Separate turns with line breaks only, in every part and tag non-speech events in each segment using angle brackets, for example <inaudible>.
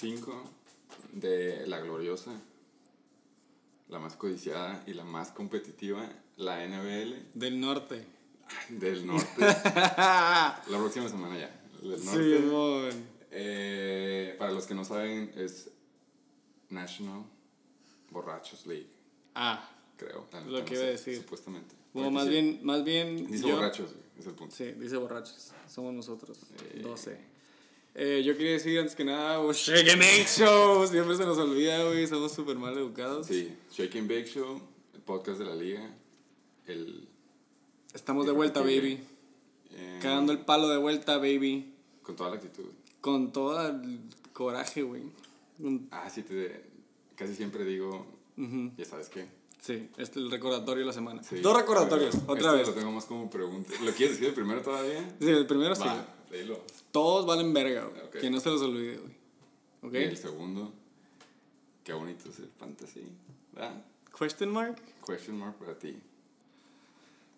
Bling.
Episodio 5 de La Gloriosa, la más codiciada y la más competitiva, la NBL
Del norte.
del norte. <laughs> la próxima semana ya. Del norte.
Simón.
Eh, para los que no saben, es National Borrachos League,
Ah,
creo.
Lo que iba a decir.
Supuestamente.
bueno, más
sí,
bien, más bien.
Dice
yo-
borrachos, es el punto.
Sí, dice borrachos. Somos nosotros.
Eh.
12. Eh, yo quería decir antes que nada, oh, Shake and Bake <laughs> Show. Siempre se nos olvida, güey. Somos súper mal educados.
Sí, Shake and Bake Show, el podcast de la liga, el...
Estamos de vuelta, baby.
eh,
Cagando el palo de vuelta, baby.
Con toda la actitud.
Con todo el coraje, güey. Un-
Ah, sí, te, casi siempre digo,
Ujú.
ya sabes qué.
Sí, este es el recordatorio de la semana.
Sí,
Dos recordatorios, otra
este
vez.
lo tengo más como pregunta. ¿Lo quieres decir primero todavía?
Sí, el primero sí.
Léelo.
Todos valen verga, güey.
Ok.
Que no se los olvide, güey. ¿Ok?
Y el segundo, qué bonito es el fantasy. ¿Verdad?
Question mark?
Question mark para ti.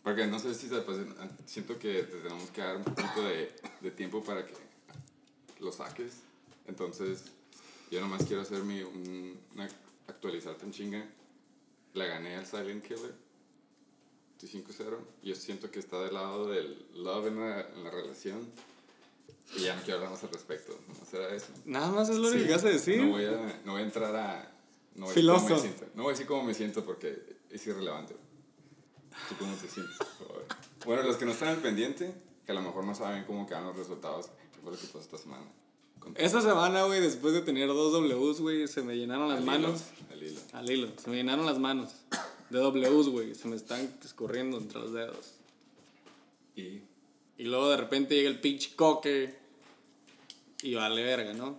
Porque no sé si se pues, siento que te tenemos que dar un poquito de, de tiempo para que lo saques. Entonces, yo nomás quiero hacer mi, un, una actualizarte en chinga. La gané al Silent Killer. Estoy 5-0. Y yo siento que está del lado del love en la, en la relación. Y ya no quiero hablar más al respecto. ¿No será eso?
Nada más es lo
Sí,
que vas a decir.
No voy a, no voy a entrar a. No voy
Filoso.
cómo me siento. No voy a decir cómo me siento porque es irrelevante. ¿Tú cómo te sientes? Bueno, los que no están al pendiente, que a lo mejor no saben cómo quedan los resultados, ¿qué fue lo que pasó esta semana?
Esta semana, güey, después de tener dos Ws, güey, se me llenaron las
al
manos.
hilo, al hilo.
Al hilo. Se me llenaron las manos. De Ws, güey. Se me están escurriendo entre los dedos.
Y
Y luego de repente llega el pinche coque. Y vale verga, ¿no?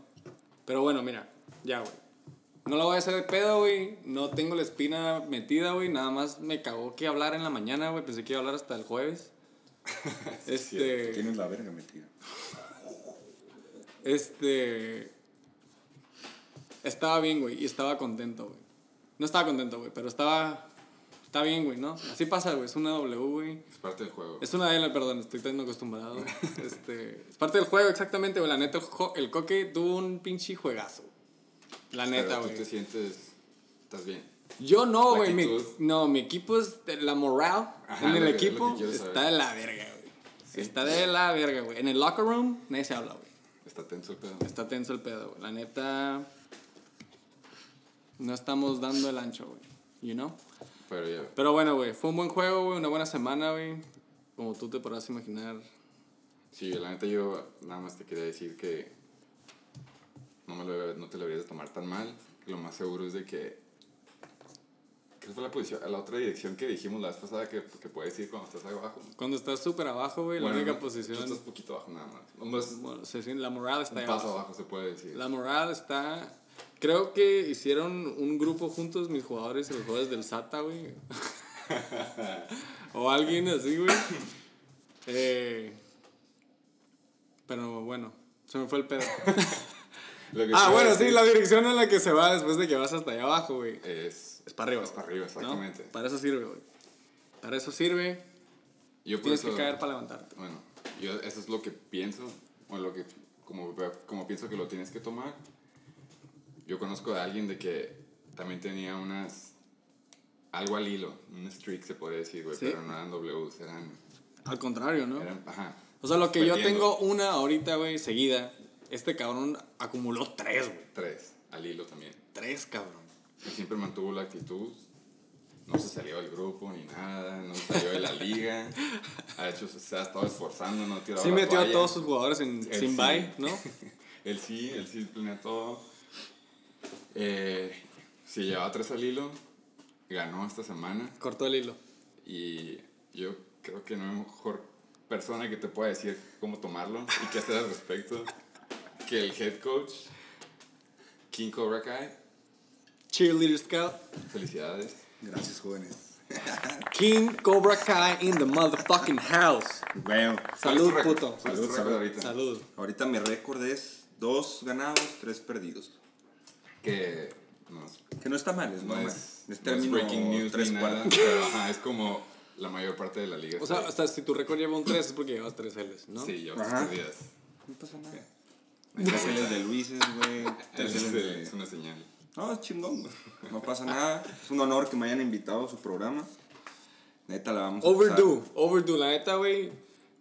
Pero bueno, mira. Ya, güey. No lo voy a hacer de pedo, güey. No tengo la espina metida, güey. Nada más me cagó que hablar en la mañana, güey. Pensé que iba a hablar hasta el jueves. <laughs> este.
Tienes la verga metida.
Este. Estaba bien, güey, y estaba contento, güey. No estaba contento, güey, pero estaba. Está bien, güey, ¿no? Así pasa, güey. Es una W, güey.
es parte del juego.
Es una L, perdón, estoy tan acostumbrado. <laughs> este, es parte del juego, exactamente, güey. La neta, el, coque tuvo un pinche juegazo. La neta,
Pero tú
güey.
te sientes. Estás bien.
Yo no, güey. Mi, no, mi equipo es. La moral
Ajá,
en el equipo está de la verga, güey.
Sí.
Está de la verga, güey. En el locker room, nadie se habla, güey.
Está tenso el pedo.
Está tenso el pedo, güey. La neta. No estamos dando el ancho, güey. You know?
Pero ya.
Pero bueno, güey. Fue un buen juego, güey. Una buena semana, güey. Como tú te podrás imaginar.
Sí, la neta yo nada más te quería decir que no, me lo, no te lo deberías de tomar tan mal. Lo más seguro es de que... ¿Qué fue la posición? La otra dirección que dijimos la vez pasada que, que puedes ir cuando estás abajo.
Cuando estás súper abajo, güey, la
Bueno,
única
no,
posición.
Tú estás poquito abajo nada más.
Bueno, la moral está
un
ahí
paso
abajo.
abajo se puede decir.
La moral está. Creo que hicieron un grupo juntos mis jugadores y los jugadores del SATA, güey. <laughs> o alguien así, güey. Eh, pero bueno, se me fue el pedo. <laughs> Ah, bueno, sí, la dirección en la que se va después de que vas hasta allá abajo, güey.
Es,
Es para arriba.
Es para arriba,
¿no?
exactamente.
Para eso sirve, güey. Para eso sirve.
Yo
Tienes
eso-
que caer para levantarte.
Bueno, yo eso es lo que pienso, o lo que, como, como pienso que lo tienes que tomar. Yo conozco a alguien de que también tenía unas, algo al hilo, un streak se puede decir, güey,
Sí.
pero no eran Ws, eran,
Al contrario, ¿no?
eran, ajá.
O sea, lo que yo
perdiendo.
tengo una ahorita, güey, seguida. Este cabrón acumuló tres, güey.
Tres, al hilo también.
Tres, cabrón.
Y siempre mantuvo la actitud, no se salió del grupo ni nada, no se salió de la liga. Ha hecho, se ha estado esforzando, no ha tirado
Sí
la
metió a todos sus jugadores en sin
sí.
bye, ¿no?
Él sí, él sí planea todo. Eh, sí, llevaba tres al hilo. Ganó esta semana.
Cortó el hilo.
Y yo creo que no hay mejor persona que te pueda decir cómo tomarlo y qué hacer al respecto que el head coach, King Cobra Kai.
Cheerleader Scout.
Felicidades.
Gracias, jóvenes. <laughs>
King Cobra Kai in the motherfucking house.
Bueno,
Salud, puto.
¿Cuál es tu
Salud, salud.
ahorita?
Salud.
ahorita mi récord es dos ganados, tres perdidos.
Que no, es-
Que no está mal, es
no es,
Es,
no es
término
breaking news
tres
ni nada,
cuartos. <laughs>
pero ajá, es como la mayor parte de la liga.
O sea, hasta si tu récord lleva un 3 es porque llevas 3 Ls, ¿no?
Sí, yo
Ajá.
tres días.
No pasa nada. Tres L's de Luises, güey. <laughs> De...
es una señal.
No, es chingón, güey. <laughs> No pasa nada. Es un honor que me hayan invitado a su programa. Neta, la vamos a pasar-
Overdue, overdue, la neta, güey.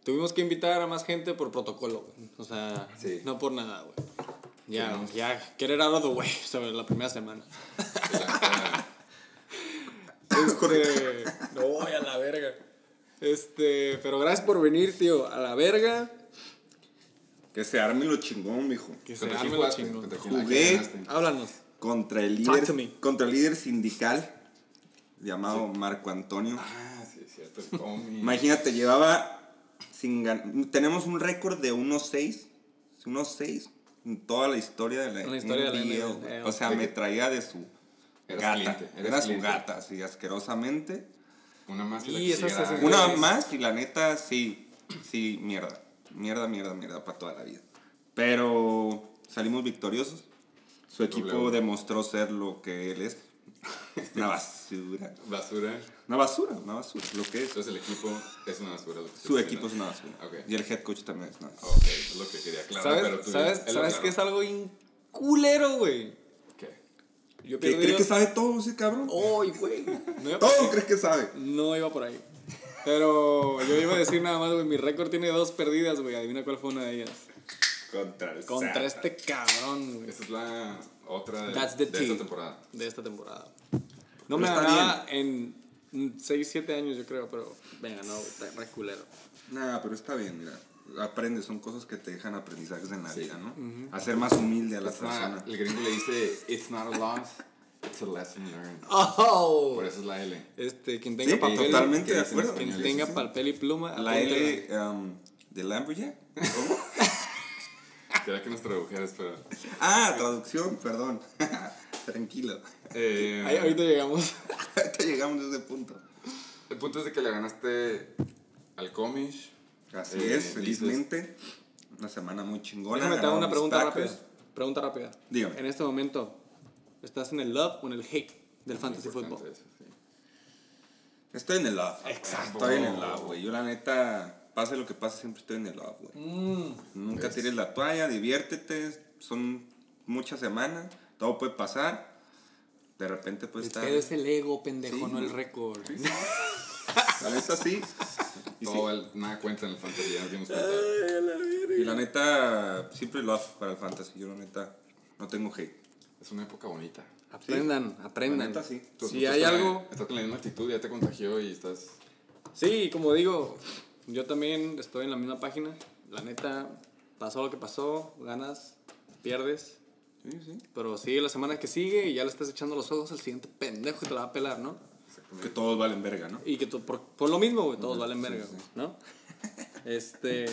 Tuvimos que invitar a más gente por protocolo, güey. O sea,
Sí.
no por nada, güey. Ya,
Queremos-
ya, querer out of the way sobre la primera semana. <laughs> Este, no voy a la verga. Este, pero gracias por venir, tío, a la verga.
Que se arme lo chingón, mijo.
Que se
¿Contra quién
arme
jugaste?
chingón.
¿Contra quién- a quién
Jugué.
Háblanos.
Contra el líder, contra el líder sindical llamado Marco Antonio.
Ah, sí, es cierto.
Imagínate, llevaba sin Tenemos un récord de 1-6. 1-6 en toda la historia de la,
la historia de la
NBL. O sea, me traía de su
Eras
gata.
cliente,
Era su
cliente.
gata, así asquerosamente.
Una más y la
Y esa se-
Una más y la neta, sí, sí, mierda. Mierda, mierda, mierda para toda la vida. Pero salimos victoriosos. Su equipo
W.
demostró ser lo que él es. <laughs> Una basura.
Basura.
Una basura, una basura. Lo que es.
Entonces el equipo es una basura. Lo que
Su equipo es una basura. Y el head coach también es una basura.
Ok, es lo que quería aclarar. pero
¿Sabes,
tú
sabes, que es algo inculero, güey?
¿Qué?
Yo
¿Qué, ¿Crees que sabe todo ese cabrón?
¡Ay, güey! <laughs> No.
Todo crees que sabe.
No iba por ahí. Pero yo iba a decir nada más, güey. Mi récord tiene dos perdidas, güey. Adivina cuál fue una de ellas.
Contra el
Contra
Sata.
este cabrón, güey.
Esa es la otra de,
That's the
de esta temporada.
De esta temporada. No
Pero
me ganaba en 6, 7 años, yo creo, pero me ganó, güey. Está re culero.
Nah, pero está bien, mira. Aprendes, son cosas que te dejan aprendizajes en la
Sí.
vida, ¿no? A ser más humilde a la
It's not-
persona.
el gringo le dice, it's not a loss, it's a lesson learned.
¡Oh!
Por eso es la L.
Este, quien tenga
Sí,
papel.
totalmente de acuerdo.
Quien tenga papel y pluma.
La. L um, de Lumberjack. <laughs>
Quería que nos tradujeras, pero...
ah, traducción, perdón. <laughs> Tranquilo.
Eh,
Ahí, ahorita llegamos. <laughs>
Ahorita llegamos a ese punto.
El punto es de que le ganaste al Comish.
Así
Eh,
es, felizmente. Una semana muy chingona.
Déjame te hago una pregunta rápida. Pregunta rápida.
Dígame.
En este momento, ¿estás en el love o en el hate del fantasy football?
eso, sí.
Estoy en el love.
Exacto.
Estoy en el love, güey. Yo la neta, pase lo que pase, siempre estoy en el love, güey.
Mm.
Nunca
Es-
tires la toalla, diviértete. Son muchas semanas, todo puede pasar. De repente puede estar.
pedo es el ego, pendejo,
Sí,
no el récord.
La neta sí. Y, sí.
Todo el, nada cuenta en el fantasy, ya nos dimos cuenta.
Y la neta, siempre love para el fantasy. Yo la neta, no tengo hate.
Es una época bonita.
Aprendan, aprendan.
La neta, sí.
Tú-
Si
tú
hay
estás con la-
algo.
Estás con la misma actitud, ya te contagió y estás...
Sí, como digo, yo también estoy en la misma página. La neta, pasó lo que pasó, ganas, pierdes.
Sí, sí.
Pero sigue la semana que sigue y ya le estás echando los ojos al siguiente pendejo y te la va a pelar, ¿no?
Que todos valen verga, ¿no?
Y que tú- por, por lo mismo, güey, todos valen verga,
sí.
¿no? <laughs> Este.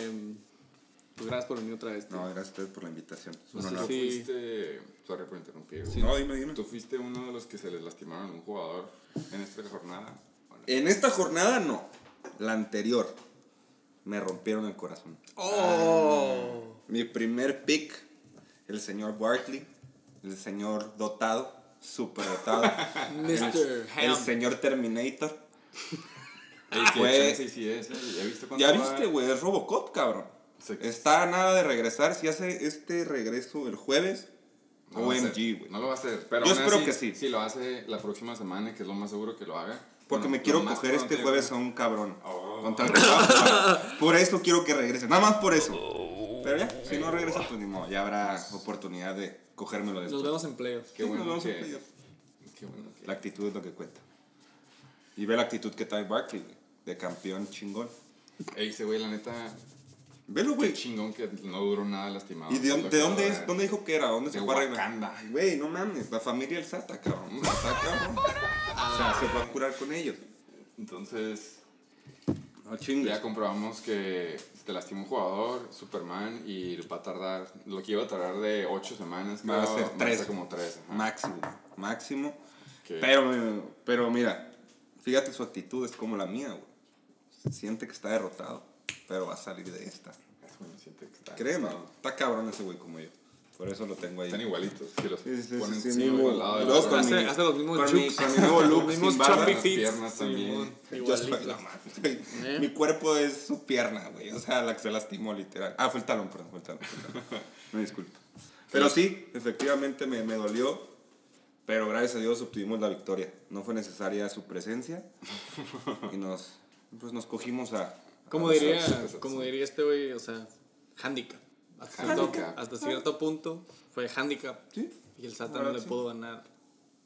Pues gracias por venir otra vez. tío.
No, gracias a ustedes por la invitación. Es un
Tú
honor.
Sí.
fuiste... Sorry por interrumpir.
No, dime, dime.
¿Tú fuiste uno de los que se les lastimaron a un jugador en esta jornada? ¿O no?
En esta jornada no. La anterior. Me rompieron el corazón.
¡Oh!
Mi primer pick, el señor Barkley, el señor dotado, super dotado, <laughs>
Mr.
el
Ham.
señor Terminator. <laughs> Fue-
chance sí es, eh, ¿Ya viste
Ya viste, güey, es Robocop, cabrón.
Se-
Está a nada de regresar. Si hace este regreso el jueves,
No lo va a hacer,
OMG, güey.
No lo va a hacer. Pero
Yo espero
así,
que sí.
Si lo hace la próxima semana, que es lo más seguro que lo haga.
Porque me quiero coger este jueves a un cabrón.
Oh.
A jugar. Por eso quiero que regrese. Nada más por eso. Pero ya, si no regresa, pues ni modo. Ya habrá oportunidad de cogérmelo
Nos
después.
vemos en playoffs.
Qué
Sí,
bueno
nos vemos en
que-
playoff.
Qué bueno que-
La actitud es lo que cuenta. Y ve la actitud que trae Barkley, de campeón chingón.
Ey, ese güey, la neta,
Velo,
qué
güey.
chingón que no duró nada lastimado.
¿Y de,
Solo
de dónde
de-
es? ¿Dónde dijo que era? ¿Dónde se fue a arreglar? Güey, no mames. La familia del Sata, cabrón. Sata, cabrón. O sea, se fue a curar con ellos.
Entonces,
No chingues.
ya comprobamos que te lastimó un jugador, Superman, y va a tardar, lo que iba a tardar de 8 semanas,
Va a ser tres.
como 3.
Máximo. Máximo. Pero, pero mira, fíjate su actitud es como la mía, güey. Se siente que está derrotado, pero va a salir de esta. Créeme,
está
cabrón ese güey como yo. Por eso lo tengo ahí.
Están igualitos. Si los
Sí, sí, sí,
ponen
sí,
sí,
mismo-
al lado de
los con
hace,
mi-
hace los mismos
con mi-
chups.
con mi nuevo look,
los mismos choppy
Las
feet.
piernas también.
Yo soy la.
¿Eh?
Mi cuerpo es su pierna, güey. O sea, la que se lastimó literal. Ah, fue el talón, perdón, fue el talón. fue el talón. <laughs> Me disculpo. Pero sí, efectivamente me, me dolió. Pero gracias a Dios obtuvimos la victoria. No fue necesaria su presencia. Y nos, pues nos cogimos a.
Como
Ah,
diría, como diría este güey, o sea, handicap. Hasta, cierto- hasta cierto punto fue handicap.
Sí,
Y el
Ahora
no le
sí.
pudo ganar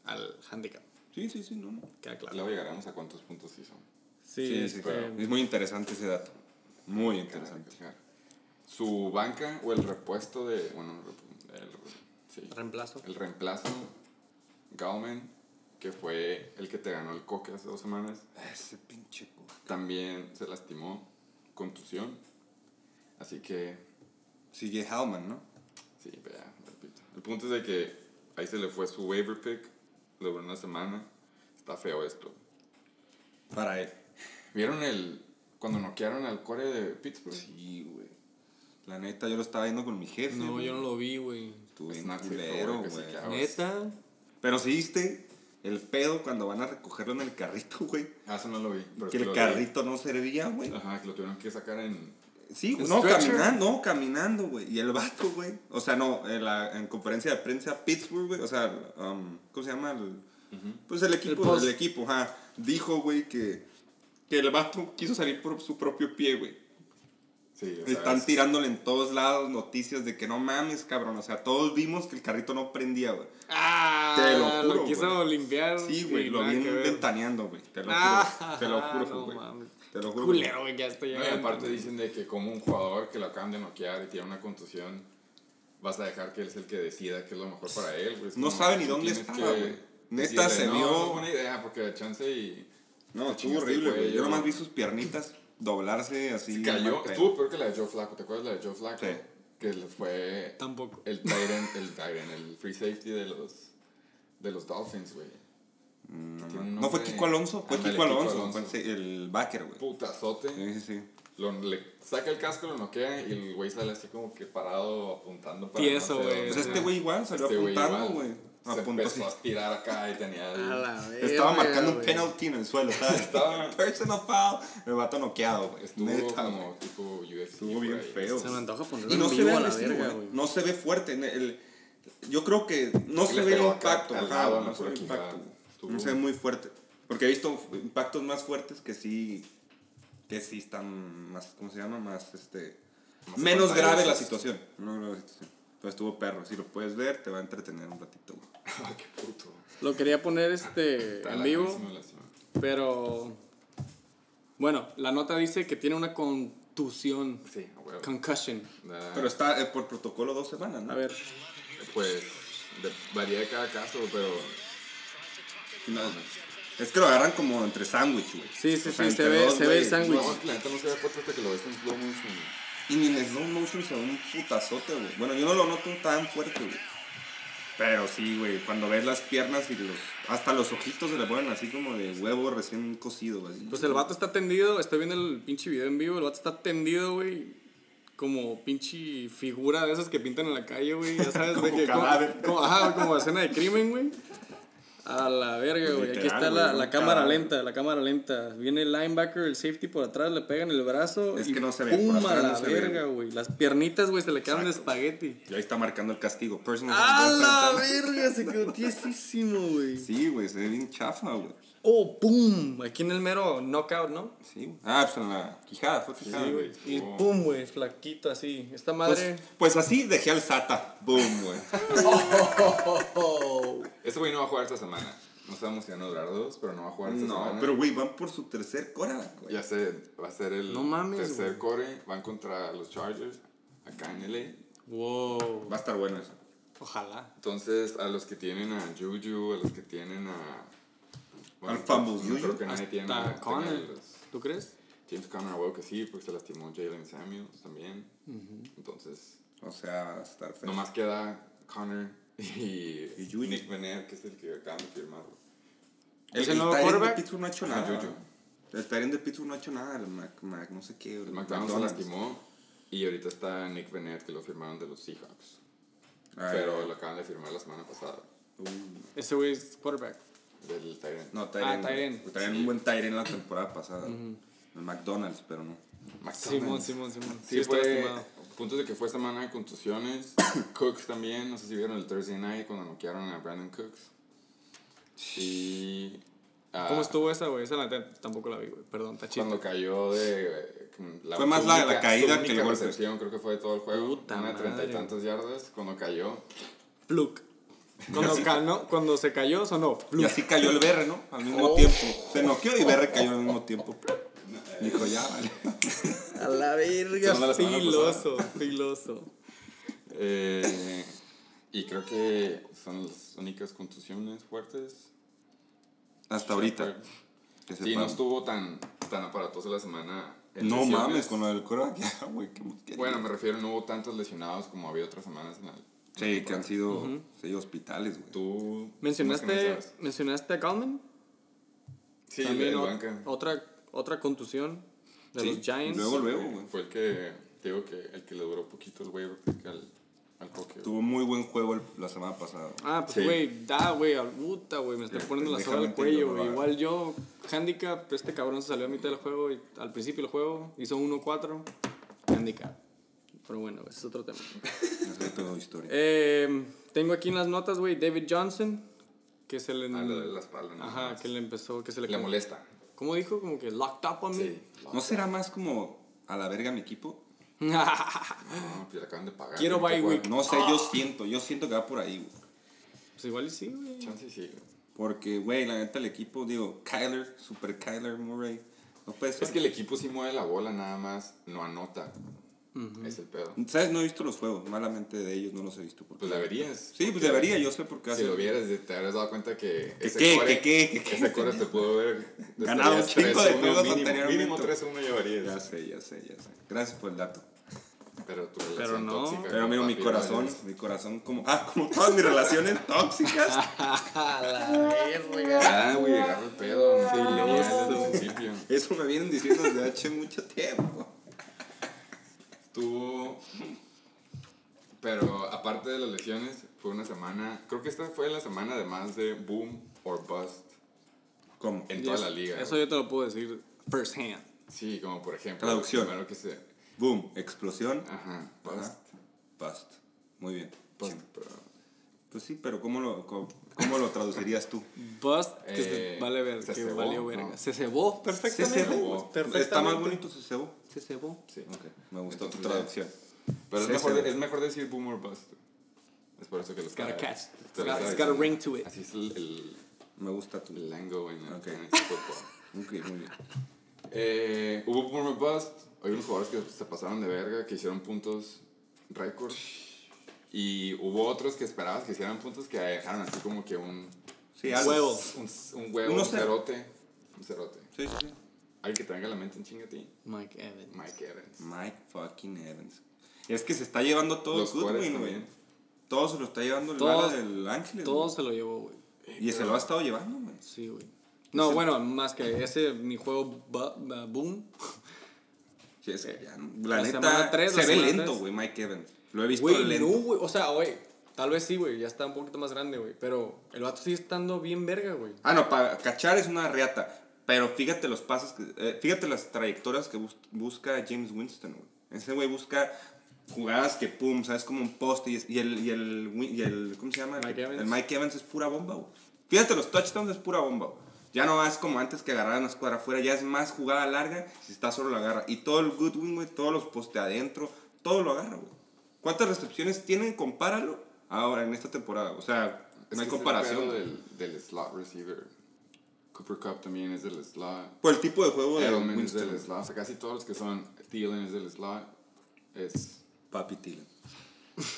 al handicap.
sí, sí, sí, no, no.
Queda claro.
Luego llegaremos a cuántos puntos sí son.
Sí,
Sí, sí, claro. Es muy interesante ese dato. Muy interesante.
Su banca o el repuesto de. Bueno, el, sí,
reemplazo.
el reemplazo, Gauman, que fue el que te ganó el coque hace dos semanas,
Ese pinche. cu-
también se lastimó, contusión. Así que,
Sigue Hellman, ¿no?
sí, vea, repito. El punto es de que ahí se le fue su waiver pick, le duró una semana. Está feo esto.
Para él.
¿Vieron el. cuando noquearon al core de Pittsburgh?
Sí, güey. La neta, yo lo estaba viendo con mi jefe.
No, yo no lo vi, güey.
Estuve
una
culero, güey.
Neta.
Pero sí viste el pedo cuando van a recogerlo en el carrito, <laughs> güey.
Ah, eso no lo vi. pero
Que el
vi.
carrito no servía, güey.
Ajá, que lo tuvieron que sacar en.
Sí,
¿Un
no,
stretcher?
caminando, no, caminando, güey. Y el vato, güey. O sea, no, en, la, en conferencia de prensa Pittsburgh, güey. O sea, um, ¿cómo se llama? El, Pues el equipo, el, equipo, ajá. Dijo, güey, que, que el vato quiso salir por su propio pie, güey.
Sí, o sea,
Están
es-
tirándole en todos lados noticias de que no mames, cabrón. O sea, todos vimos que el carrito no prendía, güey.
Ah,
Te lo juro,
quiso limpiar.
Sí, güey, lo vi ventaneando, güey. Te lo
Ah, <laughs>
juro. Te lo juro,
no
güey.
mames.
Te lo juro.
Culero, güey, ya estoy
No, y aparte dicen de que como un jugador que lo acaban de noquear y tiene una contusión, vas a dejar que él es el que decida qué es lo mejor para él, güey.
No
como,
sabe ni
tú
dónde
que
güey. Neta,
decirle,
se vio-
No es buena idea porque de chance y...
No, estuvo horrible, güey. Yo nomás vi sus piernitas doblarse así.
Cayó, estuvo peor que la de Joe Flacco, ¿te acuerdas la de Joe Flacco?
Sí.
Que fue
Tampoco.
el Tyrant, el Tyrant, el free safety de los, de los Dolphins, güey.
No, fue Kiko Alonso, fue
Ándale,
Kiko
Kiko
Alonso,
Alonso.
fue el, el backer, güey.
Putazote.
Sí, sí, sí.
Lo, le saca el casco, lo noquea y el güey sale así como que parado apuntando para
Tieso,
no sé
güey.
Pues este güey igual salió
Este güey
apuntando, güey.
Se
Apuntó
empezó
así.
a tirar acá y tenía...
A la
Estaba marcando un penalty en el suelo. <laughs> Estaba,
Estaba-
personal foul. El vato noqueado, güey.
Estuvo
Neta,
como tipo UFC.
Estuvo bien
ahí.
feo.
Se me antoja ponerlo
Y no
en
se
vivo
ve
a la verga,
güey. No se ve fuerte. el- yo creo que no se ve el impacto. ajá, no se ve el impacto.
Estuvo-
No se ve muy fuerte. Porque he visto impactos más fuertes que sí. Que sí están más. ¿Cómo se llama? Más este.
Más
menos grave la situación. Menos grave la situación. Pero estuvo perro. Si lo puedes ver, te va a entretener un ratito.
Ah, <laughs> qué puto.
Lo quería poner este <laughs> en vivo, pero bueno, la nota dice que tiene una contusión,
Sí, a huevo.
concussion.
Pero está eh, por protocolo dos semanas, ¿no?
A ver,
Pues de- varía de cada caso, pero
No, es que lo agarran como entre sándwich, güey.
Sí, sí,
O sea,
sí, se ve-
dos,
se ve el sándwich.
no, la neta no se ve fuerte hasta que lo ves en slow motion.
Y ni en slow motion se ve un putazote, güey. Bueno, yo no lo noto tan fuerte, güey. Pero sí, güey, cuando ves las piernas y los... Hasta los ojitos se le ponen así como de huevo recién cocido, güey.
pues el vato está tendido, estoy viendo el pinche video en vivo, el vato está tendido, güey, como pinche figura de esas que pintan en la calle, güey, ya sabes, <laughs>
Como
de que como, ajá, como escena de crimen, güey. A la verga, güey. Aquí está la, la cámara lenta, la cámara lenta. Viene el linebacker, el safety por atrás, le pegan el brazo.
Es
y
que no se ve,
¡Pum!
por
a la
no
verga, güey. Las piernitas, güey, se le quedan de
Exacto.
espagueti.
Y ahí está marcando el castigo. Personal
¡A la verga! Se quedó <laughs> tiesísimo, güey.
Sí, güey, se ve bien chafa, güey.
¡Oh, pum! Aquí en el mero knockout, ¿no?
Sí, güey. Ah, pues en la quijada, fue quijada,
Sí,
güey.
Y
Oh.
pum, güey, flaquito así. Esta madre.
Pues, pues así dejé al Sata. Boom, güey.
Oh, <laughs>
Este güey no va a jugar esta semana. No sabemos si van a durar dos, pero no va a jugar esta
No,
semana.
pero güey, van por su tercer cora, güey.
Ya sé, va a ser el
No mames,
tercer core. Van contra los Chargers acá en LA.
wow.
Va a estar bueno eso.
Ojalá.
Entonces, a los que tienen a Juju, a los que tienen a.
Al fumble
no
Juju.
creo que nadie tiene
Hasta Connor.
tenga los-
¿Tú crees?
James Conner, huevo que sí, porque se lastimó Jalen Samuels también. Entonces,
O sea, va a estar feo.
nomás queda Connor y,
Y Juju.
Nick Vener, que es el que acaban de firmar.
El,
¿Es el
el
nuevo
Tyrant de
quarterback?
Pittsburgh no ha hecho nada. El Tyrant de Pittsburgh no ha hecho nada. El Mac, Mac no sé qué.
El McDonald's se lastimó y ahorita está Nick Vener, que lo firmaron de los Seahawks.
Ah,
pero lo acaban de firmar la semana pasada.
Ese güey es quarterback.
Del Tyrant.
No,
Ah,
Tyren.
Tyren.
Tyren, un buen Tyren la temporada pasada. El McDonald's, pero no.
Simón, Simón, Simón.
Sí,
está
fue. Puntos de que fue semana de contusiones. <coughs> Cooks también. No sé si vieron el Thursday night cuando noquearon a Brandon Cooks. Y. ah,
¿Cómo estuvo esa, güey? Esa la tampoco la vi, güey. Perdón, está chido.
Cuando cayó de. la
Fue más
su
la- la caída que el
única
golpe.
creo que fue de todo el juego.
Puta
una de treinta y tantas yardas. Cuando cayó.
Fluke. Cuando, cuando se cayó, sonó.
Y así cayó el Berre, ¿no? Al mismo
Oh.
tiempo. Se noqueó y Berre cayó al mismo tiempo. Dijo, ya, vale.
A la verga,
la
filoso, filoso.
Eh, y creo que son las únicas contusiones fuertes.
Hasta ahorita. Que
Sí, no estuvo tan, tan aparatosa la semana.
No
lesiones.
mames, con lo del <laughs> güey.
Bueno, me refiero, no hubo tantos lesionados como había otras semanas en la.
Sí, que han sido sí, hospitales, güey.
Tú.
¿Mencionaste. ¿Mencionaste a Gallman?
Sí,
También
el
o-
banca.
otra, otra contusión de
Sí,
los Giants.
luego, luego, güey.
Fue el que. Digo que el que le duró poquito el pick al, al coque.
Tuvo muy buen juego el- la semana pasada.
Ah, pues
Sí.
güey, da, güey, al puta, güey, me estoy
Ya,
poniendo la soga al cuello, güey. Igual yo, handicap, este cabrón se salió a mitad del juego y al principio del juego hizo 1-4, handicap. Pero bueno, ese es otro tema. <laughs>
Toda historia.
Eh, tengo aquí en las notas, güey, David Johnson, que se le...
Ah, lo de la espalda, ¿no?
Ajá, que le empezó, que se le...
Le molesta.
¿Cómo dijo? Como que locked up on me.
Sí.
¿No será más como a la verga mi equipo? <laughs>
No, pues le acaban de pagar.
Quiero bye week.
No sé, yo siento, yo siento que va por ahí, güey.
pues igual y sí, güey.
Chance sí. güey.
Porque, güey, la neta, el equipo, digo, Kyler, super Kyler Murray, no puede ser.
Es que el equipo sí mueve la bola, nada más no anota. Es el pedo.
¿Sabes? No he visto los juegos, malamente de ellos no los he visto. porque-
Pues deberías.
Sí, pues debería, yo sé por qué
Si lo vieras, te habrías dado cuenta que.
¿Que
ese
qué?
core-
¿Que qué? ¿Que qué?
Ese core te pudo haber.
Ganado un
estarías
chingo de
3-1
juegos
mínimo,
anteriormente.
Mínimo 3-1 llevarías.
Ya sé, ya sé, ya sé. Gracias por el dato.
Pero tu relación
Pero no.
tóxica
Pero amigo, mi corazón,
Rogers.
mi corazón como... Ah, como todas mis relaciones tóxicas. <laughs>
A la verga.
Ah, güey, agarra el pedo. Sí,
no.
desde el principio.
Eso me vienen diciendo desde hace mucho tiempo.
Tú. Pero aparte de las lesiones, fue una semana. Creo que esta fue la semana de más de boom or bust
¿Cómo?
en toda
es-
la liga.
Eso yo te lo puedo decir first hand.
Sí, como por ejemplo.
Traducción.
lo Primero que se.
Boom, explosión,
Ajá, bust.
Ajá. bust. Muy bien.
Bust,
Sí.
pero-
Pues sí, pero ¿cómo lo, cómo, cómo lo traducirías tú?
Bust, que
Eh,
vale ver,
se
que
cebó,
valió
¿no?
verga. Se cebó perfectamente.
Se cebó.
Perfectamente.
Está más bonito se cebó.
Se cebó.
Sí.
Ok, me gustó tu
Entonces,
traducción.
Pero es mejor, es mejor decir boom or bust. Es por eso que los
It's got a catch. It's got-
estaba
it's got a ring to it.
Así es el, el,
Me gusta tu...
el lingo en el
Ok.
fantasy <laughs> football.
Ok, muy bien.
Eh, hubo boom or bust. Hay unos jugadores que se pasaron de verga, que hicieron puntos récord. Y hubo otros que esperabas que hicieran puntos que dejaron así como que un.
Sí, algo.
Huevo.
Un, un huevo,
Uno
un
cero.
cerote. Un cerote.
Sí, sí, sí.
Alguien que traiga la mente en chinga a ti.
Mike Evans.
Mike Evans.
Mike fucking Evans. Es que se está llevando todo
Los
Goodwin, güey. Todo se lo está llevando el
Todo-
bala del Ángeles.
Todo se lo llevó, güey.
Y se lo ha estado llevando, güey.
Sí, güey. No, bueno, más que ese, mi juego Boom.
Sí, es que ya, no- la,
la
neta,
semana tres, la
se ve lento, güey, Mike Evans. Lo he visto
Güey,
lento.
no, güey. O sea, güey. Tal vez sí, güey. Ya está un poquito más grande, güey. Pero el vato sigue estando bien verga, güey.
Ah, no, para cachar es una reata. Pero fíjate los pasos, que, eh, fíjate las trayectorias que bus- busca James Winston, güey. Ese güey busca jugadas que pum, ¿sabes? Como un poste y, el, y, el, y el, ¿cómo se llama? El-
Mike Evans.
El Mike Evans es pura bomba, güey. Fíjate, los touchdowns es pura bomba, güey. Ya no es como antes que agarraban la escuadra afuera, ya es más jugada larga, si está solo la agarra. Y todo el Goodwin, güey, todos los poste adentro, todo lo agarra, güey. ¿Cuántas recepciones tienen? Compáralo ahora en esta temporada. O sea,
Es
no hay comparación.
del, del slot receiver. Cooper Cup también es del slot.
Por el tipo de juego de
Edelman es del slot. O sea, casi todos los que son Thielen es del slot. Es.
Papi Thielen.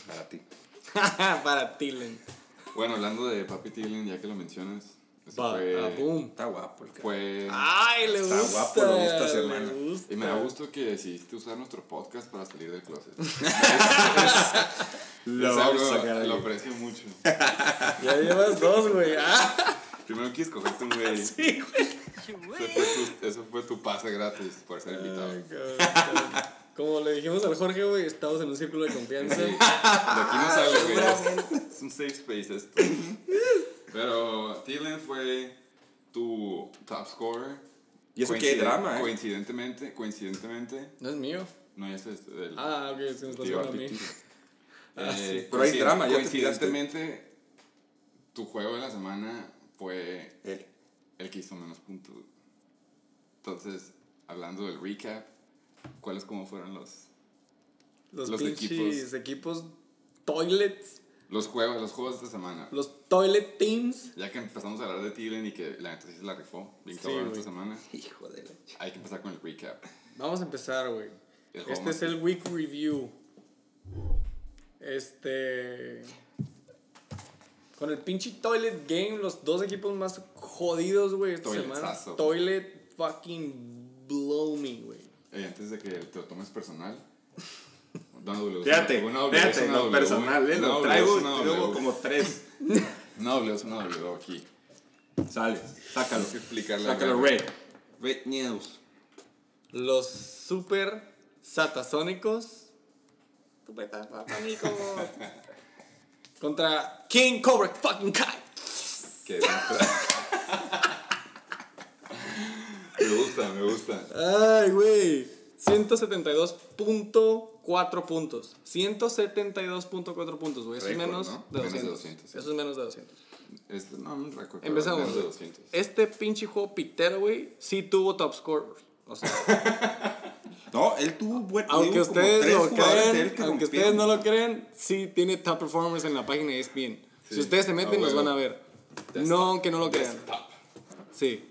Para ti. <laughs>
Para Tillen.
Bueno, hablando de Papi Thielen, ya que lo mencionas. Fue.
ah, boom.
Está guapo el cara.
Fue.
Ay, le
Está
gusta.
guapo, lo gusta, hermano.
gusta.
Y me da gusto que decidiste usar nuestro podcast para salir del closet. <laughs>
Lo
Es algo-
sacar.
Lo aprecio mucho.
Ya llevas dos, güey. Ah,
Primero quise escogerte un güey.
sí, güey.
Eso fue, tu, eso fue tu pase gratis por ser invitado.
Ay, cabrón. Como le dijimos al Jorge, güey, estamos en un círculo de confianza.
Sí. De aquí no sale, güey. Es un safe space esto. Pero Thielen fue tu top scorer.
Y eso que hay
Coinciden-
drama, ¿eh?
Coincidentemente, coincidentemente.
No es mío.
No, ya es del.
Ah, ok, se me está haciendo a mí. <laughs> Ah,
Eh,
sí.
Pero hay drama, ya te
Coincidentemente, tu juego de la semana fue
Él.
el que hizo menos puntos. Entonces, hablando del recap, ¿cuáles como fueron los,
Los,
Los
pinches equipos. toilets.
Los juegos, los juegos de esta semana?
Los toilet teams.
Ya que empezamos a hablar de Thielen y que la neta sí se la rifó, bien
Sí,
cabrón esta semana,
Hijo de la
hay que empezar con el recap.
Vamos a empezar, güey. Este es el week review. Este. Con el pinche Toilet Game, los dos equipos más jodidos, güey, esta semana. Toilet fucking blow me, güey.
Ey, antes de que te lo tomes personal, una W,
Fíjate,
una W,
fíjate,
una
lo
W,
personal, ¿eh? Lo traigo y luego como tres. <laughs>
Una W es una W aquí.
Sale, sácalo.
Explicarle.
Sácalo, Red. Red News.
Los super satasónicos. Super satasónicos. <laughs> Contra King Cobra fucking Kai.
Que <laughs> me gusta, me gusta.
Ay, güey. 172.4 puntos. 172.4 puntos, güey. Eso es menos
¿no?
de
Menos de
200.
200, sí.
Eso es menos de 200.
Este, no, un récord.
Empezamos.
menos de
güey.
200.
Este pinche juego pitero, güey, sí tuvo top scorers. O sea, <laughs>
No, él tuvo buen
aunque ustedes lo
que
aunque ustedes no lo crean, sí tiene top performers en la página de ESPN.
Sí.
Si ustedes se meten,
Ah,
los van a ver.
Desktop.
No, aunque no lo crean.
Desktop.
Sí.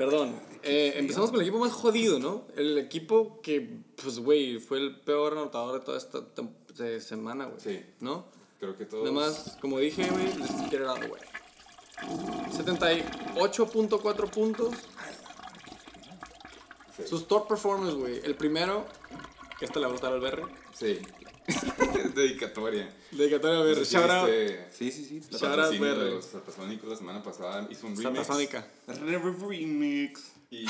Perdón. Eh, empezamos con el equipo más jodido, ¿no? El equipo que, pues, güey, fue el peor anotador de toda esta de semana, güey.
Sí.
¿No?
Creo que todos.
Nada más, como dije, güey, out of the way. 78.4 puntos.
Sí.
Sus top performers, güey. El primero, que este le va a gustar al Berre.
Sí. <laughs> Dedicatoria.
Dedicatoria
sé si
Shout out.
viste
Sí, sí, sí.
el
Shout out,
los Satasónicos la semana pasada hizo un remix.
Satasónica.
Remix.
Y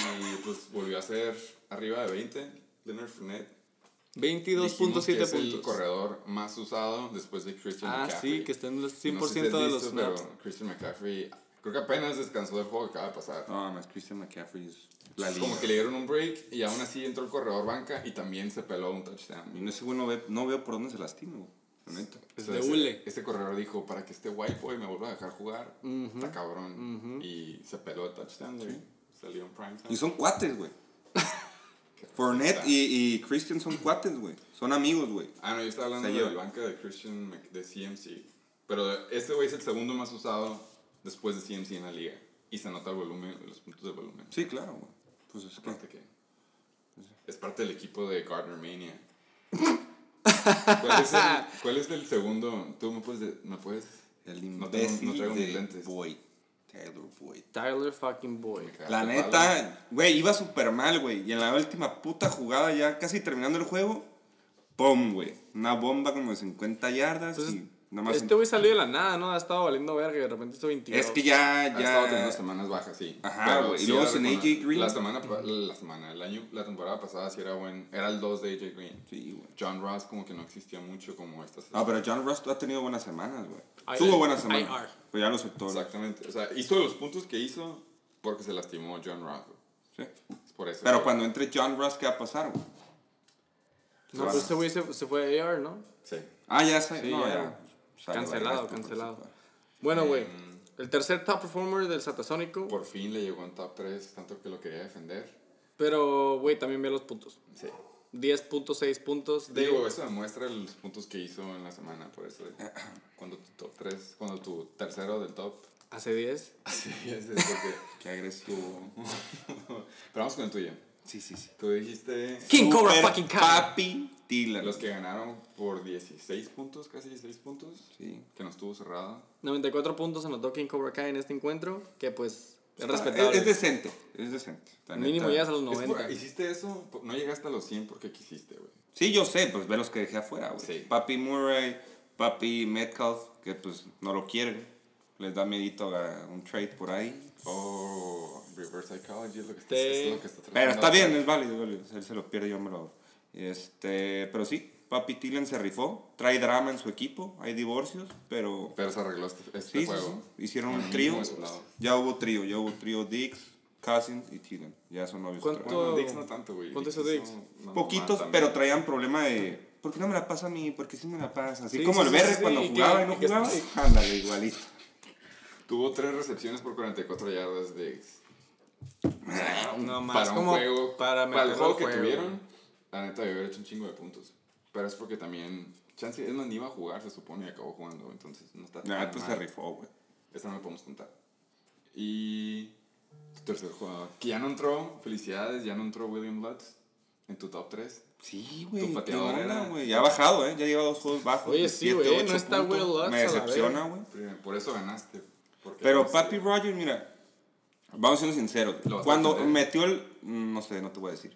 pues volvió a ser arriba de 20. Leonard Fournette.
22.7
Es el
puntos.
corredor más usado después de Christian
Ah,
McCaffrey.
sí, que está en los 100%
No sé si
de los snaps.
pero Christian McCaffrey, creo que apenas descansó del juego que acaba de pasar.
No, más Christian McCaffrey es la liga.
como que le dieron un break y aún así entró el corredor banca y también se peló un touchdown.
Y no, ese güey no, ve, no veo por dónde se lastima, güey.
Es de
ese-
hule.
Este corredor dijo, para que este white boy me vuelva a dejar jugar, está cabrón. Y se peló el touchdown, güey. Salió en prime time.
Y son cuates, güey. <laughs> Fournette y, y Christian son cuates, güey. Son amigos, güey.
Ah, no, yo estaba hablando de la banca de Christian de CMC. Pero este güey es el segundo más usado después de CMC en la liga. Y se nota el volumen, los puntos de volumen.
Sí, claro, güey. Pues es que.
Aparte que es parte del equipo de Gardner Mania. <laughs> ¿Cuál es, el, cuál es el segundo? Tú me puedes... de- me puedes
El
no, tengo- no traigo mis lentes.
Boyd. Taylor Boyd.
Tyler fucking Boy.
Me cagaste
La neta, güey, iba súper mal, güey. Y en la última puta jugada, ya casi terminando el juego, ¡pum, güey! Una bomba como de 50 yardas
Entonces,
y
Este güey salió de la nada, ¿no? Ha estado valiendo verga y de repente hizo 22.
es que ya,
Ha estado teniendo
ya.
semanas bajas, sí.
Ajá,
Pero
güey, y luego sin AJ Green.
La semana, la semana, el año, la temporada pasada sí era buen. Era el 2 de AJ Green.
Sí, güey.
John Ross como que no existía mucho como esta
Ah, pero John Ross ha tenido buenas semanas, güey. Tuvo buenas semanas. Pues ya lo güey.
Exactamente. O sea, hizo los puntos que hizo porque se lastimó John Ross. güey.
Sí.
Es por eso.
Pero cuando entre John Ross, ¿qué va a pasar, güey?
No, pero este güey se, fue a AR, ¿no?
Sí.
Ah, ya está.
Sí,
no,
ya.
Cancelado, cancelado. Bueno, güey.
Em,
El tercer top performer del Satasónico.
Por fin le llegó en top 3, tanto que lo quería defender.
Pero, güey, también ve los puntos.
Sí.
10.6 puntos de.
Digo, eso demuestra los puntos que hizo en la semana, por eso. <clears throat> Cuando tu top 3, cuando tu tercero del top.
Hace 10.
Así es, es porque.
Qué agresivo. <laughs>
Pero vamos con el tuyo.
Sí, sí, sí.
Tú dijiste.
King Cobra fucking Kai.
Papi Dylan.
Los que ganaron por 16 puntos, casi 16 puntos.
Sí.
Que no estuvo cerrado.
94 puntos anotó King Cobra Kai en este encuentro. Que pues es
Está-
respetable.
Es, es decente. Es decente.
Mínimo es a los
Es por-
90.
hiciste eso, no llegaste a los 100 porque quisiste, güey.
Sí, yo sé, pues ve los que dejé afuera, güey.
Sí.
Papi Murray, Papi Metcalf, que pues no lo quieren. Les da medito a un trade por ahí.
Oh, reverse psychology es lo que está,
Sí.
es lo que está
Pero está bien, es válido, es válido. Él se lo pierde, yo me lo, Este, pero sí, Papi Tillen se rifó. Trae drama en su equipo, hay divorcios, pero
Pero se arregló este, este
sí,
juego.
sí. Hicieron un trío. Ya hubo trío, ya hubo trío Dix, Cousins y Tillen. Ya son novios.
¿Cuánto-
Bueno, Dix no tanto, güey.
¿Cuánto hizo
hizo
Dix?
una
Poquitos, pero traían problema de. ¿Por qué no me la pasa a mí? ¿Por qué sí me la pasa? Así
Sí,
como
sí,
el
sí,
Berre
sí,
cuando jugaba y no jugaba. Ándale, igualito.
Tuvo tres recepciones por 44 yardas de Dix. O sea, un-
No más,
para un
como
juego,
para
para, el juego que
juego.
tuvieron, la neta debió haber hecho un chingo de puntos. Pero es porque también, chance, es más, ni iba a jugar, se supone, y acabó jugando, entonces no está tan
Nah, pues se rifó, güey.
Esta no la podemos contar. Y tu tercer jugador, que ya no entró, felicidades, ya no entró William Lutz en tu top 3.
Sí, güey.
Tu pateador era-
güey. Ya ha bajado, ¿eh? Ya lleva dos juegos bajos.
Oye, sí,
siete,
güey, no está
puntos.
Will Lutz,
Me
la
decepciona, güey.
Por eso ganaste.
Pero Papi Rogers, mira, vamos siendo sinceros. Cuando metió el. mm, No sé, no te voy a decir.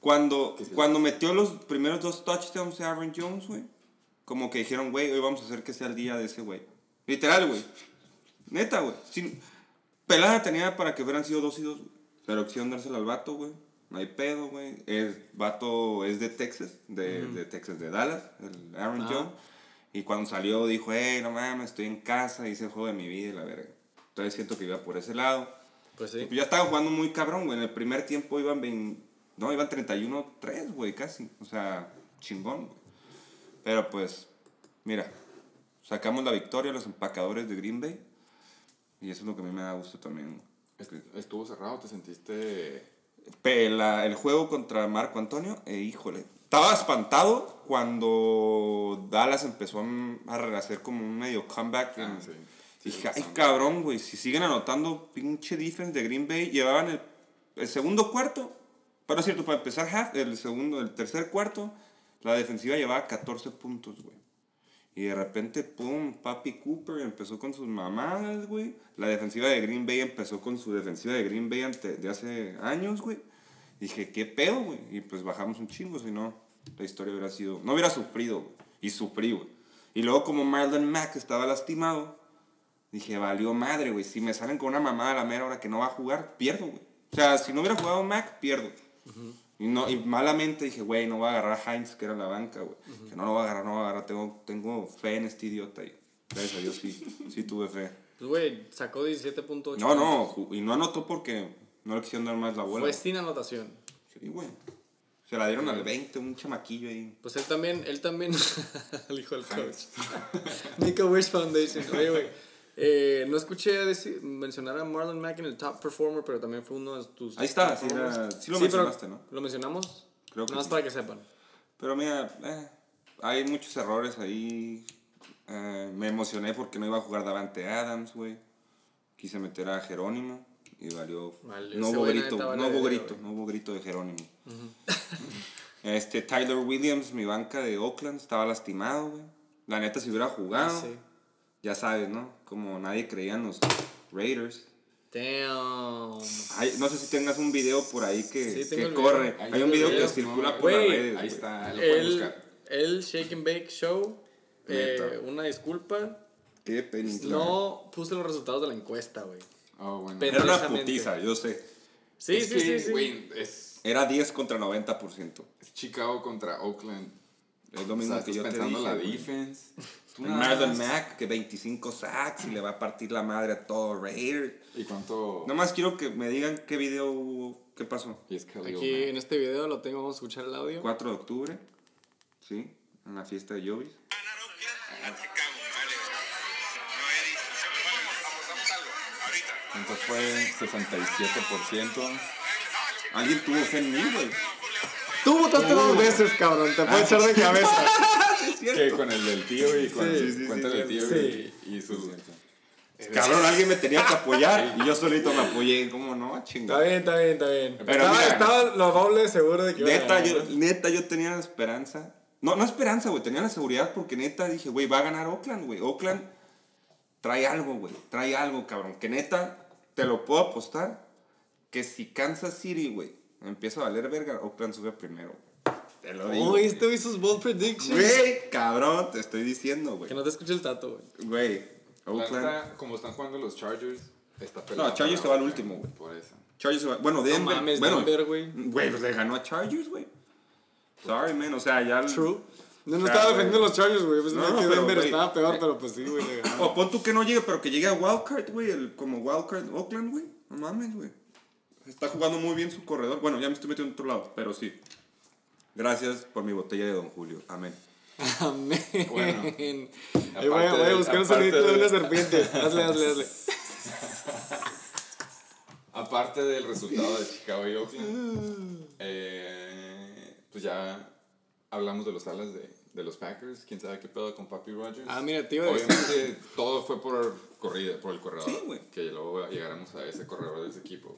Cuando,
sí.
cuando metió los primeros dos touchdowns de Aaron Jones, güey, como que dijeron, güey, hoy vamos a hacer que sea el día de ese güey. Literal, güey. Neta, güey. Sin- Pelada tenía para que hubieran sido dos y dos. Pero opción dársela al vato, güey. No hay pedo, güey. El vato es de Texas, de, de Texas, de Dallas, el Aaron
Ah.
Jones. Y cuando salió dijo, hey, no mames, estoy en casa, hice el juego de mi vida y la verga. Entonces siento que iba por ese lado.
Pues
Y
sí.
pues ya estaba jugando muy cabrón, güey. En el primer tiempo iban 20 no, iban 31-3, güey, casi. O sea, chingón, güey. Pero pues, mira, sacamos la victoria a los empacadores de Green Bay. Y eso es lo que a mí me da gusto también.
est- estuvo cerrado, te sentiste...
Pe- la- el juego contra Marco Antonio, eh, híjole. Estaba espantado cuando Dallas empezó a, hacer como un medio comeback. en-
Ah, sí. Sí,
Dije, ay cabrón, güey, si siguen anotando pinche defense de Green Bay, llevaban el, el segundo cuarto. Es cierto, para empezar half, el segundo, el tercer cuarto, la defensiva llevaba 14 puntos, güey. Y de repente, pum, Papi Cooper empezó con sus mamadas, güey. La defensiva de Green Bay empezó con su defensiva de Green Bay ante- de hace años, güey. Dije, ¿qué pedo, güey? Y pues bajamos un chingo, si no, la historia hubiera sido... No hubiera sufrido, güey. Y sufrí, güey. Y luego como Marlon Mack estaba lastimado, dije, valió madre, güey. Si me salen con una mamada a la mera hora que no va a jugar, pierdo, güey. O sea, si no hubiera jugado Mac, pierdo. Y, no, y malamente dije, güey, no voy a agarrar a Heinz, que era la banca, güey. Que no lo voy a agarrar, no lo voy a agarrar. Tengo, tengo fe en este idiota. Y gracias a Dios sí, sí tuve fe.
Pues, güey, sacó 17.8.
No, no, y no anotó porque no le quisieron dar más la bola.
Fue sin anotación.
Sí, güey. Se la dieron al 20, un chamaquillo ahí.
Pues él también, él también, <laughs> el hijo del coach. A Wish Foundation. Oye, güey. Eh, no escuché decir- mencionar a Marlon Mack en el top performer, pero también fue uno de tus.
Ahí está, sí, era- sí lo mencionaste, ¿no?
¿Lo mencionamos?
Creo que
Nada más
sí.
para que sepan.
Pero mira, eh, hay muchos errores ahí. Eh, me emocioné porque no iba a jugar Davante Adams, güey. Quise meter a Jerónimo y valió.
Vale,
no hubo grito,
vale
no hubo grito, no hubo grito de Jerónimo. <laughs> este, Tyler Williams, mi banca de Oakland, estaba lastimado, güey. La neta, si hubiera jugado,
Ah, Sí.
Ya sabes, ¿no? Como nadie creía en los Raiders.
Damn.
Hay- no sé si tengas un video por ahí que,
Sí,
que
video.
corre. Hay un
el
video que
video,
circula
no,
por las redes.
Ahí está, lo pueden
El,
buscar.
el Shake and Bake Show. eh, una disculpa.
Qué penita.
No puse los resultados de la encuesta, güey.
Oh, bueno.
Pero-
Era una putiza, yo sé.
Sí,
Es
sí,
que,
sí, sí.
es,
Era 10 contra 90%.
es Chicago contra Oakland.
Es lo
O
mismo
sea,
que
estás
yo te
pensando
dije.
la defense. <laughs>
Marlon Mack, que 25 sacks y le va a partir la madre a todo Raider.
¿Y cuánto?
Nomás quiero que me digan qué video hubo, qué pasó.
Y es Khalil
Aquí
Mack.
en este video lo tengo, vamos a escuchar el audio.
4 de octubre, ¿sí? En la fiesta de Jovis.
Entonces fue 67%.
Alguien tuvo fe en mí, güey.
Tú votaste dos veces, cabrón. Te puedo echar de cabeza. <laughs>
Que con el del tío y con
Sí,
sí,
cuéntale
sí,
el tío
sí.
y, y su.
Cabrón, alguien me tenía que apoyar y yo solito me apoyé. ¿Cómo no?
Está
Chingada.
bien, está bien, está bien.
Pero
estaba,
mira.
estaba lo doble seguro de que iba a
Neta
ganar,
yo, neta, yo tenía la esperanza. No, no esperanza, güey. Tenía la seguridad porque neta dije, güey, va a ganar Oakland, güey. Oakland trae algo, güey. Trae algo, cabrón. Que neta, te lo puedo apostar. Que si Kansas City, güey, empieza a valer verga, Oakland sube primero. Te lo digo.
Oh, este güey sus bold predictions.
Güey, cabrón, te estoy diciendo, güey.
Que no te escuche el tato, güey.
Güey,
La
Oakland.
neta, como están jugando los Chargers, está peleado.
No, Chargers se va al último, güey.
Por eso.
Chargers, se va- bueno, Denver.
mames,
bueno,
Denver, güey.
Güey, pues le ganó a Chargers, güey. Sorry, man. O sea, ya.
True. No, no estaba defendiendo los Chargers, güey. Pues
No,
no, que
pero,
Denver
güey.
estaba peor, pero pues sí, güey.
O pon tú que no llegue, pero que llegue a Wildcard, güey. el- Como Wildcard Oakland, güey. No mames, güey. Está jugando muy bien su corredor. Bueno, ya me estoy metiendo en otro lado, pero sí. Gracias por mi botella de Don Julio. Amén.
Amén.
Bueno,
voy a- voy a buscar un sonidito de una serpiente. Hazle, hazle, hazle. <laughs>
Aparte del resultado de Chicago y Oakland, eh, pues ya hablamos de los alas de, de los Packers. ¿Quién sabe qué pedo con Papi Rogers?
Ah, mira, decir.
Obviamente todo fue por corrida, por el corredor.
Sí, güey.
Que luego llegaremos a ese corredor de ese equipo.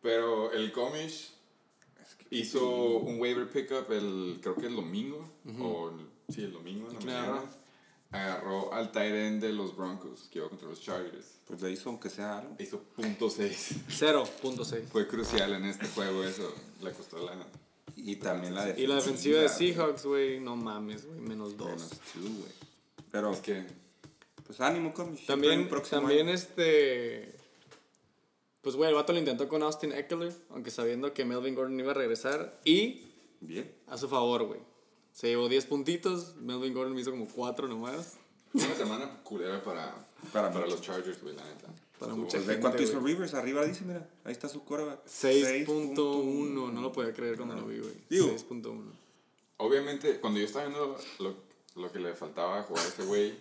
Pero el Comish hizo un waiver pickup el, creo que el domingo. O el- sí, el domingo mañana.
agarró?
Agarró al tight end de los Broncos, que iba contra los Chargers.
Pues le hizo aunque sea algo.
Hizo punto seis.
0.6.
Fue crucial en este juego eso. Le costó la...
Y también la defensiva.
Y la defensiva de. Seahawks, güey, no mames, güey, menos dos.
Menos two, güey. Pero,
Es que...
pues ánimo, hay
También, también
año.
este. Pues, güey, el vato lo intentó con Austin Eckler, aunque sabiendo que Melvin Gordon iba a regresar. Y
Bien.
a su favor, güey. Se llevó 10 puntitos. Melvin Gordon me hizo como 4 nomás.
Una semana culera para,
Para
para, los Chargers, güey, la neta.
Para
Estuvo-
mucha
Pues
gente,
cuánto hizo. Rivers. Arriba dice, mira. Ahí está su coreback.
6.1. No lo podía creer cuando lo vi, güey.
Digo.
6.1.
Obviamente, cuando yo estaba viendo lo, lo que le faltaba jugar a este güey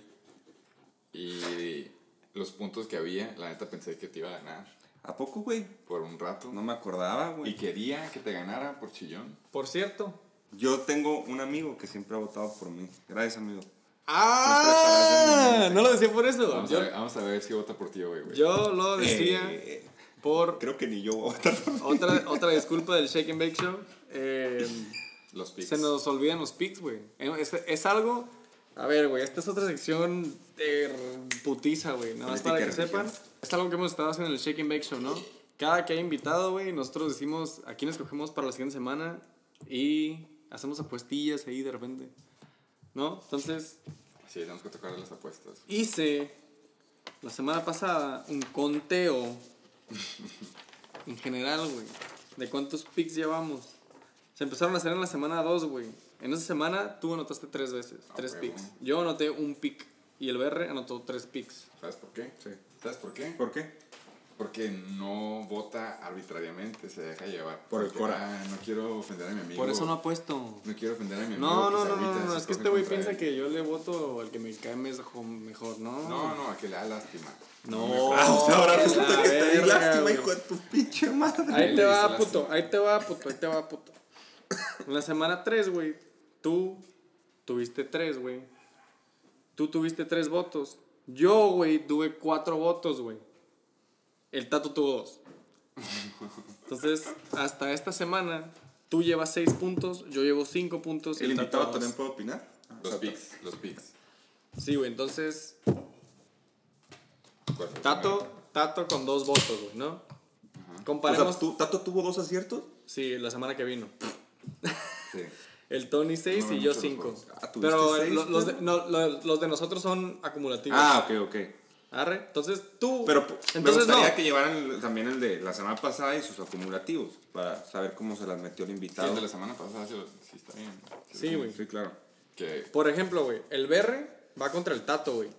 y los puntos que había, la neta pensé que te iba a ganar
¿A poco, güey?
por un rato.
No me acordaba,
Y
güey.
quería que te ganara por chillón.
Por cierto.
Yo tengo un amigo que siempre ha votado por mí. Gracias, amigo.
¡Ah! No lo decía por eso.
Vamos,
Yo,
a, ver, vamos a ver si vota por ti, güey. güey.
yo lo decía
Eh,
por
creo que ni yo voy a votar por
otra, otra disculpa del Shake and Bake Show. Eh,
Los picks.
se nos olvidan los picks, güey. Eh, Es, es algo. A ver, güey, esta es otra sección de putiza, güey. Nada más para que
y
sepan. Es algo que hemos estado haciendo en el Shake and Bake Show, ¿no? Cada que hay invitado, güey, nosotros decimos a quién escogemos para la siguiente semana y hacemos apuestillas ahí de repente. ¿No? Entonces,
Sí, tenemos que tocar las apuestas.
hice la semana pasada un conteo <laughs> en general, güey, de cuántos picks llevamos. Se empezaron a hacer en la semana 2, güey. En esa semana tú anotaste tres veces, tres
huevo.
picks. Yo anoté un pick y el BR anotó tres picks.
¿Sabes por qué?
Sí.
¿Sabes por qué?
¿Por qué?
Porque no vota arbitrariamente, se deja llevar.
Por el cora.
ah, no quiero ofender a mi amigo.
Por eso no apuesto.
No quiero ofender a mi amigo.
No, no, no, es que este güey piensa que yo le voto al que me cae mejor, mejor ¿no?
No, no, a que le da lástima.
No.
Ah, o sea, ahora resulta que te di
verga,
lástima, hijo de tu pinche madre.
Ahí
Ahí
te va, puto, ahí te va, puto, ahí te va, puto. En la semana 3, güey, tú tuviste 3, güey. Tú tuviste 3 votos. Yo, güey, tuve 4 votos, güey. El Tato tuvo 2. Entonces, hasta esta semana, tú llevas 6 puntos, yo llevo 5 puntos. y
¿El
Tato
invitado
dos.
también puede opinar?
Los picks, los picks.
Sí, güey, entonces,
¿Cuál fue el
Tato, Tato con 2 votos, güey, ¿no? Comparemos.
sea, ¿tú- ¿Tato tuvo dos aciertos?
Sí, la semana que vino.
Sí. <laughs>
El Tony 6
No,
y yo
muchos
5.
juegos.
Ah, ¿tuviste
Pero
seis,
lo- los, de, no, lo- los de nosotros son acumulativos.
Ah, ok, ok.
Arre, entonces tú.
Pero p- me
entonces
gustaría
no.
que llevaran el- también el de la semana pasada y sus acumulativos para saber cómo se las metió el
Sí,
invitado.
el de la semana pasada sí, sí está bien.
Sí, güey.
Sí, claro.
Que
Por ejemplo, güey, el BR va contra el Tato, güey.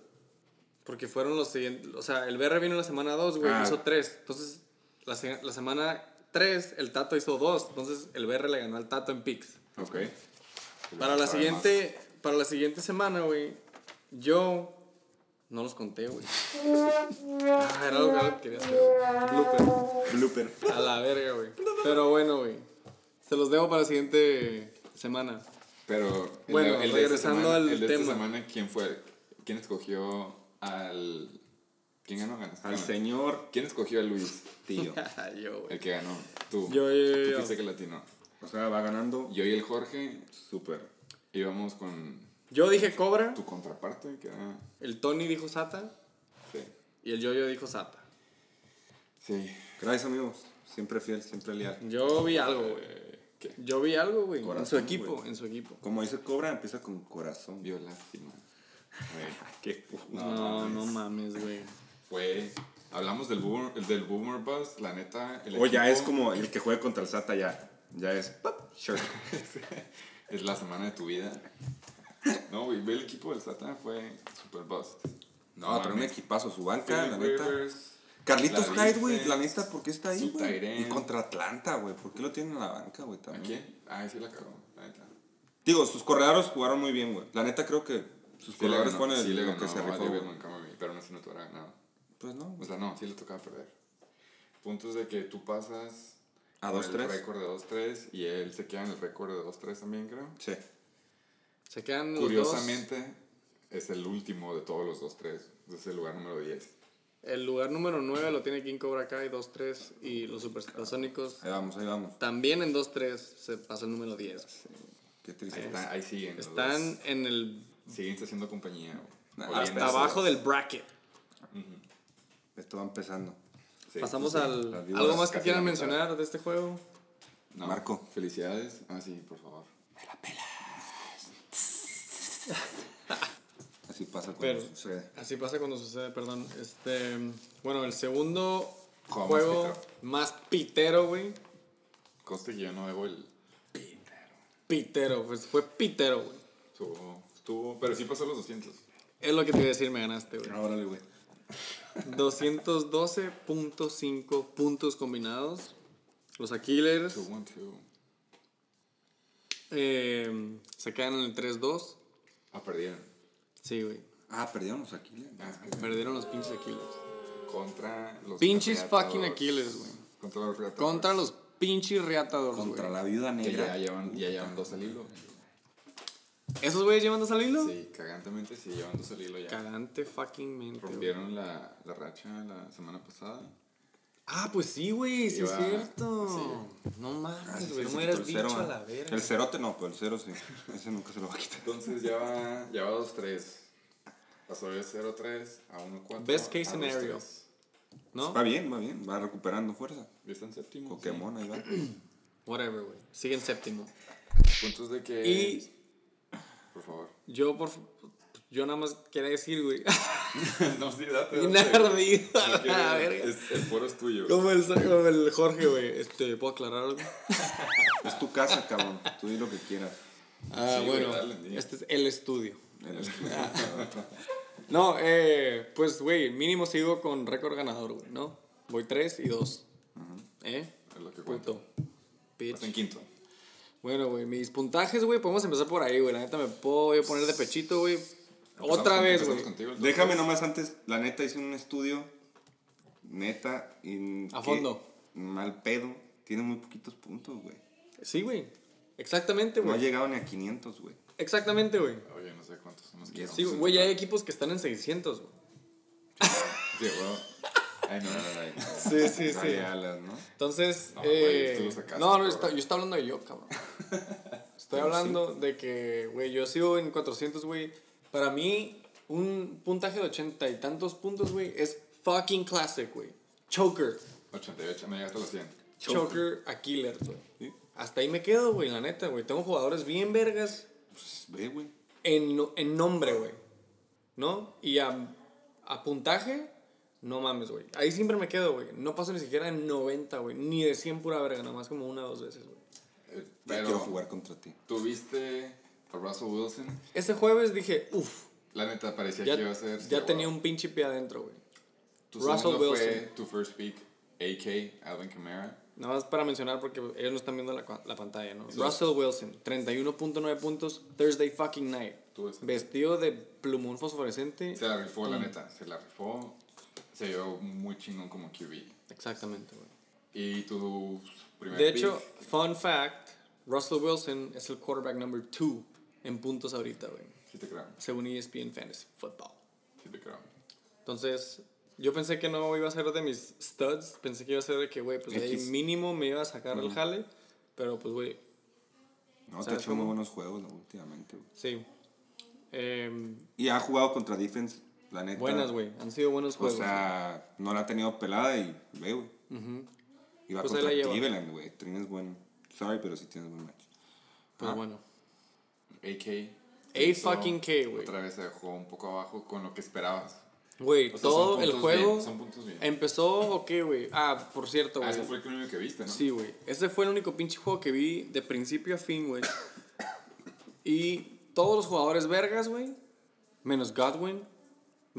Porque fueron los siguientes. O sea, el BR vino la semana 2, güey,
Ah.
hizo 3. Entonces, la, la semana 3, el Tato hizo 2. Entonces, el BR le ganó al Tato en picks.
Ok.
Para la siguiente, para la siguiente semana, güey, yo no los conté, güey. Ah, era algo que quería hacer. Blooper.
Blooper.
A la verga, güey. Pero bueno, güey. Se los dejo para la siguiente semana.
Pero el
Bueno,
de- el de esta
regresando
semana-
al
el de
tema.
esta semana, ¿quién fue? ¿Quién escogió al. ¿Quién ganó? Ganaste.
Al señor
¿Quién escogió a Luis?
tío. <laughs>
yo, güey.
El que ganó. Tú.
Yo, yo, yo,
Tú
yo.
fuiste que latino.
O sea, va ganando
Yo y el Jorge
súper.
íbamos con
Yo dije Cobra,
tu contraparte, que era.
el Tony dijo Sata
Sí.
y el Yoyo dijo Sata.
Sí.
Gracias, amigos. Siempre fiel, siempre leal.
Yo vi algo, güey.
¿Qué?
Yo vi algo, güey. En su equipo,
güey.
en su equipo.
Como dice Cobra, empieza con corazón.
Vio lástima. <laughs>
Qué.
No, no mames, güey.
Fue. Hablamos del Boomer, el del Boomer Bus, la neta. El
O ya es como el que juega contra el Sata ya. Ya es. pop, Sure. <laughs>
es la semana de tu vida. No, güey, ve el equipo del Satan fue super bust.
No, pero un
mames.
equipazo, su banca,
Philip
la neta.
Rivers,
Carlitos Hyde, güey, la neta, ¿por qué está ahí, güey? Y contra Atlanta, güey, ¿por qué lo tienen en la banca, güey,
¿A
también?
quién? Ah, sí la cagó, la neta.
Digo, sus corredores jugaron muy bien, güey. La neta creo que sus
Sí
corredores fueron
sí
lo que se
a
rifó,
pero no se no ganado.
Pues no,
O sea, no, sí le tocaba perder. Puntos de que tú pasas
A
con
2-3.
el récord de 2-3 y él se queda en el récord de 2-3 también, creo.
Sí.
Se quedan los
Curiosamente, es el último de todos los 2-3. Es el lugar número 10.
dos. El lugar número 9 lo tiene King Cobra Kai 2-3 y los Supersónicos
Ahí vamos, ahí vamos.
también en 2-3 se pasa el número 10.
Qué triste.
Está- ahí siguen. los
Están
dos.
en el
Siguen haciendo compañía.
hasta abajo del bracket.
Esto va empezando.
Sí,
Pasamos al algo más que quieran
la
mencionar de este juego.
No,
Marco.
Felicidades. Ah, sí, por favor. <laughs>
Así pasa cuando
Pero-
sucede.
Así pasa cuando sucede, perdón. Este, bueno, el segundo
Juego más
juego
pitero.
más pitero, güey.
Conste que yo no hago el.
Pitero, pues fue pitero, güey.
Estuvo, estuvo. Pero sí pasó los 200.
Es lo que te iba a decir, me ganaste, güey.
Ah, Órale, güey.
212.5 puntos combinados. Los Aquilers
2 1 2.
eh, se quedan en el 3-2.
Ah, perdieron.
Sí, güey.
Ah, perdieron los Aquiles.
Ah,
Perdieron los pinches Aquilers.
contra los.
Pinches fucking Aquiles, güey.
Contra los Reatadores.
Contra los pinches reatadores,
Contra la viuda
Que ya
negra.
llevan, ya llevan dos al hilo.
¿Esos güeyes llevan dos al hilo?
Sí, cagantemente sí llevan dos al hilo ya.
Cagante fucking mente.
Rompieron la, la racha la semana pasada.
Ah, pues sí, güey, sí es cierto. No
Ah,
mames,
sí,
güey, no me hubieras
el
dicho
cero,
a
ah.
la verga.
El cerote no, pero el cero sí. Ese nunca se lo va a quitar.
Entonces ya va, ya va 2-3. Pasó de 0-3 a 1-4.
Best case
a
scenario.
2-3.
¿No?
Va bien, va bien. Va recuperando fuerza.
Ya está en séptimo.
Pokémon, ahí va.
Whatever, güey. Sigue en séptimo.
sí. Puntos de que.
Y
Por favor.
yo, por. Yo nada más quería decir, güey. <laughs>
no, sí, date. Date.
ardido a
No quiero-
la verga.
es- el foro es tuyo.
Como el, como el Jorge, güey. Este, ¿puedo aclarar algo?
Es tu casa, cabrón. Tú di lo que quieras.
Ah,
Sí, güey,
bueno.
dale, di.
este es el estudio.
El-
No, eh, pues, güey, mínimo sigo con récord ganador, güey, ¿no? Voy 3 y 2. ¿Eh?
Es lo que cuento. Estás en quinto.
Bueno, güey, mis puntajes, güey, podemos empezar por ahí, güey. La neta me puedo yo poner de pechito, güey. Otra vez, güey.
Déjame nomás antes, la neta hice un estudio, neta, y
A fondo.
Mal pedo, tiene muy poquitos puntos, güey.
Sí, güey. Exactamente,
No ha
güey.
llegado ni a 500, güey.
Exactamente, güey.
Oye, no sé cuántos son los que
Yes.
Sí, güey, ya hay equipos que están en 600, güey.
Sí, güey. Ay, no, no, no.
Sí, sí, sí.
Hay alas, ¿no?
Entonces,
No,
eh,
sacaste,
no, no,
cabrón.
está- yo estoy hablando de yo, cabrón. <laughs> Estoy hablando de que, güey, yo sigo en 400, güey. Para mí, un puntaje de ochenta y tantos puntos, güey, es fucking classic, güey. Choker.
88, no llegaste a los 100.
Choker a killer, güey.
Sí.
Hasta ahí me quedo, güey, la neta, güey. Tengo jugadores bien vergas
Pues ve, güey.
en, no- en nombre, güey. ¿No? Y a, a puntaje, no mames, güey. Ahí siempre me quedo, güey. No paso ni siquiera en 90, güey. Ni de 100 pura verga, nada más como una o dos veces, güey.
Eh, Pero,
quiero jugar contra ti.
¿tuviste a Russell Wilson?
Ese jueves dije, uff,
La neta, parecía
ya,
que iba a ser...
ya tenía un pinche pie adentro, güey.
Tu
Russell
segundo
Wilson.
fue tu first pick, AK, Alvin Kamara.
Nada más para mencionar porque ellos no están viendo la, la pantalla, ¿no? Russell Wilson, 31.9 puntos, Thursday fucking night. Vestido de plumón fosforescente.
Se la rifó,
Mm.
la neta. Se la rifó. Se vio muy chingón como QB.
Exactamente, güey.
Y tu primer
De
pick,
hecho, fun fact, Russell Wilson es el quarterback number 2 en puntos ahorita, güey.
Sí te creo.
Según ESPN Fantasy Football.
Sí te creo.
Entonces, yo pensé que no iba a ser de mis studs. Pensé que iba a ser de que, güey, pues ahí mínimo me iba a sacar el jale. Pero pues, güey,
No, te ha
¿Sabes
hecho muy buenos juegos ¿no? últimamente, güey.
sí. Em,
Y ha jugado contra defense, la neta.
buenas, güey. Han sido buenos
O
juegos.
sea, no la ha tenido pelada y ve, güey.
güey. Ujú.
Iba
Pues ahí
contra. Cleveland, güey. Tienes buen. Sorry, pero sí tienes buen match.
Pues
Ah.
bueno.
AK.
A fucking K, güey.
Otra vez se dejó un poco abajo con lo que esperabas.
Güey,
O sea,
todo el juego
bien, son puntos bien.
empezó, ok, güey. Ah, por cierto,
Ah,
güey.
ese fue el único que viste, ¿no?
Sí, güey. Ese fue el único pinche juego que vi de principio a fin, güey. Y todos los jugadores vergas, güey, menos Godwin,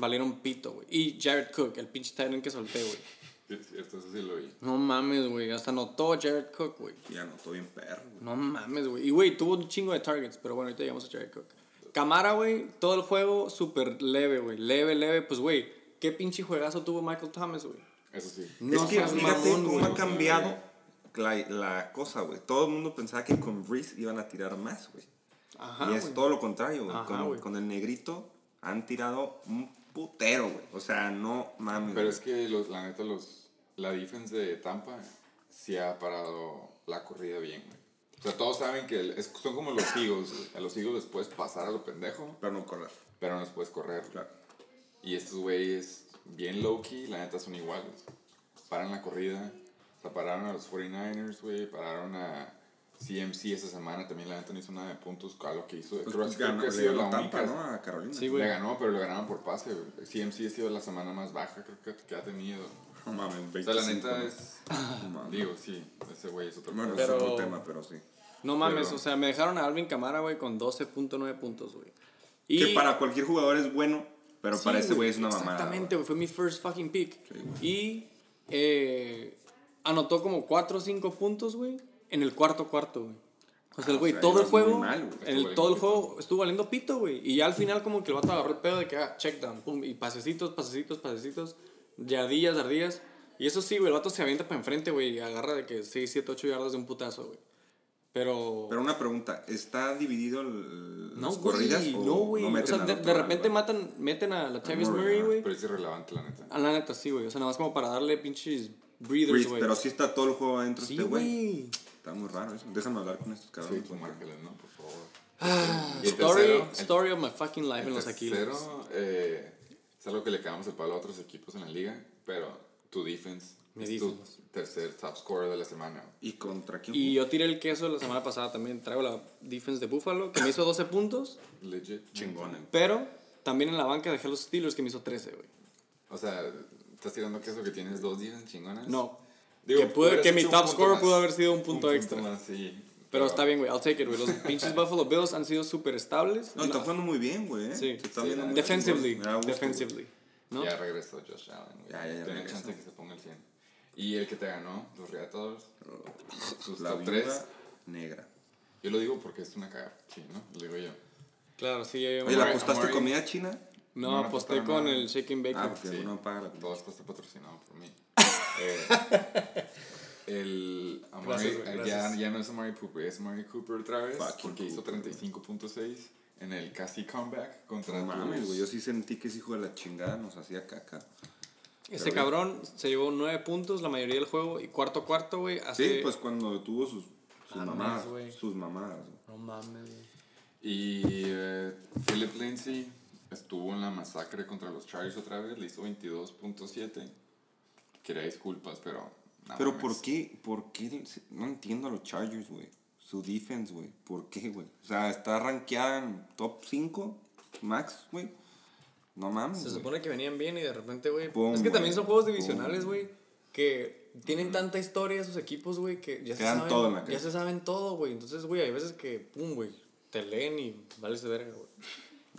valieron pito, güey. Y Jared Cook, el pinche Titan que solté, güey. <laughs>
Sí, es cierto, eso sí lo vi.
No mames, güey. Hasta notó Jared Cook, güey.
Y anotó bien perro, güey.
No mames, güey. Y, güey, tuvo un chingo de targets, pero bueno, ahorita llegamos a Jared Cook. Camara, güey, todo el juego súper leve, güey. Leve, leve. Pues, güey, qué pinche juegazo tuvo Michael Thomas, güey.
Eso sí.
No
es que fíjate cómo ha cambiado la, la cosa, güey. Todo el mundo pensaba que con Breeze iban a tirar más, güey.
Ajá,
y es todo lo contrario, güey. Con,
güey.
con el negrito han tirado un putero, güey. O sea, no mames.
Pero es que los, la neta, los, la defense de Tampa sí ha parado la corrida bien, güey. O sea, todos saben que el- es- son como los Eagles, güey. A los Eagles les puedes pasar a lo pendejo,
Pero no correr.
pero no les puedes correr.
Claro.
Y estos güeyes, bien low-key, la neta son iguales. Paran la corrida. O sea, pararon a los 49ers, güey. Pararon a CMC esa semana. También la neta no hizo nada de puntos a lo que hizo.
Pues,
creo,
pues,
creo
ganó,
que ha
le
sido la
Tampa,
única.
¿no? A Carolina.
Sí, güey.
Le ganó, pero le ganaron por pase, güey. CMC ha sido la semana más baja, creo que, que ha tenido.
No mames,
O sea, la
25,
neta
¿no?
es.
Mames.
Digo, sí, ese güey es otro
Bueno.
Pero-
es otro tema, pero sí.
No mames,
Pero-
o sea, me dejaron a Alvin Camara, güey, con 12.9 puntos, güey. Y...
Que para cualquier jugador es bueno, pero
Sí,
para ese güey es una mamada.
Exactamente, güey, fue mi first fucking pick.
Sí,
y eh, anotó como 4 o 5 puntos, güey, en el cuarto cuarto, güey. O sea, el
Ah,
güey,
o sea,
todo el juego,
mal,
en el, todo el juego estuvo valiendo pito, güey. Y ya al final como que el vato agarró el pedo de que, ah, check down, pum, y pasecitos, pasecitos, pasecitos, yardillas, yardillas. Y eso sí, güey, el vato se avienta para enfrente, güey, y agarra de que 6, 7, 8 yardas de un putazo, güey. Pero...
Pero una pregunta, ¿está dividido el,
no,
las
güey,
corridas o
no, güey. O sea, de, de repente matan, meten a la Travis
Murray,
güey.
Pero es irrelevante, la neta.
A la neta, sí, güey. O sea, nada más como para darle pinches breathers, güey.
pero sí está todo el juego adentro
Sí,
este güey. Está muy raro eso. Déjame hablar con estos
Sí,
cabrones.
márcales, ¿no? Por favor.
Ah,
el
story,
tercero, el-
story of my fucking life en los Aquiles.
tercero, eh, es algo que le cagamos el palo a otros equipos en la liga, pero tu defense
Mi
es tu tercer top scorer de la semana.
¿Y contra quién?
Y yo tiré el queso la semana pasada también. Traigo la defense de Buffalo, que me hizo 12 puntos.
Legit.
Chingón, eh.
Pero también en la banca dejé a los Steelers, que me hizo 13, güey.
O sea, ¿estás tirando que eso que tienes dos defense chingonas?
No.
Digo,
que pude- que mi
un
top
punto
scorer
más.
pudo haber sido un punto extra.
más, sí.
Pero está bien, güey. I'll take it, güey. Los pinches Buffalo Bills han sido súper estables.
No, está jugando muy bien, güey. ¿eh?
Sí.
Está
Sí,
muy.
Defensively.
gusto,
Defensively. ¿no?
Ya regresó Josh Allen, güey.
Ya, ya, ya
Tiene chance de que se ponga el 100. Y el que te ganó, los Reatadores, sus
La
top
viuda
3.
negra.
Yo lo digo porque es una cagada. Sí, ¿no? Lo digo yo.
Claro, sí. ya-
Oye, ¿la
Amari-
apostaste comida china?
No,
no
aposté
apostaron
con
nada.
el Shaking Bacon.
Ah, porque
Sí.
uno paga la comida.
Todo esto está patrocinado por mí. <laughs> Eh, el Amari,
Gracias,
eh,
gracias.
ya, ya no es Amari Cooper, es Amari Cooper otra vez.
Fucking
porque hizo
Cooper.
35.6 en el casi comeback contra
No mames, güey. Yo sí sentí que ese hijo de la chingada nos hacía caca.
Ese
Pero
cabrón se llevó 9 puntos la mayoría del juego y cuarto cuarto, güey. hace-
Sí, pues cuando tuvo sus, sus
Mames,
mamadas.
güey.
Sus mamadas. güey.
No mames, güey.
Y eh, Philip Lindsay estuvo en la masacre contra los Chargers otra vez, le hizo 22.7. Quería disculpas, pero...
Pero. ¿por qué? ¿Por qué? No entiendo a los Chargers, güey. Su defense, güey. ¿Por qué, güey? O sea, está rankeada en top 5, max, güey. No mames.
Se supone que venían bien y de repente, güey. Es que también son juegos divisionales, güey. Que tienen tanta historia esos equipos, güey, que ya se saben.
todo en la
ya se saben todo, güey. Entonces, güey, hay veces que, pum, güey, te leen y vale ese verga, güey.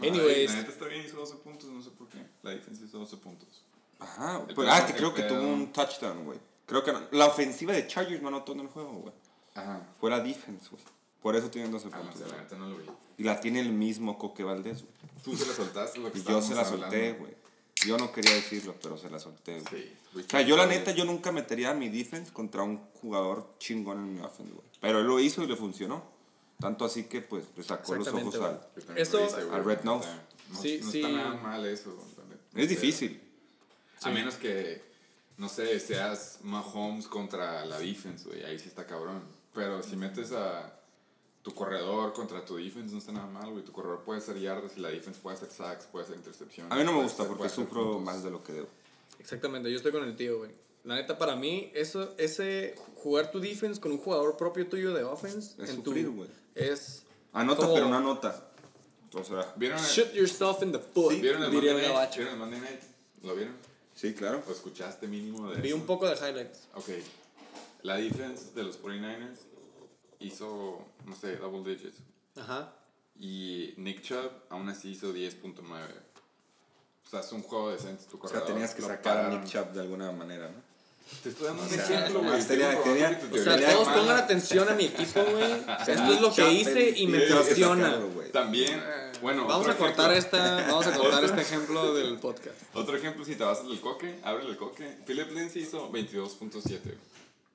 No,
Anyways.
La neta está bien, hizo 12 puntos, no sé por qué. La defensa hizo 12 puntos.
Ajá. Pues,
pedo-
ah, que creo que tuvo un touchdown, güey. Creo que no- la ofensiva de Chargers no anotó en el juego, güey.
Ajá.
Fue la defense, güey. Por eso tienen 12
Ah, no
puntos.
sé, la neta no lo vi.
Y la tiene el mismo Coque Valdés, güey.
Tú se la soltaste lo que
Y yo se la solté, güey. Yo no quería decirlo, pero se la solté, güey.
Sí.
O sea, yo la neta, yo nunca metería a mi defense contra un jugador chingón en mi offense, güey. Pero él lo hizo y le funcionó. Tanto así que, pues, le sacó los ojos al... Red Nose.
No,
Sí,
no
sí.
está nada mal eso.
Es difícil.
A menos que, no sé, seas Mahomes contra la defense, güey. Ahí sí está cabrón. Pero si metes a tu corredor contra tu defense, no está nada mal, güey. Tu corredor puede hacer yardas y la defense puede hacer sacks, puede hacer intercepciones.
A mí no me gusta porque sufro
puntos.
más de lo que debo.
Exactamente, yo estoy con el tío, güey. La neta, para mí, eso, ese jugar tu defense con un jugador propio tuyo de offense
Es
en
sufrir,
tu. Es
Anota,
como-
pero no anota. O sea,
¿Vieron el,
shoot yourself in the foot,
¿vieron el Monday Night? ¿Vieron el Monday Night? ¿Lo vieron?
Sí, claro.
¿O escuchaste mínimo de
Vi
eso?
un poco de highlights.
Ok. La defense de los 49ers hizo, no sé, double digits.
Ajá.
Y Nick Chubb aún así hizo 10.9. O sea, es un juego decente tu
O sea,
corredor.
tenías que sacar a. Nick Chubb de alguna manera, ¿no?
Te estoy dando un
sea,
ejemplo, güey.
O sea, todos pongan atención a mi equipo, güey. <laughs> Esto es lo que hice y me
güey.
También, bueno,
Vamos a cortar
ejemplo.
esta, vamos a cortar este ejemplo del podcast.
Otro ejemplo, si te vas al coque, abre el coque. Philip Lindsay hizo 22.7.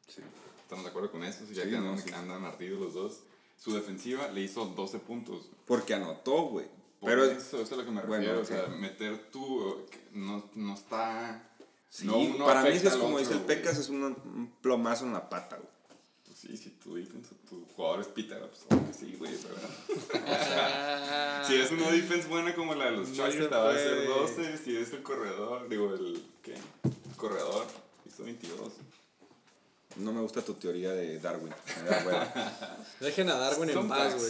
Sí.
¿Estamos de acuerdo con eso? Ya
Sí,
que andan,
no, sí.
andan ardidos los dos. Su defensiva le hizo 12 puntos.
Porque anotó, güey. Pero
eso, eso es a lo que me
Bueno,
refiero.
ok.
O sea, meter tú no, no está.
Sí,
no, no
para mí eso es como
otro,
dice el. Pecas, es un, un plomazo en la pata, güey.
Pues sí, si tu defense, tu jugador es Peter, pues obvio que sí, güey. Pero, <laughs> si es una defense buena como la de los
No
Chargers, te va a hacer
puede.
12. Si es el corredor, digo, el. ¿Qué? El corredor, hizo 22.
No me gusta tu teoría de Darwin. <laughs>
Dejen a Darwin en
Son
paz,
facts,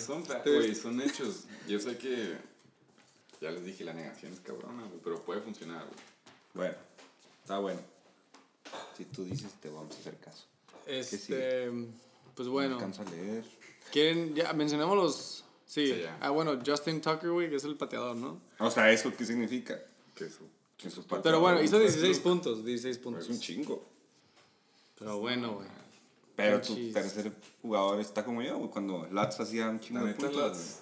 güey.
Son son hechos. Yo sé que. Ya les dije, la negación es cabrona, güey, pero puede funcionar, güey.
bueno, está bueno. Si tú dices, te vamos a hacer caso.
Este, pues bueno,
No a leer.
¿quieren, ya mencionamos los, sí, ah bueno, Justin Tucker, güey, que es el pateador, ¿no?
O sea, ¿eso qué significa?
Que eso.
Que sus
Pero bueno, hizo
pateadores,
16 puntos, 16
Es
puntos.
un chingo.
Pero bueno, güey.
Pero tu tercer jugador está como yo, güey. Cuando Lats hacía un chingo de puntos.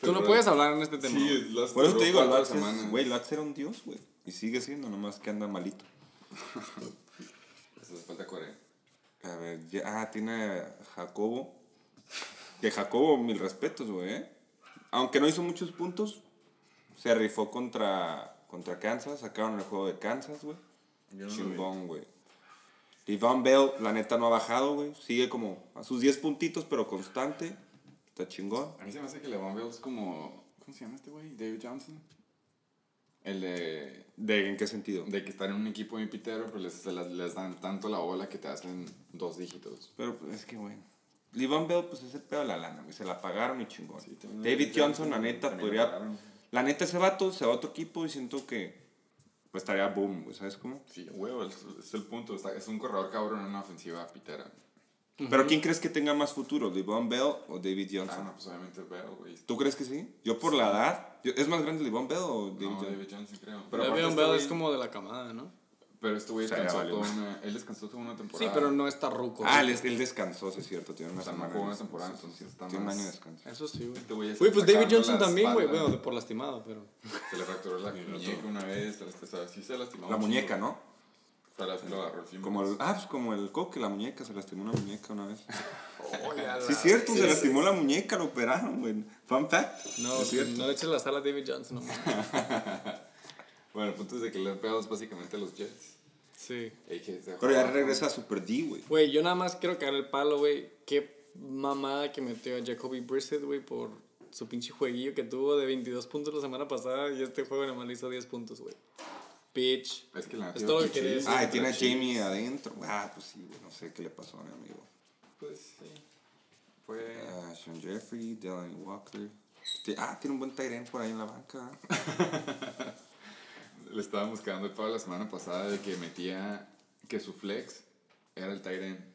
Tú no puedes hablar en este tema.
Sí, las
Por eso te digo, Lats es, güey, Lats era un dios, güey. Y sigue siendo, nomás que anda malito.
Eso falta Corea.
A ver, ya, ah, tiene a Jacobo. Que Jacobo, mil respetos, güey. ¿eh? Aunque no hizo muchos puntos, se rifó contra, contra Kansas. Sacaron el juego de Kansas, güey.
No
Chingón, güey. Devon Bell, la neta, no ha bajado, güey. Sigue como a sus 10 puntitos, pero constante. Está chingón.
A mí se me hace que LeBron Bell es como. ¿Cómo se llama este güey? David Johnson. El de.
¿De en qué sentido?
De que están en un equipo bien pitero, pero les, se las- les dan tanto la bola que te hacen dos dígitos.
Pero pues, es que, güey. Levon Bell, pues es el pedo de la lana, güey. Se la pagaron y chingón.
Sí,
David Johnson, la neta, podría. La neta, ese vato se va a otro equipo y siento que. Pues estaría boom. ¿Sabes cómo?
Sí, huevo, es, es el punto. está- es un corredor cabrón en una ofensiva pitera.
Pero ¿quién crees que tenga más futuro? ¿Levon Bell o David
Ah,
Johnson?
no, pues obviamente Bell, güey.
¿Tú crees que sí? Yo por la edad. ¿Es más grande Levon Bell o David
No,
Johnson?
David Johnson creo.
Pero David
este
Bell es como de la camada, ¿no?
Pero este güey
O sea,
descansó
valió.
toda una... Él descansó toda una
Sí,
temporada.
pero no está ruco.
Ah,
güey.
él, él descansó, sí es cierto. Tiene una
O sea, no
semana.
una temporada,
sí, sí,
entonces
sí,
está
Tiene un
más-
año de descanso.
Eso sí, güey.
Este güey
pues David Johnson también, güey. Bueno, de- por lastimado, pero.
Se le fracturó la muñeca una vez. se la- o sea, sí se lastimó.
La
un
muñeca,
chingo. Lo agarró el.
Como el, ah, pues como el coque, la muñeca, se lastimó una muñeca una vez. <laughs>
La-
Sí, es cierto,
Sí,
se
sí.
lastimó la muñeca, lo operaron, güey. Fun fact.
No,
es cierto.
no le eches la sala a David Johnson, no. <laughs>
Bueno, el punto es de que le han pegado básicamente a los Jets.
Sí.
Pero ya regresa a Super D, güey.
Güey, yo nada más quiero caer el palo, güey. Qué mamada que metió a Jacoby Brissett, güey, por su pinche jueguillo que tuvo de 22 puntos la semana pasada y este juego nada más le hizo 10 puntos, güey. Bitch.
Es que la
Es todo lo que decir.
Ah, y tiene a Jamie adentro. Ah, pues sí. No sé qué le pasó a mi amigo.
Pues sí. Fue.
Ah, Sean Jeffrey, Delaney Walker. Ah, tiene un buen Tyrant por ahí en la banca. <laughs>
Le estaba buscando el pavo la semana pasada de que metía que su flex era el Tyren.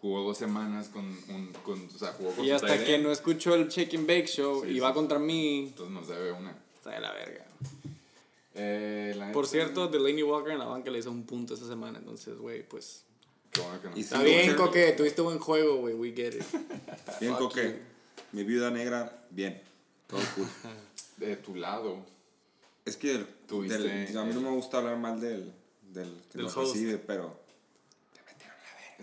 Jugó dos semanas con un. Con, o sea, jugó con
Y
su
hasta
tight
que no escuchó el Shake and Bake Show
Sí,
y
sí.
va contra mí,
Entonces nos debe una.
está de la verga.
Eh, la
Por cierto, Delaney Walker en la banca le hizo un punto esta semana, entonces, güey, pues...
Qué bueno que no.
Y
Está
Sí,
bien. Coque, tuviste buen juego, güey, we get it. <laughs>
Bien,
Fuck
Coque.
you.
Mi viuda negra, bien. Todo cool. <laughs>
De tu lado.
es que el-
Tuviste
del- a mí no me gusta hablar mal del, del que
Del
nos
host.
recibe, pero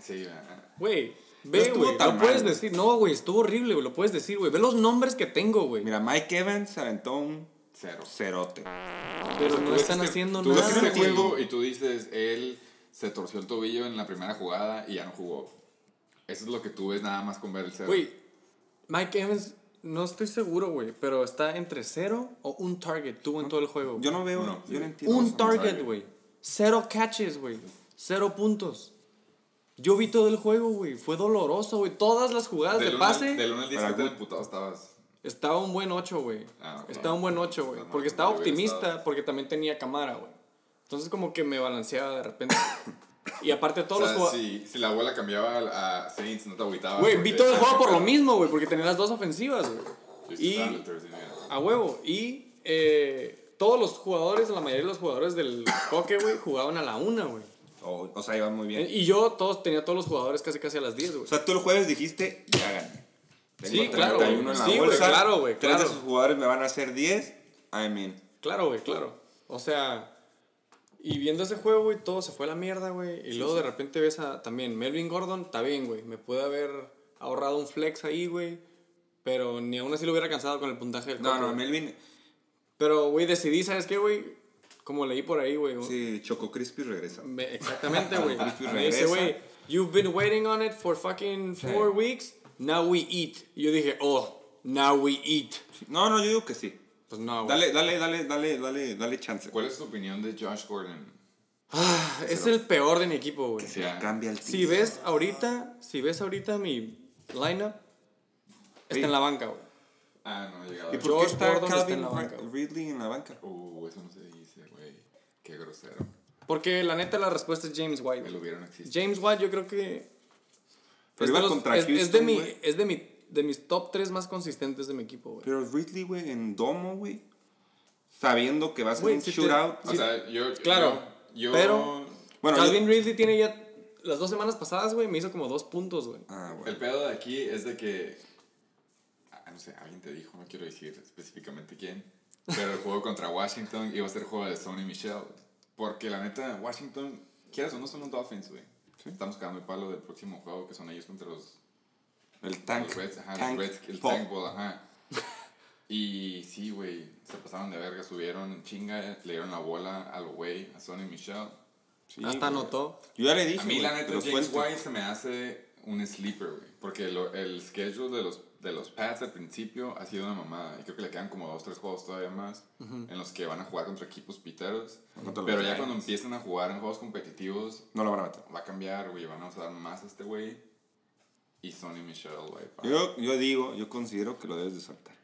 Sí, ah,
Güey,
No
ve,
estuvo
güey,
tan
lo
mal,
puedes
güey.
decir. No, güey, estuvo horrible, güey, lo puedes decir, güey. Ve los nombres que tengo, güey.
mira, Mike Evans aventó un
cero.
cerote.
Pero
Tú
no
ves
están
este-
haciendo
tú ves
nada,
este
güey.
juego y tú dices, él se torció el tobillo en la primera jugada y ya no jugó. Eso es lo que tú ves nada más con ver el cero.
Güey, Mike Evans, no estoy seguro, güey, pero está entre cero o un target tuvo en todo el juego.
Yo no veo,
Uno,
yo no entiendo.
un target, güey. Cero catches, güey. Cero puntos. Yo vi todo el juego, güey. Fue doloroso, güey. Todas las jugadas de
del uno al-
pase.
Del 1 al 10
Para
que
algún-
del putado estabas.
Estaba un buen 8, güey.
Ah.
Estaba un buen 8, güey. Porque estaba optimista,
estado.
porque también tenía cámara, güey. Entonces como que me balanceaba de repente. Y aparte todos
O sea,
los jugadores...
si, si la abuela cambiaba a Saints, no te agüitaba.
Güey, vi todo el <laughs> juego por lo mismo, güey, porque tenía las dos ofensivas, güey. Y a huevo. Y eh, todos los jugadores, la mayoría de los jugadores del Coque, güey, jugaban a la una, güey.
O, o sea, iba muy bien.
Y yo todos, tenía todos los jugadores casi casi a las 10,
O
güey.
sea, tú el jueves dijiste, ya gané.
Sí, claro, güey.
en la
Sí,
bolsa.
claro, güey,
Tres
claro.
de sus jugadores me van a hacer 10. I mean.
Claro, güey, claro. O sea, y viendo ese juego, güey, todo se fue a la mierda, güey. Y luego de repente ves a también Melvin Gordon, está bien, güey. Me pude haber ahorrado un flex ahí, güey. Pero ni aún así lo hubiera cansado con el puntaje del
No, no,
güey.
Melvin.
Pero, güey, decidí, ¿sabes qué, güey? Como leí por ahí, güey.
Sí, Choco Crispy regresa.
Me- exactamente, güey. <laughs>
Crispy
Me dice,
regresa.
güey, you've been waiting on it for fucking four weeks. Now we eat. Y yo dije, oh, now we eat.
No, no, yo digo que sí.
Pues no, güey.
Dale, dale, dale, dale, dale, dale chance.
¿Cuál es tu opinión de Josh Gordon?
Ah, es el peor de mi equipo, güey.
Se
Ya.
cambia el
Si ves ahorita, si ves ahorita mi lineup, está
Sí.
en la banca, güey.
Ah, no, llegaba.
¿Y por qué
George
está
Gordon está
Calvin
en la banca, güey.
Ridley en la banca?
Uh, eso no se dice, güey. Qué grosero.
Porque la neta la respuesta es James White.
Hubiera no existe.
James White yo creo que
Pero iba contra
es- es de
Houston,
mi,
güey.
es de mi de mis top 3 más consistentes de mi equipo, güey.
Pero Ridley, güey, en domo, güey. Sabiendo que va a ser un
si te-
shootout.
O sea, yo.
Claro,
Yo. yo-
pero-
Bueno,
Calvin Ridley tiene ya las dos semanas pasadas, güey, me hizo como dos puntos, güey.
Ah,
El
bueno.
pedo de aquí es de que. ah, No sé, alguien te dijo, no quiero decir específicamente quién. Pero el juego contra Washington iba a ser juego de Sony Michelle. Porque la neta, Washington, quieras o no, son los Dolphins, güey. Estamos cagando el palo del próximo juego que son ellos contra los
El tank.
Los Reds, ajá,
tank
los Reds, el
pop.
Tank Ball, ajá. Y sí, güey, se pasaron de verga, subieron en chinga, le dieron la bola al güey, a Sonny Michelle.
Sí,
Hasta
güey.
anotó.
Yo ya le dije.
A mí,
güey,
la neta, James
suelte.
White se me hace un sleeper, güey. Porque lo- el schedule de los, de los Pats al principio ha sido una mamada. Y creo que le quedan como dos, tres juegos todavía más en los que van a jugar contra equipos piteros.
Lo
Pero ya
creas.
cuando empiecen a jugar en juegos competitivos,
No lo van a meter.
va a cambiar, güey. Van a usar más a este güey. Y Sonny Michelle, güey.
Yo, yo digo, yo considero que lo debes de soltar.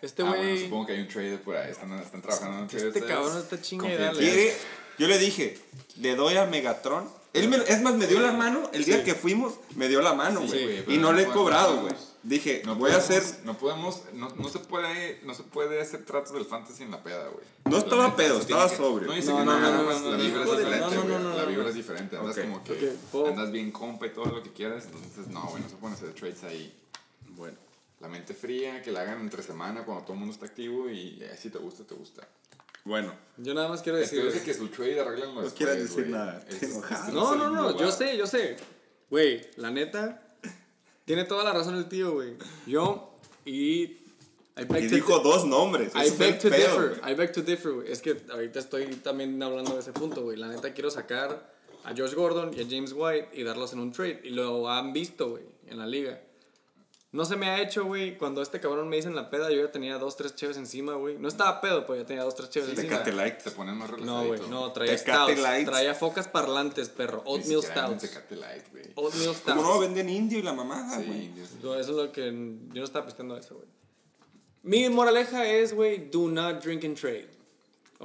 Este
Ah, bueno,
güey
supongo que hay un trade por ahí. Están, están trabajando en.
Este cabrón está chinga y
Confíen.
dale.
Quiere, yo le dije, le doy a Megatron. Él me- es más, me dio la mano el día que fuimos, me dio la mano,
Sí,
güey.
güey,
y no
no
le he cobrado, güey. Dije,
No
voy a
podemos-
hacer.
No podemos. No, no, se puede, no se puede hacer tratos del fantasy en la peda, güey.
No
La
estaba pedo, estaba
que-
sobrio.
No dice
No,
que
no,
no,
no,
nada
no,
más
no,
la vibra es diferente,
no, no,
güey.
no,
La vibra es diferente. Andas como que. Andas bien compa y todo lo que quieras. Entonces, no, güey, no se pueden hacer trades ahí.
Bueno.
La mente fría, que la hagan entre semana cuando todo el mundo está activo y eh, si te gusta, te gusta.
Bueno.
Yo nada más quiero decir.
De
güey.
que su trade arreglan los
No quieras decir nada,
Es,
estoy
es-
enojado.
No, no, no, yo sé, yo sé. Güey, la neta, tiene toda la razón el tío, güey. Yo, y. I
Y
to,
dijo dos nombres.
I beg to differ. I beg to differ, güey. Es que ahorita estoy también hablando de ese punto, güey. La neta quiero sacar a Josh Gordon y a James White y darlos en un trade. Y lo han visto, güey, en la liga. No se me ha hecho, güey. Cuando este cabrón me dice en la peda, yo ya tenía dos, tres cheves encima, güey. No estaba pedo, pues ya tenía dos, tres cheves encima.
Tecate Light.
Te ponen más
No,
relajadito.
güey, no, traía
Tecate
stouts.
Lights.
Traía focas parlantes, perro. Oatmeal stouts.
Tecate Light, güey.
Oatmeal stouts.
Como no, venden indio y la mamada,
Sí,
güey.
No, eso es lo que. Yo no estaba pisteando eso, güey. Mi moraleja es, güey, do not drink and trade.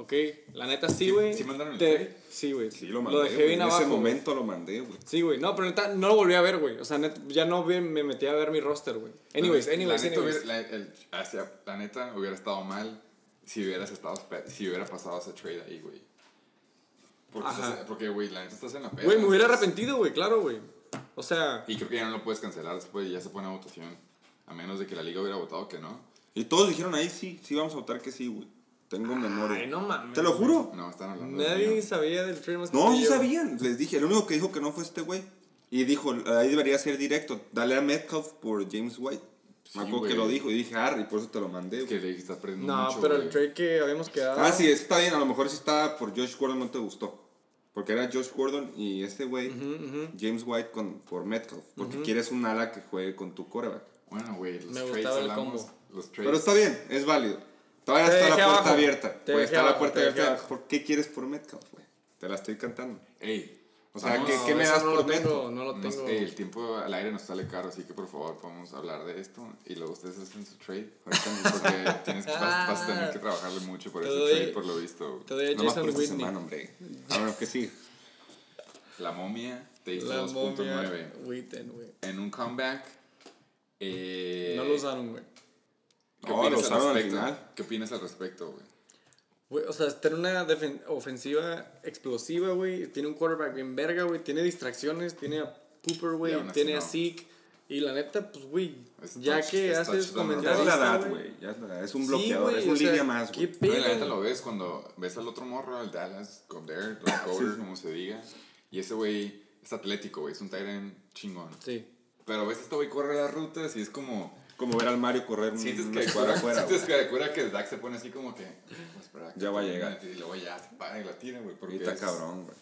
¿Ok? La neta sí, güey.
sí mandaron el
Te-
trade?
Sí, güey.
Sí, lo mandé.
dejé
güey.
bien
en
abajo.
ese
güey.
momento lo mandé, güey.
Sí, güey. No, pero neta, no lo volví a ver, güey. O sea, neta, ya no me metí a ver mi roster, güey. Anyways,
La
anyways,
neta,
anyways.
hubiera- la, el- hacia- la neta hubiera estado mal si hubieras estado si hubiera pasado ese trade ahí, güey. Porque, güey, la neta estás en la peda.
Güey, me hubiera arrepentido, güey, claro, güey. O sea,
Y creo que ya no lo puedes cancelar después, ya se pone a votación. A menos de que la liga hubiera votado que no.
Y todos dijeron ahí, sí, sí, vamos a votar que sí, güey. Tengo memoria.
ay, no mames.
Te lo juro.
No, están hablando de
Nadie
mí.
sabía del trade más que
No, sí sabían. Les dije, el único que dijo que no fue este güey. Y dijo, ahí debería ser directo. Dale a Metcalf por James White.
Sí,
Me acuerdo que lo dijo y dije, Harry, por eso te lo mandé.
Es que le estás perdiendo
No,
mucho,
pero
güey.
el trade que habíamos quedado.
Ah, sí, está bien. A lo mejor si estaba por Josh Gordon no te gustó. Porque era Josh Gordon y este güey, James White con, por Metcalf. Porque quieres un ala que juegue con tu coreback.
Bueno, güey, los
Me
trades
gustaba el
hablamos,
combo.
Los trades.
Pero está bien, es válido. Todavía está la puerta
abajo.
abierta. Está la puerta abierta. ¿Por qué quieres por Metcalf, güey? Te la estoy cantando.
Ey,
O sea,
No,
¿qué, qué me das
no
por neto?
No lo
Nos-
tengo.
ey, el tiempo al aire nos sale caro, así que por favor podemos hablar de esto y luego ustedes hacen su trade. Ahorita porque <laughs> tienes que, vas, vas a tener que trabajarle mucho por ese
doy-
trade, por lo visto.
Te doy a Jason
por
Whitney.
semana, hombre. A ver, que sí.
La momia te hizo
La
2.9
momia Witten, güey.
en un comeback. Eh,
No lo usaron, güey.
¿Qué
No,
opinas
lo
al
usaron al
respecto?
final.
¿Qué opinas al respecto, güey?
O sea, tiene una ofensiva explosiva, güey. Tiene un quarterback bien verga, güey. Tiene distracciones. Tiene a Pooper, güey. Tiene a
no.
Zeke. Y la neta, pues, güey. Ya
touch-
que
es
haces
¿no?
Ya es
comentarios.
la edad, güey. Ya es la edad. Es un bloqueador, es un línea más,
¿Qué
güey.
No, y la neta lo ves cuando ves al otro morro, al Dallas, Goddard, o Coder, como se diga. Y ese güey es atlético, güey. Es un Tyrant chingón.
Sí.
Pero ves este güey corre las rutas y es como...
Como ver al Mario correr un-
Sientes que
cuadra afuera,
sientes que cura que el Dak se pone así como que... "Voy a esperar que
Ya va a
termine",
llegar.
Y luego ya se para y la tira, güey. Porque
Y está
es-
cabrón, güey.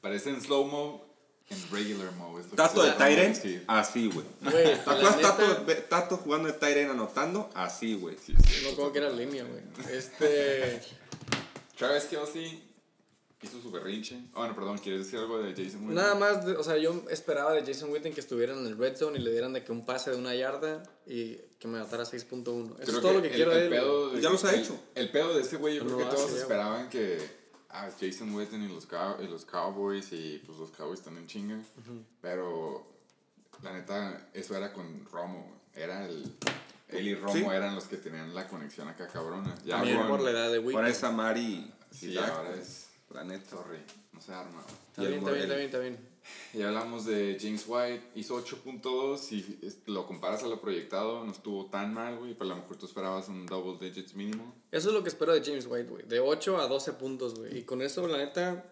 Parece en slow-mo, en regular mo.
Tato de
sí.
así, güey. ¿Te acuerdas Tato, Tato jugando de Tyrant anotando? Así, güey.
Sí, sí.
no como que era línea, güey. Este.
Travis Kelsey hizo su berrinche. Ah, bueno, perdón, ¿quieres decir algo de Jason Witten?
Nada más, de- o sea, yo esperaba de Jason Witten que estuviera en el red zone y le dieran de que un pase de una yarda y que me matara 6.1. Eso
Creo
es todo lo que
el-
quiero
el
de él.
pedo
güey.
de
Ya los ha
el-
hecho.
El pedo de ese güey, yo
No
creo que todos
hace,
esperaban que ah, Jason Witten y los, Cow- y los Cowboys y pues los Cowboys están en chinga. Pero la neta, eso era con Romo. Era el. Él y Romo
Sí.
eran los que tenían la conexión acá cabrona. Ya
También
con-
por la edad de Witten.
Ahora es Amari.
Sí, ahora es.
La neta.
Sorry, no se arma. güey.
Está
y el
bien, está bien, está
Morel.
bien, está bien.
Ya hablamos de James White, hizo 8.2 y lo comparas a lo proyectado, no estuvo tan mal, güey, pero a lo mejor tú esperabas un double digits mínimo.
Eso es lo que espero de James White, güey. De 8 a 12 puntos, güey. Y con eso, la neta,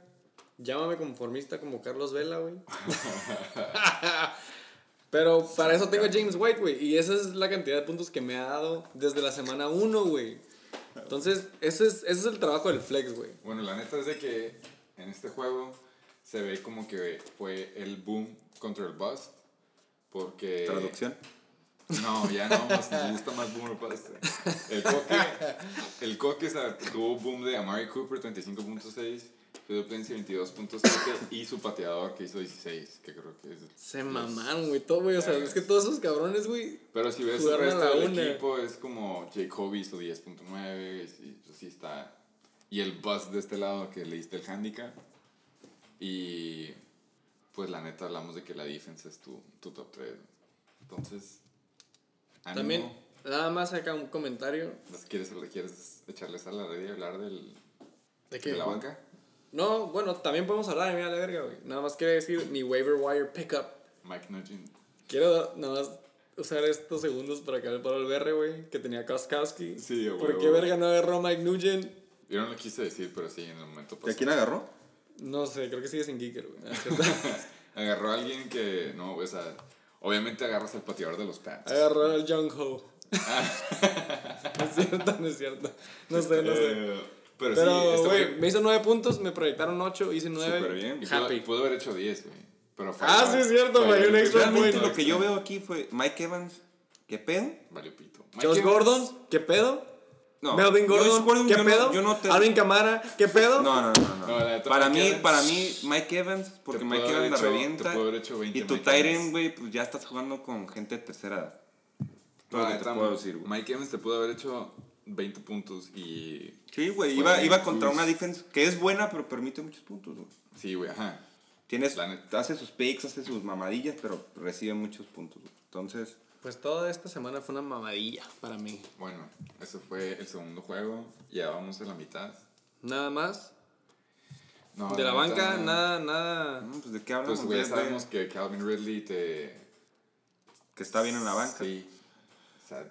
llámame conformista como Carlos Vela, güey. <laughs> Pero para eso tengo a James White, güey. Y esa es la cantidad de puntos que me ha dado desde la semana 1, güey. Entonces, ese es, ese es el trabajo del flex, güey.
Bueno, la neta es de que en este juego se ve como que fue el boom contra el bust, porque...
Traducción.
No, ya no, más, me gusta más boom o bust. El coque, el coque tuvo boom de Amari Cooper 35.6, Philip Lindsay 22.7 y su pateador que hizo 16, que creo que es...
Se mamaron, güey. Todo, güey. O sea, es que todos esos cabrones, güey.
Pero si ves el resto del
una.
equipo, es como Jacoby hizo 10.9, y pues sí está. Y el buzz de este lado que le diste el handicap. Y pues la neta hablamos de que la defense es tu, tu top 3. Entonces, ánimo.
También, nada más acá un comentario.
¿Las ¿Quieres, ¿Quieres echarles a la red y hablar del,
¿De qué?
de la banca?
No, bueno, también podemos hablar de mí a la verga, güey. Nada más quiero decir mi waiver wire pickup.
Mike Nugent.
Quiero nada más usar estos segundos para acabar para el BR, güey, que tenía Koskowski.
Sí, a
¿Por qué verga no agarró Mike Nugent?
Yo no lo quise decir, pero sí, en el momento
¿De
pasó.
quién agarró?
No sé, creo que sigue sin Geeker, güey. <laughs> Ah. <laughs>
Agarró a alguien que, no, o sea, obviamente agarras al pateador de los Pats.
Agarró al Young Ho. <laughs> no es cierto, no es cierto. No sé, no sé.
Pero,
Pero,
sí,
güey, me hizo 9 puntos, me proyectaron 8, hice 9.
Súper bien.
Happy.
pudo haber hecho 10, güey. Pero fue.
Ah, sí, es cierto, güey, un extra
Realmente
point.
lo que yo veo aquí fue Mike Evans. ¿Qué pedo?
Valió pito.
Josh
Mike Evans,
Gordon, ¿qué pedo?
No.
Melvin
Josh
Gordon, ¿qué
yo
pedo?
No, yo no te...
Alvin Camara, ¿qué pedo?
No, no, no, no.
No, la
para, mí,
Evans-
para mí, Mike Evans, porque
Te
Mike Evans la
hecho-
revienta.
hecho 20
y tu. Tyren, güey, pues ya estás jugando con gente de tercera edad.
No,
Lo
la
que te puedo decir, güey.
Mike Evans te pudo haber hecho 20 puntos y.
Sí, güey, iba, iba contra una defense que es buena, pero permite muchos puntos, güey.
Sí, güey, ajá.
Tienes, hace sus picks, hace sus mamadillas, pero recibe muchos puntos, güey. Entonces,
Pues toda esta semana fue una mamadilla para mí.
Bueno, ese fue el segundo juego. Ya vamos a la mitad.
Nada más.
No,
de la banca, nada, nada.
mm, pues de qué hablamos,
Pues, ya sabemos que Calvin Ridley te.
que está bien en la banca.
Sí.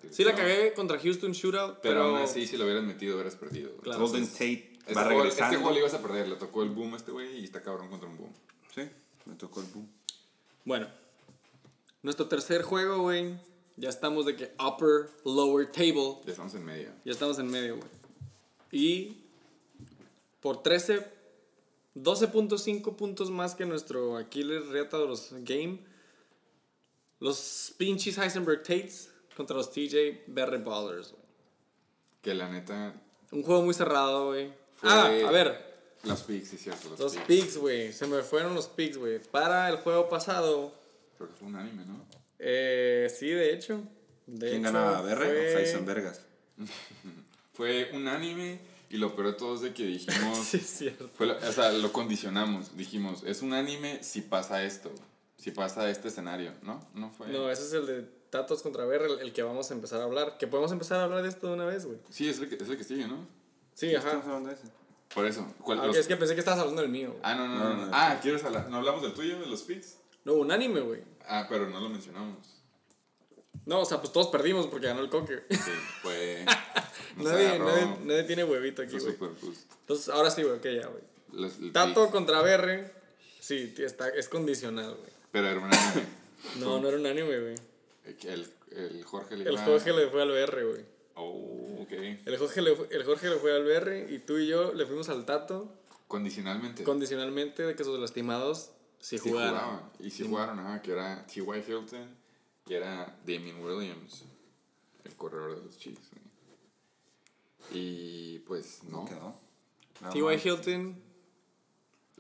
Te-
Sí la
no,
cagué contra Houston Shootout,
Pero,
pero...
aún así, si lo hubieras metido, hubieras perdido.
Claro.
Golden Tate
Este
va
juego, este
regresando.
juego le ibas a perder, le tocó el boom a este güey y está cabrón contra un boom.
Sí, me tocó el boom.
Bueno. Nuestro tercer juego, güey. Ya estamos de que upper, lower table.
Ya estamos en medio.
Ya estamos en medio, güey. Y por 13, 12.5 puntos más que nuestro Aquiles Riata de los Game. Los pinches Heisenberg Tates contra los TJ Berry Ballers, güey.
Que la neta.
Un juego muy cerrado, güey.
Fue-
Ah, a ver.
Los picks, sí, cierto. Los,
Los
picks.
güey. Se me fueron los picks, güey. Para el juego pasado.
Creo que fue un anime, ¿no?
Eh, sí, de hecho. De
¿Quién
hecho,
ganaba, Berre
fue-
o Heisenbergas? <laughs>
Fue un anime y lo peor de todo es de que dijimos. <laughs>
Sí, es cierto.
fue lo- o sea, lo condicionamos. Dijimos, es un anime si pasa esto. Si pasa este escenario, ¿no? No fue.
No, ese es el de Tatos contra Berre, el, el que vamos a empezar a hablar. Que podemos empezar a hablar de esto de una vez, güey.
Sí, es el, que, es el que sigue, ¿no?
Sí,
Estamos
ajá.
hablando de ese.
Por eso. ¿Cuál-
Ah,
los-
es que pensé que estabas hablando del mío. güey.
Ah, no, no,
No.
Ah, ¿quieres hablar? ¿No hablamos del tuyo, de los picks?
No, un anime, güey.
Ah, pero no lo mencionamos.
No, o sea, pues todos perdimos porque ganó el coque.
Sí, <laughs> fue. <laughs>
nadie, nadie, nadie tiene huevito aquí, güey. Entonces, ahora sí, güey, ok, ya, güey. Tato contra Berre. Sí, está, es condicional, güey.
Pero era un anime.
No, no era un anime, güey.
El, el Jorge le
El
iba-
Jorge le fue al BR, güey.
Oh, ok.
El Jorge, le, fue- el Jorge le fue al BR y tú y yo le fuimos al Tato
Condicionalmente.
condicionalmente de que sus lastimados si
Sí jugaban. Y sí jugaron, ajá, que era T.Y. Hilton y era Damien Williams, el corredor de los Chiefs. güey. Y pues no.
¿Cómo quedó?
T.Y. Hilton.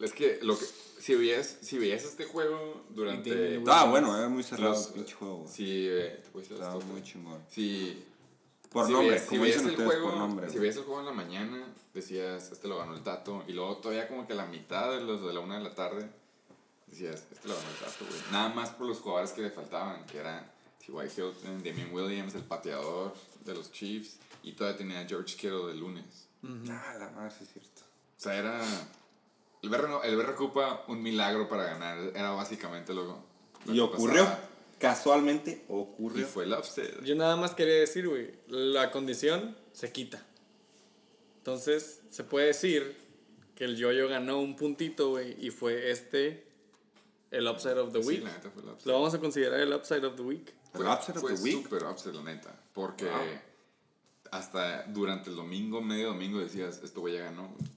Es que lo que si veías, si veías este juego durante
Estaba bueno, era muy cerrado
los-
el pinche juego.
Sí, eh,
Estaba
esto,
muy chingón.
Sí,
Por
si
nombre,
veías- si
como
veías
dicen
el
ustedes,
juego,
por nombre.
Si veías el juego en la mañana, decías, este lo ganó el Tato. Y luego todavía como que a la mitad de los de la una de la tarde, decías, este lo ganó el Tato, güey. Nada más por los jugadores que le faltaban, que eran T.Y. Hilton, Damien Williams, el pateador de los Chiefs. Y todavía tenía a George Kittle del lunes.
Ah, la madre, sí es cierto.
O sea, era... El BR, no- el BR ocupa un milagro para ganar. Era básicamente lo, lo
Y
que
ocurrió.
pasaba.
Casualmente
Y
ocurrió.
fue el upset.
Yo nada más quería decir, güey, la condición se quita. Entonces, se puede decir que el Yoyo ganó un puntito, güey, y fue este el upside of the
Sí,
week.
la neta fue el upset.
Lo vamos a considerar el upside of the week.
El
Fue,
upset of
fue
the week.
super upset, la neta. Porque
Wow.
hasta durante el domingo, medio domingo, decías, esto güey ya ganó. güey".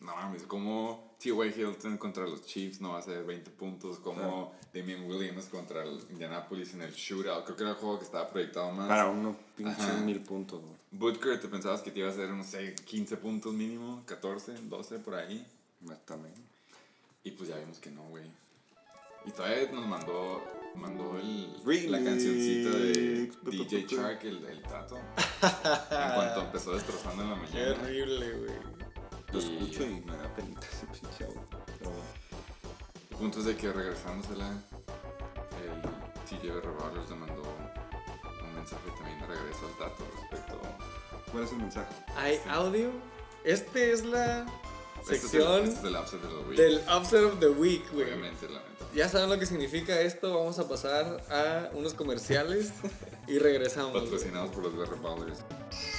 No mames, como T.Y. Hilton contra los Chiefs no va a ser 20 puntos, como Damien Williams contra el Indianapolis en el shootout. Creo que era el juego que estaba proyectado más.
Para unos pinches
Ajá.
mil puntos.
Butker, te pensabas que te iba a hacer, no sé, 15 puntos mínimo, 14, 12 por ahí.
También.
Y pues ya vimos que no, güey. Y todavía nos mandó, mandó el,
Remix.
la cancioncita de DJ Shark, <laughs> el, el tato. en cuanto empezó destrozando en la
Qué
mañana.
horrible, güey.
Lo escucho y me da penita ese pinche audio. Pero bueno.
El punto es de que regresándosela, el TJ Revolvers le mandó un mensaje también de regreso al tato respecto.
¿Cuál es el mensaje?
¿Hay audio? Este es la
Este es el-
sección
Este es el los week.
del upset of the week, güey.
Obviamente.
Ya saben lo que significa esto. Vamos a pasar a unos comerciales y regresamos.
Patrocinados por los Revolvers.
DJ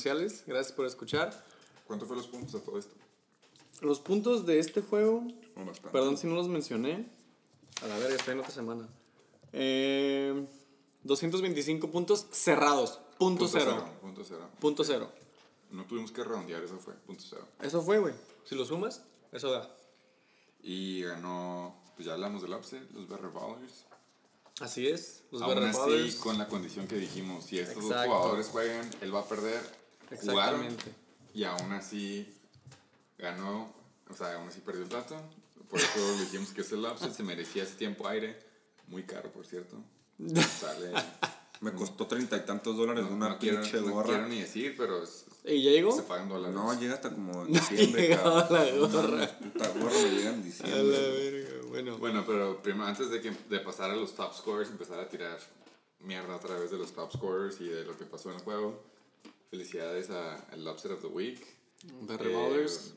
comerciales. Gracias por escuchar.
¿Cuánto fue los puntos de todo esto?
Los puntos de este juego,
No,
perdón si no los mencioné. A la verga, estoy en otra semana. Eh, 225 puntos cerrados. Punto, cero.
Punto cero.
Punto cero.
No tuvimos que redondear, eso fue. Punto cero.
Eso fue, güey. Si lo sumas, eso da.
Y ganó, pues ya hablamos del upset, los Bear Ballers.
Así es. Los
Aún así, con la condición que dijimos, si estos dos
Exacto.
jugadores juegan, él va a perder. Jugaron
Exactamente.
y aún así ganó, o sea, aún así perdió el dato. Por eso le dijimos que ese upset se merecía ese tiempo aire. Muy caro, por cierto. <laughs> Sale,
Me costó treinta y tantos dólares
no,
una
no quiero,
pinche
no
gorra.
quiero ni decir, pero es-
¿Y ya llegó?
se pagan dólares.
No, llega hasta como <laughs> en diciembre,
llegaba la
No,
gorra.
Puta gorra me llega en
A la
diciembre.
verga, bueno.
Bueno, pero primero, antes de, que, de pasar a los top scorers, empezar a tirar mierda a través de los top scorers y de lo que pasó en el juego. Felicidades a- al Upset of the Week.
The
Eh,
Revolvers.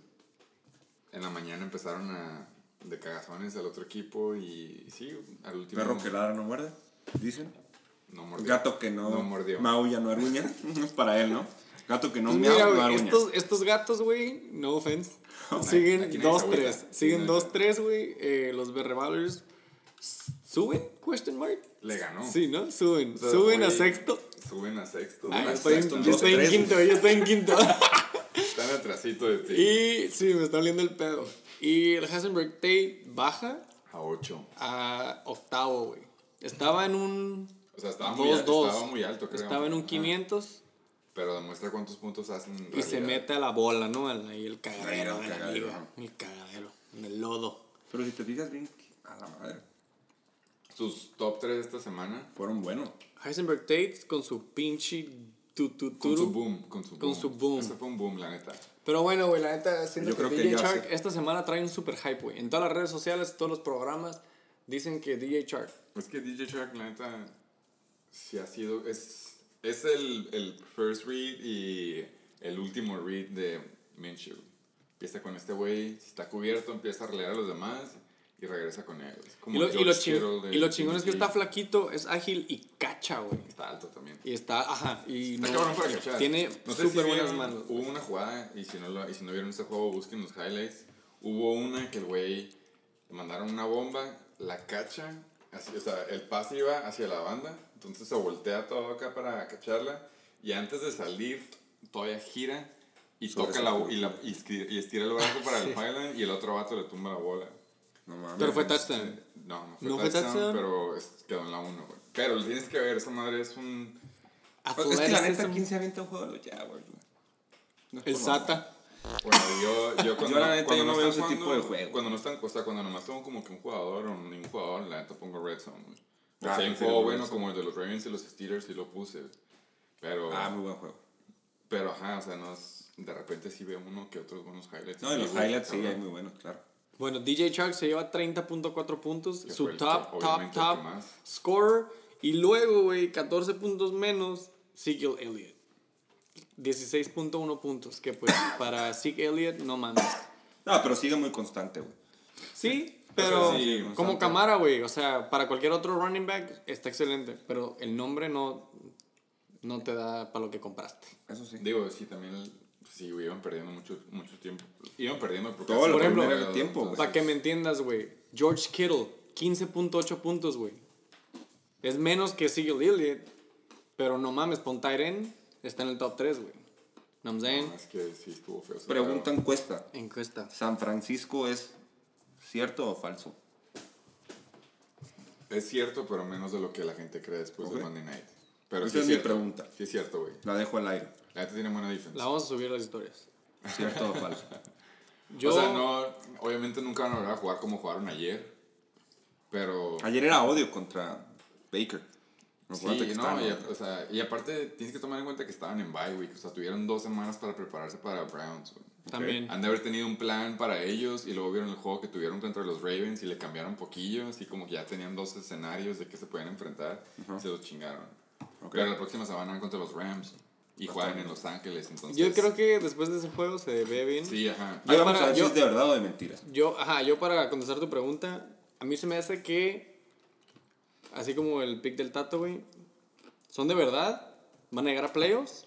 en la mañana empezaron a de cagazones al otro equipo y sí, al último
Perro que ladra no muerde, dicen.
no mordió.
Gato que no,
No mordió.
maulla no aruña. <laughs> es para él, ¿no? Gato que no
Pues
miau
mira,
no aruña.
estos, estos gatos, güey, no offense, <laughs> siguen
nadie se agüita.
2-3.
Sí,
Siguen
no,
2-3, güey. Eh, los The Revolvers suben, question mark.
Le ganó.
Sí, ¿no? Suben.
O sea,
suben a sexto.
Suben a sexto.
Ah,
a
estoy, en,
sexto,
yo estoy en
2-3,
quinto, yo estoy en quinto. <laughs>
Están atrasito de ti.
y sí, me está oliendo el pedo. Y el Hasenberg Tate baja
A 8.
a octavo, güey. Estaba en un
O sea, estaba muy,
2-2.
alto, estaba muy alto, creo.
Estaba en un
Ajá.
500
Pero demuestra cuántos puntos hacen. en
y se mete a la bola, ¿no? Ahí el cagadero
el cagadero.
El cagadero. En el lodo.
Pero si te fijas bien, a la madre.
Sus top 3 de esta semana.
Fueron buenos.
Heisenberg Tate con su pinche tu, tu,
Con su boom. Con su boom.
Con su boom.
Ese fue un boom, la neta.
Pero bueno, güey, la neta, siento
Yo
que,
creo que
DJ Shark
sé.
esta semana trae un super hype, güey. En todas las redes sociales, todos los programas dicen que DJ Shark.
Es que DJ Shark, la neta, sí ha sido. Es, es el, el first read y el último read de Minshew. Empieza con este güey, si está cubierto, empieza a relear a los demás y regresa con él. Es como
Y lo, y, lo ching-
Kittle de
y lo chingón es que está flaquito, es ágil y cacha, güey.
Está alto también.
Y está, ajá, y
Está
no-
cabrón para cachar.
tiene
No sé
súper
si
buenas manos.
Hubo una jugada, y si, no lo, y si no vieron ese juego, busquen los highlights. Hubo una que el güey le mandaron una bomba, la cacha, así, o sea, el pase iba hacia la banda, entonces se voltea todo acá para cacharla, y antes de salir, todavía gira y
Sobre
toca la y, la, y estira el brazo para el <laughs> highlight, y el otro vato le tumba la bola.
No mames.
Pero fue touchdown.
No, no fue
¿No fue
touchdown, pero quedó en la 1, güey. Pero lo tienes que ver, esa madre es un...
Pues es que la neta. ¿quién se avienta un juego de los Jaguars? No
El SATA.
Bueno, yo, yo <laughs> cuando,
Yo, la neta,
cuando
yo no veo ese tipo
jugando-
de juego.
Cuando no están, o sea, cuando nomás tengo como que un jugador o ningún jugador, la neta pongo Red Zone. güey. O
Ah,
sea, hay un
sí,
juego bueno como el de los Ravens y los Steelers y lo puse. Pero,
Ah, muy buen juego.
pero ajá, o sea, no es- de repente sí veo uno que otros buenos highlights.
No, en los
Sí,
highlights sí, hay muy buenos, claro.
Bueno, DJ Shark se lleva 30.4 puntos.
Que
Su top, top, top scorer. Y luego, güey, 14 puntos menos, Zeke Elliott. 16.1 puntos. Que pues, <laughs> para Zeke Elliott, no mames.
No, pero sigue muy constante, güey.
Sí, pero
sea, sí,
como. Camara, güey. O sea, para cualquier otro running back está excelente. Pero el nombre no, no te da para lo que compraste.
Eso sí.
Digo, sí, también, sí, güey, iban perdiendo mucho, mucho tiempo. Iban perdiendo por
Todo el
Por ejemplo,
primer
tiempo,
Para que me entiendas, güey. George Kittle, 15.8 puntos, güey. Es menos que Zeke Elliott. Pero no mames, pon Tyren. Está en el top 3, güey. ¿No I'm saying?
No, es que sí estuvo feo. ese
Pregunta encuesta.
Encuesta.
¿San Francisco es cierto o falso?
Es cierto, pero menos de lo que la gente cree después de Monday Night. Pero
Esa
sí
es
es
mi
cierto.
pregunta.
Sí es cierto, güey.
La dejo al aire.
La gente tiene buena defensa.
La vamos a subir a las historias.
¿Cierto o falso?
Yo, <laughs>
O sea, no, obviamente nunca van a volver a jugar como jugaron ayer. Pero...
Ayer era odio contra Baker.
Sí,
que
no, y, o sea, y aparte tienes que tomar en cuenta que estaban en bye week. O sea, tuvieron dos semanas para prepararse para Browns, güey.
también.
Han de haber tenido un plan para ellos y luego vieron el juego que tuvieron contra los Ravens y le cambiaron poquillo, así como que ya tenían dos escenarios de que se pueden enfrentar y se los chingaron.
Ok.
Pero la próxima semana van contra los Rams y juegan en Los Ángeles, entonces...
Yo creo que después de ese juego se ve bien.
Sí, ajá.
Para-
a ver
yo-
si es de verdad o de mentiras.
Yo, ajá, yo para contestar tu pregunta, a mí se me hace que, así como el pick del Tato, güey, son de verdad, van a llegar a playoffs,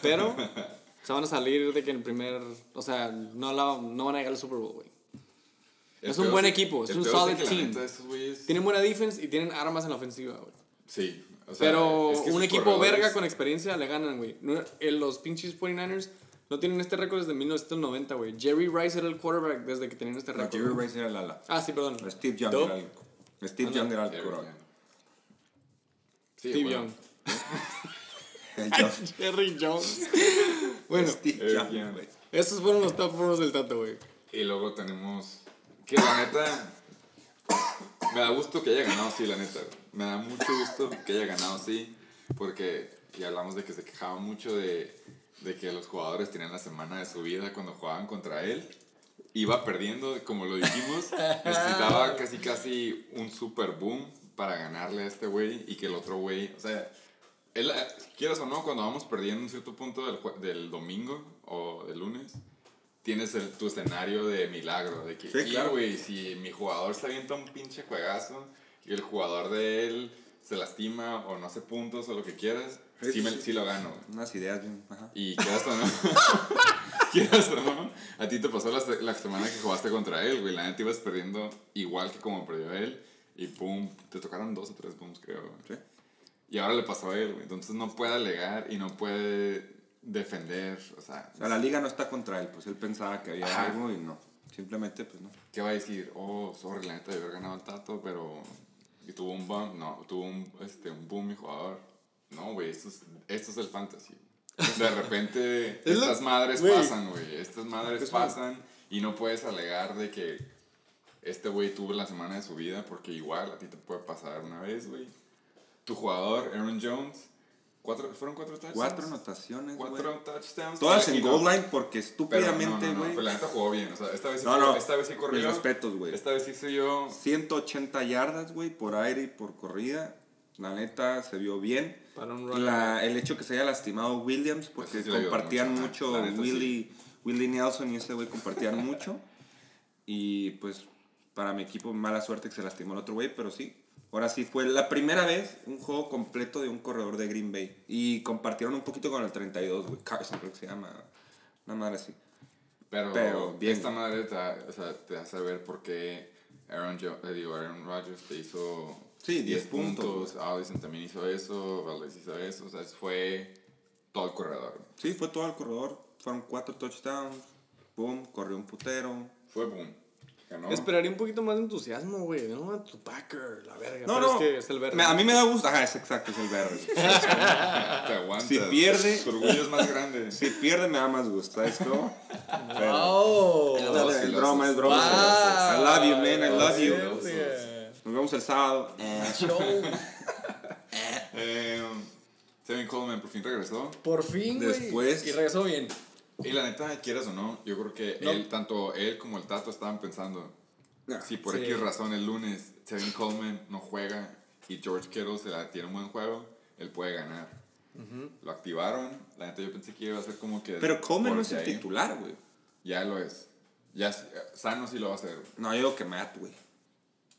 pero <laughs> se van a salir de que en el primer, o sea, no, la, no van a llegar al Super Bowl, güey. Es un buen
es-
equipo, es un solid team. Tienen buena defense y tienen armas en la ofensiva, güey.
Sí. O sea,
Pero
es que
un equipo
corredores-
verga con experiencia le ganan, güey. Los pinches 49ers no tienen este récord desde 1990, güey. Jerry Rice era el quarterback desde que tenían este
No,
récord.
Jerry Rice era el ala.
Ah, sí, perdón.
Steve Young era el... Steve
Anda.
Young era el quarterback.
Sí,
Steve
bueno.
Young. <laughs> Jerry Jones. <laughs> bueno,
Steve Young, güey.
esos fueron los top 4 del Tato, güey.
Y luego tenemos que la neta <coughs> me da gusto que haya ganado sí, la neta. Me da mucho gusto que haya ganado sí, porque ya hablamos de que se quejaba mucho de, de que los jugadores tenían la semana de su vida cuando jugaban contra él. Iba perdiendo, como lo dijimos, <laughs> necesitaba casi casi un super boom para ganarle a este güey y que el otro güey, o sea, él, quieras o no, cuando vamos perdiendo un cierto punto del, del domingo o del lunes, tienes el, tu escenario de milagro. De que,
Sí,
"Y,
claro.
güey, si mi jugador está viendo un pinche juegazo y el jugador de él se lastima o no hace puntos o lo que quieras,
Sí,
me-
sí.
lo gano. güey.
Unas ideas bien. Ajá.
Y quieras o no. <laughs> quieras o no. A ti te pasó la, la semana que jugaste contra él, güey. La neta ibas perdiendo igual que como perdió él. Y pum, te tocaron dos o tres booms, creo. güey.
Sí.
Y ahora le pasó a él, güey. Entonces no puede alegar y no puede defender. O sea,
O sea, la liga no está contra él, pues él pensaba que había
Ajá.
algo y no. Simplemente, pues no.
¿qué va a decir? Oh, sorry, la neta de haber ganado el tato, pero. Y tuvo un bump. No, tuvo un, este, un boom mi jugador. No, güey, esto es, esto es el fantasy. De repente, <laughs> estas madres
güey.
pasan, güey. Estas madres
Es
pasan y no puedes alegar de que este güey tuvo la semana de su vida porque igual a ti te puede pasar una vez, güey. Tu jugador, Aaron Jones, cuatro, ¿fueron cuatro touchdowns?
Cuatro anotaciones, güey.
Cuatro touchdowns.
Todas en
no-
goal line porque estúpidamente,
no, no, no,
güey.
pero la neta jugó bien. O sea, esta vez sí,
No,
esta vez sí corrió.
Mis respetos, güey.
Esta vez sí se yo
180 yardas, güey, por aire y por corrida. La neta se vio bien.
Para un.
La, el hecho que se haya lastimado Williams, porque
Pues sí
compartían
mucho,
mucho,
neta,
Willie, Willie Nelson y ese güey compartían mucho. Y pues para mi equipo, mala suerte que se lastimó el otro güey, pero sí. Ahora sí fue la primera vez un juego completo de un corredor de Green Bay. Y compartieron un poquito con el 32, güey. Carson creo que se llama. Una madre así.
Pero,
Pero bien.
esta madre te, o sea, te hace ver por qué Aaron, Jo- eh, digo, Aaron Rodgers te hizo
Sí,
10
10 puntos,
puntos, Allison también hizo eso, Valdez hizo eso, o sea, fue todo el corredor.
Sí, fue todo el corredor. Fueron cuatro touchdowns. Boom, corrió un putero.
Fue boom. Ganó.
Esperaría un poquito más de entusiasmo, güey. No, tu Packer, la verga.
No,
pero
no.
es que es el verde.
Me- a mí me da gusto. Ajá, es exacto, es el verde. <laughs>
Te aguantas.
Si pierde-
Tu orgullo es más grande.
Si pierde me da más gusto, ¿sabes cómo? Pero-
¡Oh!
El
es
el
broma,
dos.
es broma.
Wow.
I love you, man, I love you. Nos vemos el sábado. <laughs>
Show.
Eh, Tevin Coleman por fin regresó.
Por fin, güey.
Después-
Y regresó bien.
Y la neta, quieras o no, yo creo que
No.
él, tanto él como el Tato estaban pensando,
Nah,
si por
Sí.
X razón el lunes Tevin Coleman no juega y George Kittle se la tiene un buen juego, él puede ganar. Lo activaron, la neta yo pensé que iba a ser como que...
Pero Coleman no es el
ahí-
titular, güey.
Ya lo es. Ya eh, sano sí lo va a hacer.
No, yo digo que Matt, güey.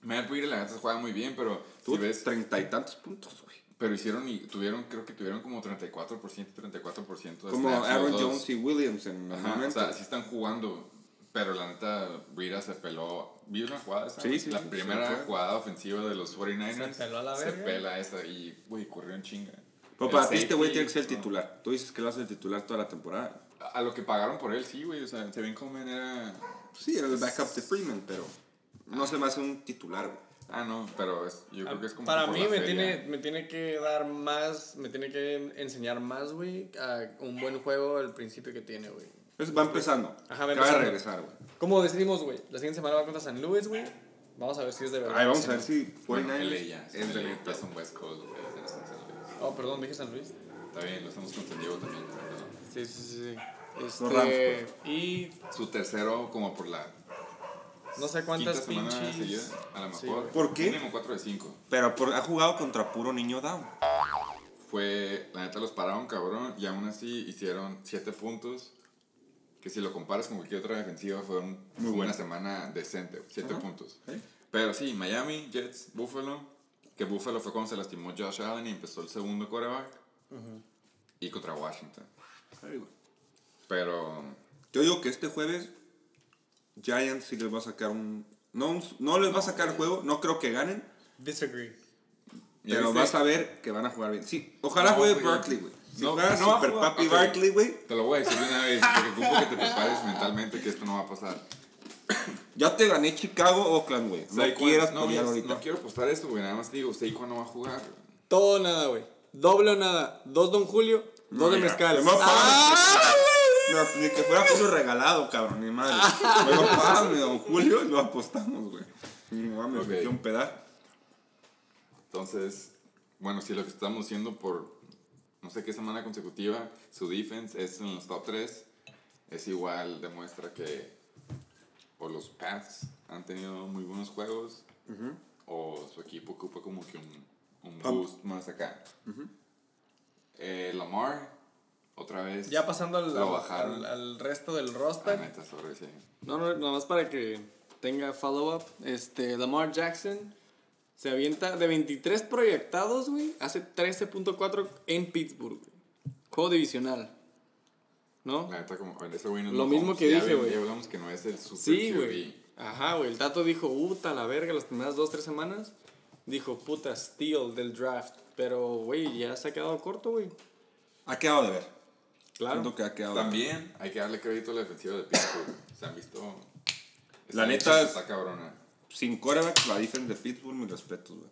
Matt Breida la neta juega muy bien, pero si
Tuvo
ves...
treinta y tantos puntos, güey.
Pero hicieron y tuvieron, creo que tuvieron como 34%, 34% de
Como
snaps
Aaron
dos.
Jones y Williams en el
Ajá, o sea, sí están jugando, pero la neta, Breida se peló. ¿Vio una jugada esa?
Sí, sí,
La
sí,
primera
se fue.
jugada ofensiva de los 49ers.
Se peló a la
se
verga.
pela esa y, güey, corrió en chinga.
Pero para ti este güey tiene que ser el
no.
titular. Tú dices que lo hace el titular toda la temporada.
A, lo que pagaron por él, sí, güey. O sea, Tevin Coleman era.
Sí, era el backup de Freeman, pero no se me hace un titular, güey.
Ah, no, pero es- yo creo que es como.
Para mí me
feria.
tiene, me tiene que dar más, me tiene que enseñar más, güey, a un buen juego al principio que tiene, güey.
Entonces va empezando.
Ajá, va
Acaba de
empezando.
regresar, güey.
Como decidimos, güey, la siguiente semana va contra San Luis, güey. Vamos a ver si es de verdad.
Ahí vamos a ver si 49ers
Bueno, LA
es de
LA, ya son West Coast, güey.
Oh, perdón, dije San Luis.
Está bien, lo estamos con San Diego también. perdón.
Sí, sí, sí. Este,
Rams,
y
Su tercero, como por la
no sé cuántas pinches.
seguida, a lo
Sí,
mejor.
güey.
¿Por qué?
Mínimo 4 de 5.
Pero por- ha jugado contra puro niño down.
Fue, la neta los pararon cabrón y aún así hicieron 7 puntos. Que si lo comparas con cualquier otra defensiva fue un-
Muy
fue
bueno.
una semana decente, 7
Ajá.
puntos.
¿Sí?
Pero sí, Miami, Jets, Buffalo. Que Buffalo fue cuando se lastimó Josh Allen y empezó el segundo quarterback. Y contra Washington. Pero
Yo digo que este jueves Giants sí les va a sacar un... No, un- no les va a sacar juego, no creo que ganen,
Disagree.
¿Ya
pero vas a ver que van a jugar bien. Sí, ojalá
No,
juegue
güey.
Barkley, güey. Si
No,
Super
jugar.
Papi
Ok.
Barkley, güey,
Te lo voy a decir de una vez, porque ocupo que te prepares mentalmente que esto no va a pasar.
ya te gané Chicago, Oakland, güey. No
Saquon-
quieras
no,
pelear
no,
ahorita.
no quiero apostar esto, güey. Nada más te digo, Saquon no va a jugar.
Todo nada, güey. Doble o nada. Dos Don Julio, dos de mezcal.
No,
¡Ah!
No, ni que fuera puro regalado, cabrón, ni madre. Luego págame, don Julio, y lo apostamos, güey. Mames,
Ok.
me quiero un pedazo.
Entonces, bueno, si lo que estamos haciendo por no sé qué semana consecutiva, su defense es en los top 3, es igual, demuestra que o los Pats han tenido muy buenos juegos, o su equipo ocupa como que un, un boost más acá. Eh, Lamar, otra vez.
Ya pasando al,
Lo
al-
bajaron.
al- al resto del
La
roster.
neta, sobre sí.
No, no, nada más para que tenga follow-up. Este, Lamar Jackson se avienta de 23 proyectados, güey. Hace 13.4 en Pittsburgh, güey. Juego divisional. ¿No?
La neta, como ese güey no es
Lo mismo que dije, güey.
Ya hablamos que no es el super
Sí, güey. Ajá, güey. El Tato dijo, puta, la verga, las primeras dos, tres semanas. Dijo, puta, steal del draft. Pero, güey, ya se ha quedado corto, güey.
Ha quedado de ver.
Claro.
Siento que ha quedado.
También hay que darle crédito a la defensiva de Pittsburgh. Se han visto.
La neta
defensa
es-
Está cabrona.
Sin quarterback, la defensa de Pittsburgh, mis respetos, güey.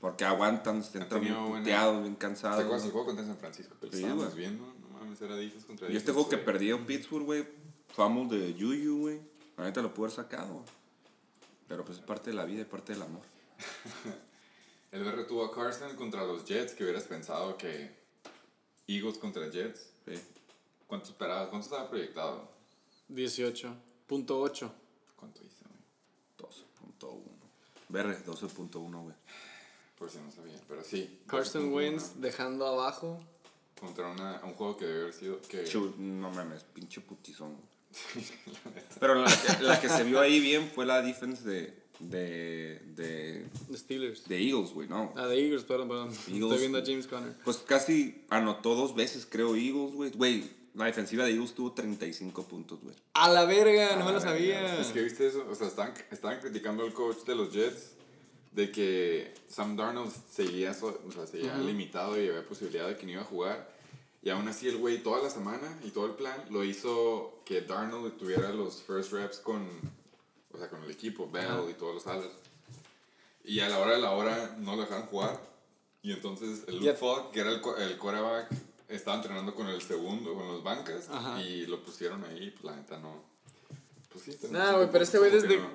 Porque aguantan, se entran bien puteados, bien
¿Te
cansados.
acuerdas el
güey.
juego contra San Francisco? Que
Sí,
estábamos
güey.
viendo. No mames, era defense contra
Y este juego que perdió Pittsburgh, güey, fumble de Yuyu, güey. La neta lo pudo haber sacado. güey. Pero pues es parte de la vida, es parte del amor. <laughs>
El BR tuvo a Carson contra los Jets, que hubieras pensado que Eagles contra Jets.
Sí.
¿Cuánto esperabas? ¿Cuánto estaba proyectado?
18.8.
¿Cuánto hizo, güey?
12.1. BR, 12.1, güey.
Por si no sabía, pero sí.
Carson
12.1
Wentz dejando abajo.
Contra una, un juego que debe haber sido. Que,
no mames, pinche putizón. <laughs> Pero la, que- la que se vio ahí bien fue la defense de, de, de,
The Steelers.
de Eagles, güey, ¿no?
Ah, de Eagles, perdón, perdón.
Eagles.
Estoy viendo a James Conner.
Pues casi anotó dos veces, creo, Eagles, güey. Güey, la defensiva de Eagles tuvo 35 puntos, güey.
A la verga, no me lo
Ah,
sabía.
Es que viste eso, o sea, estaban, estaban criticando al coach de los Jets de que Sam Darnold seguía, o sea, seguía limitado y había posibilidad de que no iba a jugar. Y aún así el güey toda la semana y todo el plan lo hizo que Darnold tuviera los first reps con, o sea, con el equipo, Bell y todos los alas. Y a la hora de la hora no lo dejaron jugar. Y entonces el Luke Falk, que era el, el quarterback, estaba entrenando con el segundo, con los bancas.
Ajá.
Y lo pusieron ahí, pues la neta no. Pues sí,
Nah, güey, pero este güey desde-
no.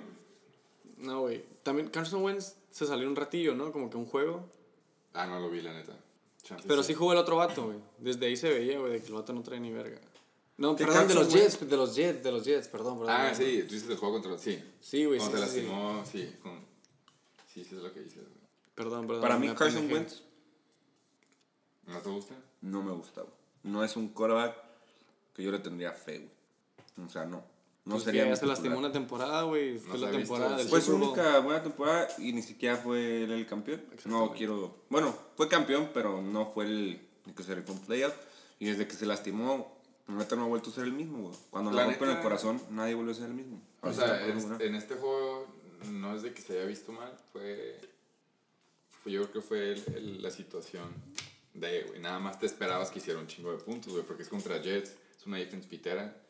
No, güey. También Carson Wentz se salió un ratillo, ¿no? Como que un juego.
Ah, no lo vi, la neta. Chance
Pero sí jugó el otro vato, güey. Desde ahí se veía, güey, de que el vato no trae ni verga. No,
¿Qué
perdón, de los
Wentz?
Jets, de los Jets, de los Jets, perdón, perdón.
Ah, sí, tú dices el juego contra los. Sí.
Sí, güey,
Cuando
sí,
se
sí, sí.
lastimó, sí. con- Sí, sí es lo que dices. güey.
Perdón, perdón.
Para mí,
me
Carson. Wentz
¿No te gusta?
no me gusta, güey. No es un quarterback que yo le tendría fe, güey. O sea, no. No
Pues
sería
ya se lastimó una temporada, güey. Fue la temporada del
Fue su única buena temporada y ni siquiera fue él el campeón. No quiero. Bueno, fue campeón, pero no fue el, que se rifó playoff. Y desde que se lastimó, la neta no ha vuelto a ser el mismo, güey. Cuando
La
le rompen el corazón, nadie vuelve a ser el mismo.
O sea,
está
en, este- en este juego no es de que se haya visto mal, fue. fue- yo creo que fue el- el- la situación de, güey. Nada más te esperabas que hiciera un chingo de puntos, güey, porque es contra Jets, es una defense pitera.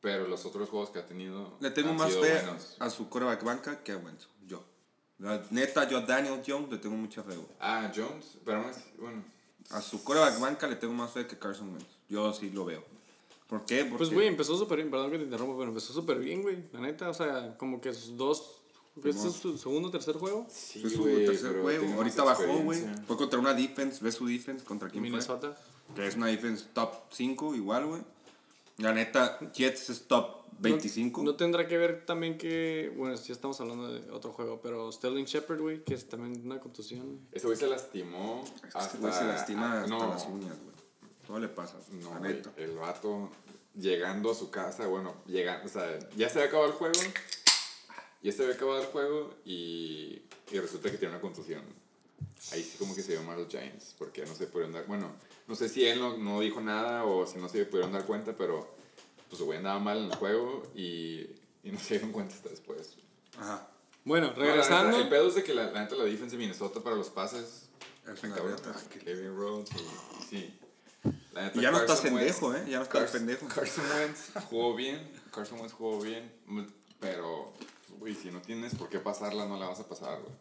Pero los otros juegos que ha tenido.
Le tengo
han
más
sido
fe
buenos.
a su quarterback banca que a Wentz. Yo. La neta, yo a Daniel Jones le tengo mucha fe, güey.
Ah, Jones, pero así, bueno.
A su quarterback banca le tengo más fe que Carson Wentz. Yo sí lo veo. ¿Por qué? Porque
Pues, güey, empezó súper bien. Perdón que te interrumpa, pero empezó súper bien, güey. La neta, o sea, como que sus dos. ¿Este es su segundo o tercer juego?
Sí,
fue su
güey,
tercer juego. Ahorita bajó, güey. Fue contra una defense. ¿Ves su defense? ¿Contra quién
Minnesota.
fue? Que es una defense top 5 igual, güey. La neta, Jets es top 25.
No, no tendrá que ver también que. Bueno, ya estamos hablando de otro juego, pero Sterling Shepard, güey, que es también una contusión.
Ese güey se lastimó.
Este güey se lastima hasta
no,
las uñas, güey. Todo le pasa,
No,
la
güey,
neta.
el vato llegando a su casa, bueno, llegando, o sea, ya se había acabado el juego, ya se había acabado el juego y, y resulta que tiene una contusión. Ahí sí como que se vio mal los Giants, porque no se pudieron dar, bueno, no sé si él no, no dijo nada o si no se pudieron dar cuenta, pero pues el güey andaba mal en el juego y, y no se dieron cuenta hasta después.
Ajá.
Bueno,
No, la
regresando.
neta, el pedo es de que la, la neta la defensa de Minnesota para los pases
Es una
que Rhodes y, y sí. La neta,
Y ya no estás
Carson Wentz-
pendejo, ¿eh? Ya no estás
Carson,
pendejo.
Carson Wentz <laughs> jugó bien, Carson Wentz jugó bien, pero, güey, si no tienes por qué pasarla, no la vas a pasar, güey.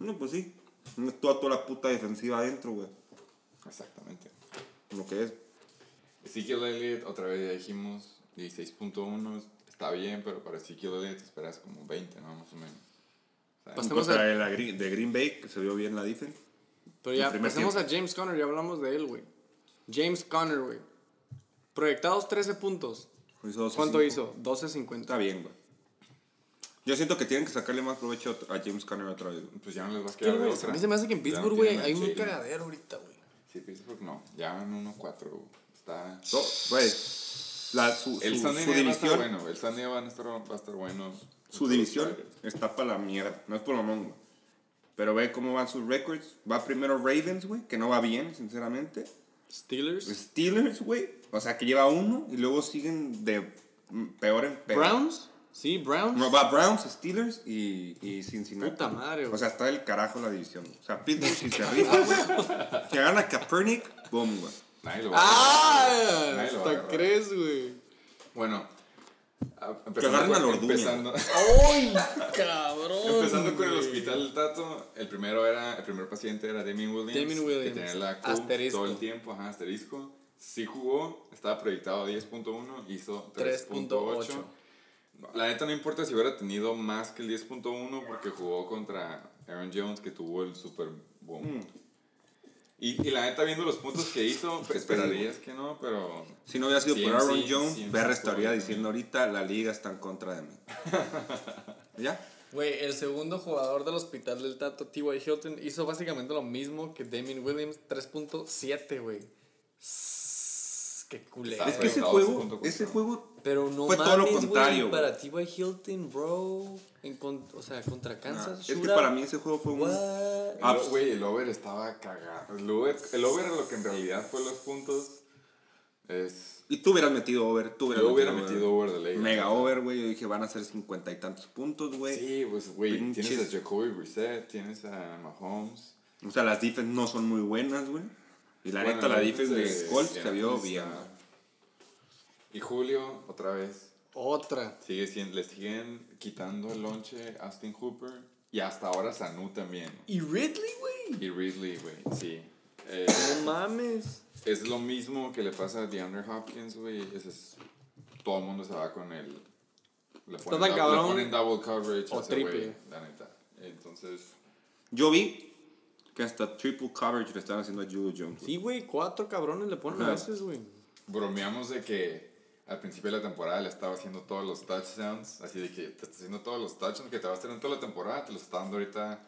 No, pues sí. No toda, toda la puta defensiva adentro, güey.
Exactamente.
Lo que es.
Ezekiel Elliott, otra vez ya dijimos, 16.1, está bien, pero para Ezekiel Elliott esperas como 20, ¿no? Más o menos. O sea,
Pasemos a-
de, Green, de Green Bay, que se vio bien la defense.
Pero ya pasemos
tiempo.
a James Conner, ya hablamos de él, güey. James Conner, güey. Proyectados 13 puntos.
Hizo 12-5.
¿Cuánto hizo? 12.50.
Está bien, güey. Yo siento que tienen que sacarle más provecho a James Conner otra vez. güey.
pues ya no les vas a
¿Qué,
quedar de otra.
A mí se me hace que en
no
Pittsburgh, güey,
a
hay un cagadero ahorita, güey.
Sí, Pittsburgh no. Ya van 1-4. Está.
No, güey. La, su,
El
su-
Sunday
su
night va a estar
división,
bueno. El Sunday va a estar, va a estar bueno.
su división está para la mierda. No es por mamón, güey. Pero ve cómo van sus records. Va primero Ravens, güey, que no va bien, sinceramente.
Steelers.
Steelers, güey. O sea, que lleva uno y luego siguen de peor en peor.
Browns. Sí, Browns.
No, va Browns, Steelers y, y Cincinnati.
Puta madre, güey.
O sea, está del carajo la división. O sea, Pittsburgh si se <laughs> rifa, güey. Que gana Kaepernick, boom, güey.
Nadie lo va a
¡Ah!
Nadie lo va a
¿Hasta
agarrar.
crees, güey?
Bueno. A-
agarren
con-
al Orduña.
empezando, <laughs>
¡Ay, cabrón!
empezando con el hospital del Tato, el primero era, el primer paciente era Damien Williams.
Damien Williams.
Que tenía la
Asterisco.
todo el tiempo, ajá, asterisco. Sí jugó, estaba proyectado a 10.1, hizo
3.8.
3.8. La neta no importa si hubiera tenido más que el 10.1 porque jugó contra Aaron Jones que tuvo el Super Boom.
Mm.
Y, y la neta viendo los puntos que hizo, <laughs> pues, esperarías que no, pero...
Si no hubiera sido por Aaron Jones, Berra estaría diciendo ahorita la liga está en contra de mí. <laughs> ¿Ya?
Güey, el segundo jugador del hospital del Tato, T.Y. Hilton, hizo básicamente lo mismo que Damien Williams, 3.7, güey. Sss, Qué culero.
Es que ese juego, ese
Pero no
Fue todo lo contrario,
güey, para T.Y. Hilton, bro. En con- o sea, contra Kansas.
Ah, es que para mí ese juego fue un...
What?
Ah,
El, güey, el over estaba cagado. El over, el over lo que en realidad fue los puntos es...
Y tú hubieras metido over, tú hubieras
Yo hubiera metido over de ley.
Mega over, güey. Yo dije, van a ser cincuenta y tantos puntos, güey.
Sí, pues, güey, tienes a Jacoby Brissett, tienes a Mahomes.
O sea, las defense no son muy buenas, güey. Y la
Bueno,
neta, la defense de Colts se vio bien.
Y Julio, otra vez,
Otra.
sigue siendo, le siguen quitando el lonche a Austin Hooper. Y hasta ahora Sanu también.
¿Y Ridley, güey?
Y Ridley, güey, sí. Eh,
No mames.
es lo mismo que le pasa a DeAndre Hopkins, güey. Es, todo el mundo se va con el... Le
Está tan cabrón.
le ponen double coverage
O triple.
la neta. Entonces...
Yo vi que hasta triple coverage le están haciendo a Julio Jones.
Sí, güey, cuatro cabrones le ponen a veces, güey.
bromeamos de que al principio de la temporada le estaba haciendo todos los touchdowns, así de que te está haciendo todos los touchdowns que te vas a tener en toda la temporada, te los está dando ahorita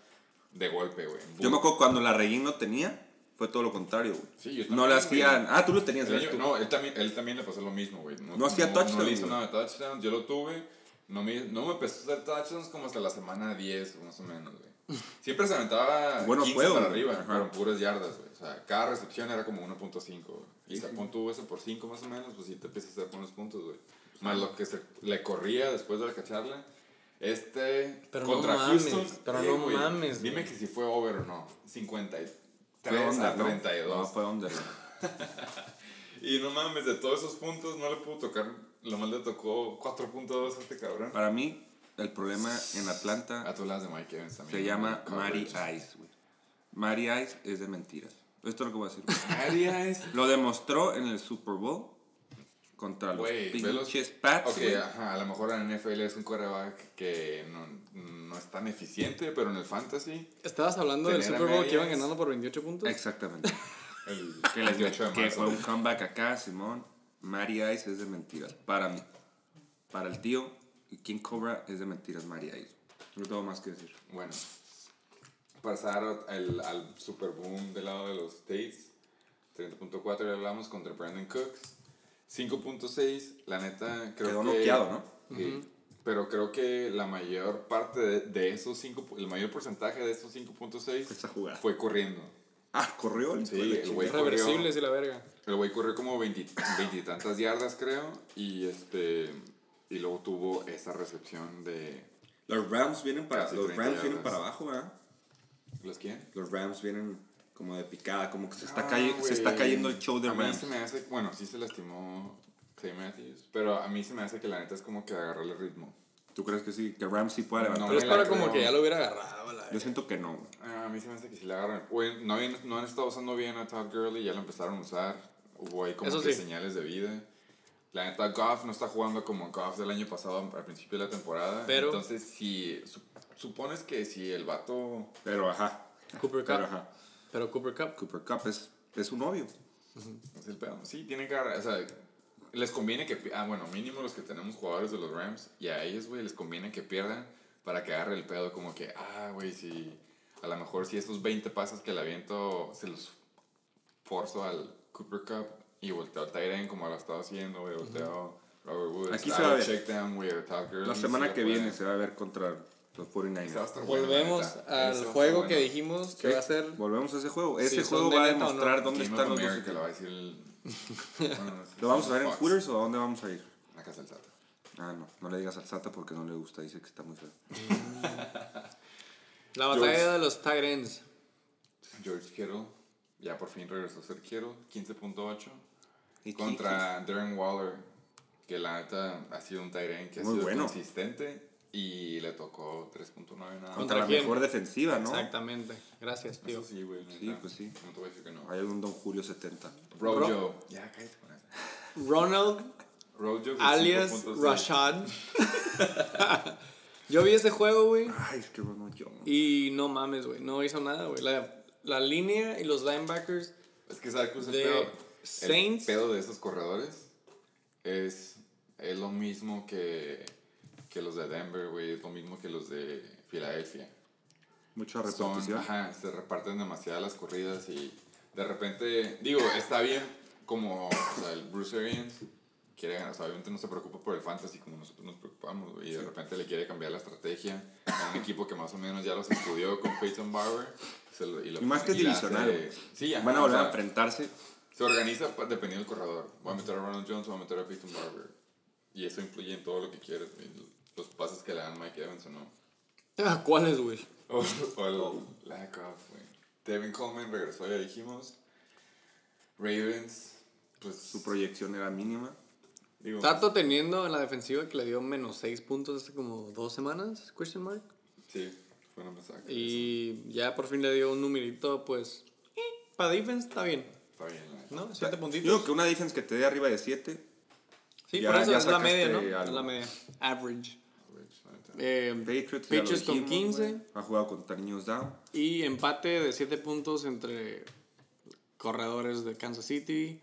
de golpe, güey.
Yo me acuerdo cuando la Reguín no tenía, fue todo lo contrario, güey.
Sí, yo
No le hacían... Ah, tú lo tenías,
no, él también, él también le pasó lo mismo, güey.
No hacía
No
touchdowns,
le hizo nada de touchdowns, yo lo tuve, no me, no me empezó a hacer touchdowns como hasta la semana 10, más o menos, güey. Siempre se aventaba
Buenos
15
juegos,
para arriba,
Ajá.
pero puras yardas, güey. O sea, cada recepción era como 1.5, güey. Y si pon tú eso por 5 más o menos, pues sí te empiezas a hacer buenos puntos, güey. Más lo que se le corría después de cacharla. Este,
Pero
contra
no mames,
Houston.
pero
eh,
no
güey,
mames,
Dime
güey.
que si fue over o no. 53
Fue under,
a
¿no?
32.
No, fue under. <laughs>
Y no mames, de todos esos puntos no le pudo tocar. Lo más le tocó 4.2 a este cabrón.
Para mí, el problema en Atlanta
A tu las de Mike Evans también.
se llama. Mari Ice, güey. Mari Ice es de mentiras. Esto es lo que voy a decir. <laughs>
Mari Ice.
Lo demostró en el Super Bowl contra
ve los-
pinches Pats,
Ok,
güey.
ajá, a lo mejor en NFL es un quarterback que no, no es tan eficiente, pero en el fantasy,
Estabas hablando del Super Bowl que iban ganando por 28 puntos.
Exactamente. <laughs>
el <laughs>
que, les-
28 de
que fue un comeback acá, Simón. Mari Ice es de mentiras. Para mí. Para el tío, King Cobra es de mentiras, Mari Ice. No tengo más que decir.
Bueno, pasar al, al super boom del lado de los States. 30.4 ya hablamos contra Brandon Cooks. 5.6, la neta creo
Quedó
que...
noqueado, ¿no?
Sí, Pero creo que la mayor parte de, de esos 5, el mayor porcentaje de esos 5.6
Esa jugada.
fue corriendo.
Ah, corrió el
Sí,
hijo de la
el güey.
Reversibles y la verga.
El güey corrió como 20 veintitantas yardas, creo. Y este y luego tuvo esa recepción de...
Los Rams vienen para, los
30
Rams vienen para abajo, ¿verdad?
¿Los quién?
Los Rams vienen como de picada, como que se está,
Ah,
cayi- se está cayendo el show de
a mí
Rams.
se me hace, bueno, sí se lastimó Clay Matthews, pero a mí se me hace que la neta es como que agarrarle ritmo.
¿Tú crees que sí? Que Rams sí puede
No,
levantar.
Pero es para como que ya lo hubiera agarrado, la
Yo siento que no.
Ah, a mí se me hace que si le agarran. No, no han estado usando bien a Todd Gurley, ya lo empezaron a usar. Hubo ahí como
Eso
que
sí.
señales de vida. La neta, Goff no está jugando como Goff del año pasado al principio de la temporada.
Pero-
Entonces, si su- supones que si el vato.
Pero ajá.
Cooper Cup.
Pero ajá.
Pero Cooper Cup.
Cooper Cup es, es un obvio.
Es el pedo. Sí, tienen que agarrar. O sea, les conviene que. Ah, bueno, mínimo los que tenemos jugadores de los Rams. Y a ellos, güey, les conviene que pierdan para que agarre el pedo. Como que, ah, güey, si. A lo mejor si estos 20 pasos que le aviento se los forzo al Cooper Cup y volteo al Tyrion como lo estaba haciendo, güey. Volteo Robert Woods.
Aquí se va a ver.
check down,
La semana que
puede.
viene se va a ver contra los
Ese va a
49ers.
estar bueno,
Volvemos
a
al juego
bueno.
que dijimos que
Sí,
va a ser.
Volvemos a ese juego. Ese juego va a
no.
demostrar dónde
Game
están los dos
lo va a decir el... <laughs> Bueno, no
¿Lo vamos a ver en. Hooters o a dónde vamos a ir?
La casa del Tata.
Ah, no, no le digas al Sata porque no le gusta, dice que está muy feo. <laughs>
La batalla
George.
de los ends.
George Kittle, ya por fin regresó a ser Kittle, 15.8.
Y
Contra Darren Waller, que la neta ha sido un tight end que ha
Muy
sido
bueno.
consistente y le tocó 3.9 nada más.
Contra la
quién?
mejor defensiva, ¿no?
Exactamente. Gracias, tío.
Eso sí, güey.
Sí,
neta.
pues sí.
No te voy a decir que no.
Hay un Don Julio 70.
Rojo. Ya, cállate con eso.
Ronald,
Rojo.
alias
5.6.
Rashad. <laughs> Yo vi ese juego, güey.
Ay, es que bueno, yo.
Y no mames, güey. No hizo nada, güey. La, la línea y los linebackers.
Es que sabes cuál es el
De
pedo.
Saints.
El pedo de esos corredores es, es lo mismo que, que los de Denver, güey. Es lo mismo que los de Filadelfia.
Mucha
Son,
repartición.
ajá, se reparten demasiadas las corridas y de repente, digo, está bien como o sea, el Bruce Arians quiere ganar, o sea, obviamente no se preocupa por el fantasy como nosotros nos preocupamos, güey, y de repente le quiere cambiar la estrategia a un equipo que más o menos ya los estudió con Peyton Barber. lo- y, lo
Y más que
la
divisional.
hace- Sí, ajá,
Van a
o
volver
sea,
a enfrentarse.
Se organiza dependiendo del corredor. Voy a meter a Ronald Jones, voy a meter a Peyton Barber. Y eso influye en todo lo que quieres, Los pases que le dan Mike Evans o no.
Ah, ¿Cuáles, güey?
O, o el lack of, güey. Devin Coleman regresó, ya dijimos. Ravens, pues.
Su proyección era mínima.
digo,
Tato teniendo en la defensiva que le dio menos 6 puntos hace como dos semanas, question mark.
Sí, fue una masacre.
Y ya por fin le dio un numerito, pues. Para defense está bien,
Está bien, neta.
¿no? Siete puntitos.
Digo que una defense que te dé arriba de 7.
sí,
ya-
por eso
ya
es la media, ¿no? Es la media. Average.
Rich, la neta.
Eh,
Patriots,
Patriots con
dijimos,
15
güey. Ha jugado contra niños down.
y empate de 7 puntos entre corredores de Kansas City,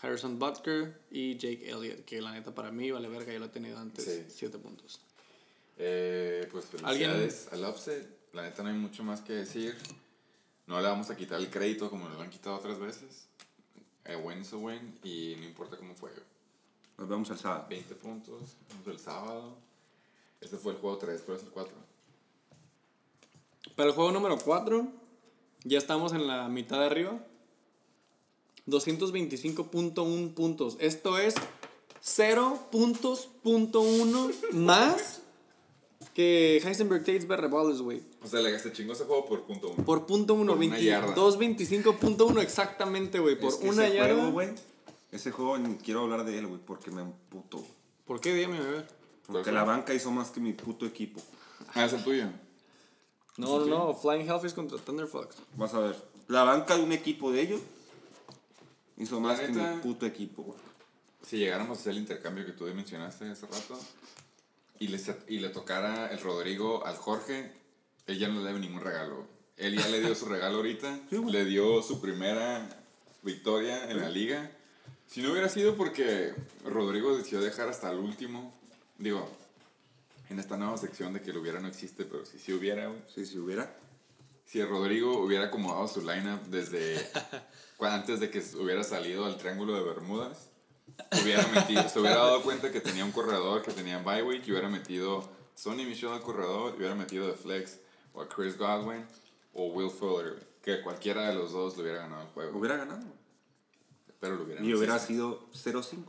Harrison Butker y Jake Elliott, que la neta para mí vale verga, ya lo he tenido antes,
Sí.
7 puntos.
Eh, pues
¿Alguien?
felicidades al upset. La neta no hay mucho más que decir. No le vamos a quitar el crédito como lo han quitado otras veces. A win is a win y no importa cómo fue.
Nos vemos el sábado.
20 puntos, vamos el sábado. Este fue el juego 3, pero es el 4.
Para el juego número 4, ya estamos en la mitad de arriba. 225.1 puntos. Esto es 0 puntos, punto uno más que Heisenberg Tates Berre Balls, güey.
O sea, le se chingó ese juego por punto 1.
Por punto uno,
Por una yarda.
225.1 exactamente, güey. Por
Es que
una
ese
yarda.
Juego, güey, ese juego ni quiero hablar de él, güey, porque me emputo. güey.
¿Por qué? A ver.
Porque la banca hizo más que mi puto equipo.
Ah, es el tuyo.
No, no, no. Flying Hellfish contra Thunder Fox.
Vas a ver. La banca de un equipo de ellos hizo más que mi puto equipo, güey.
Si llegáramos a hacer el intercambio que tú mencionaste hace rato y le, y le tocara el Rodrigo al Jorge, él ya no le debe ningún regalo. Él ya le dio su regalo ahorita, <laughs>
Sí,
le dio su primera victoria en la liga. Si no hubiera sido porque Rodrigo decidió dejar hasta el último, digo, en esta nueva sección de que lo hubiera no existe, pero si sí hubiera, güey.
Sí, si hubiera.
Si el Rodrigo hubiera acomodado su lineup desde <laughs> antes de que hubiera salido al Triángulo de Bermudas, hubiera metido, se hubiera dado cuenta que tenía un corredor que tenía bye week y hubiera metido Sonny Michel al corredor y hubiera metido de flex o a Chris Godwin o Will Fuller, que cualquiera de los dos le hubiera ganado el juego.
Hubiera ganado.
pero lo hubiera
Y
no
hubiera sido 0-5.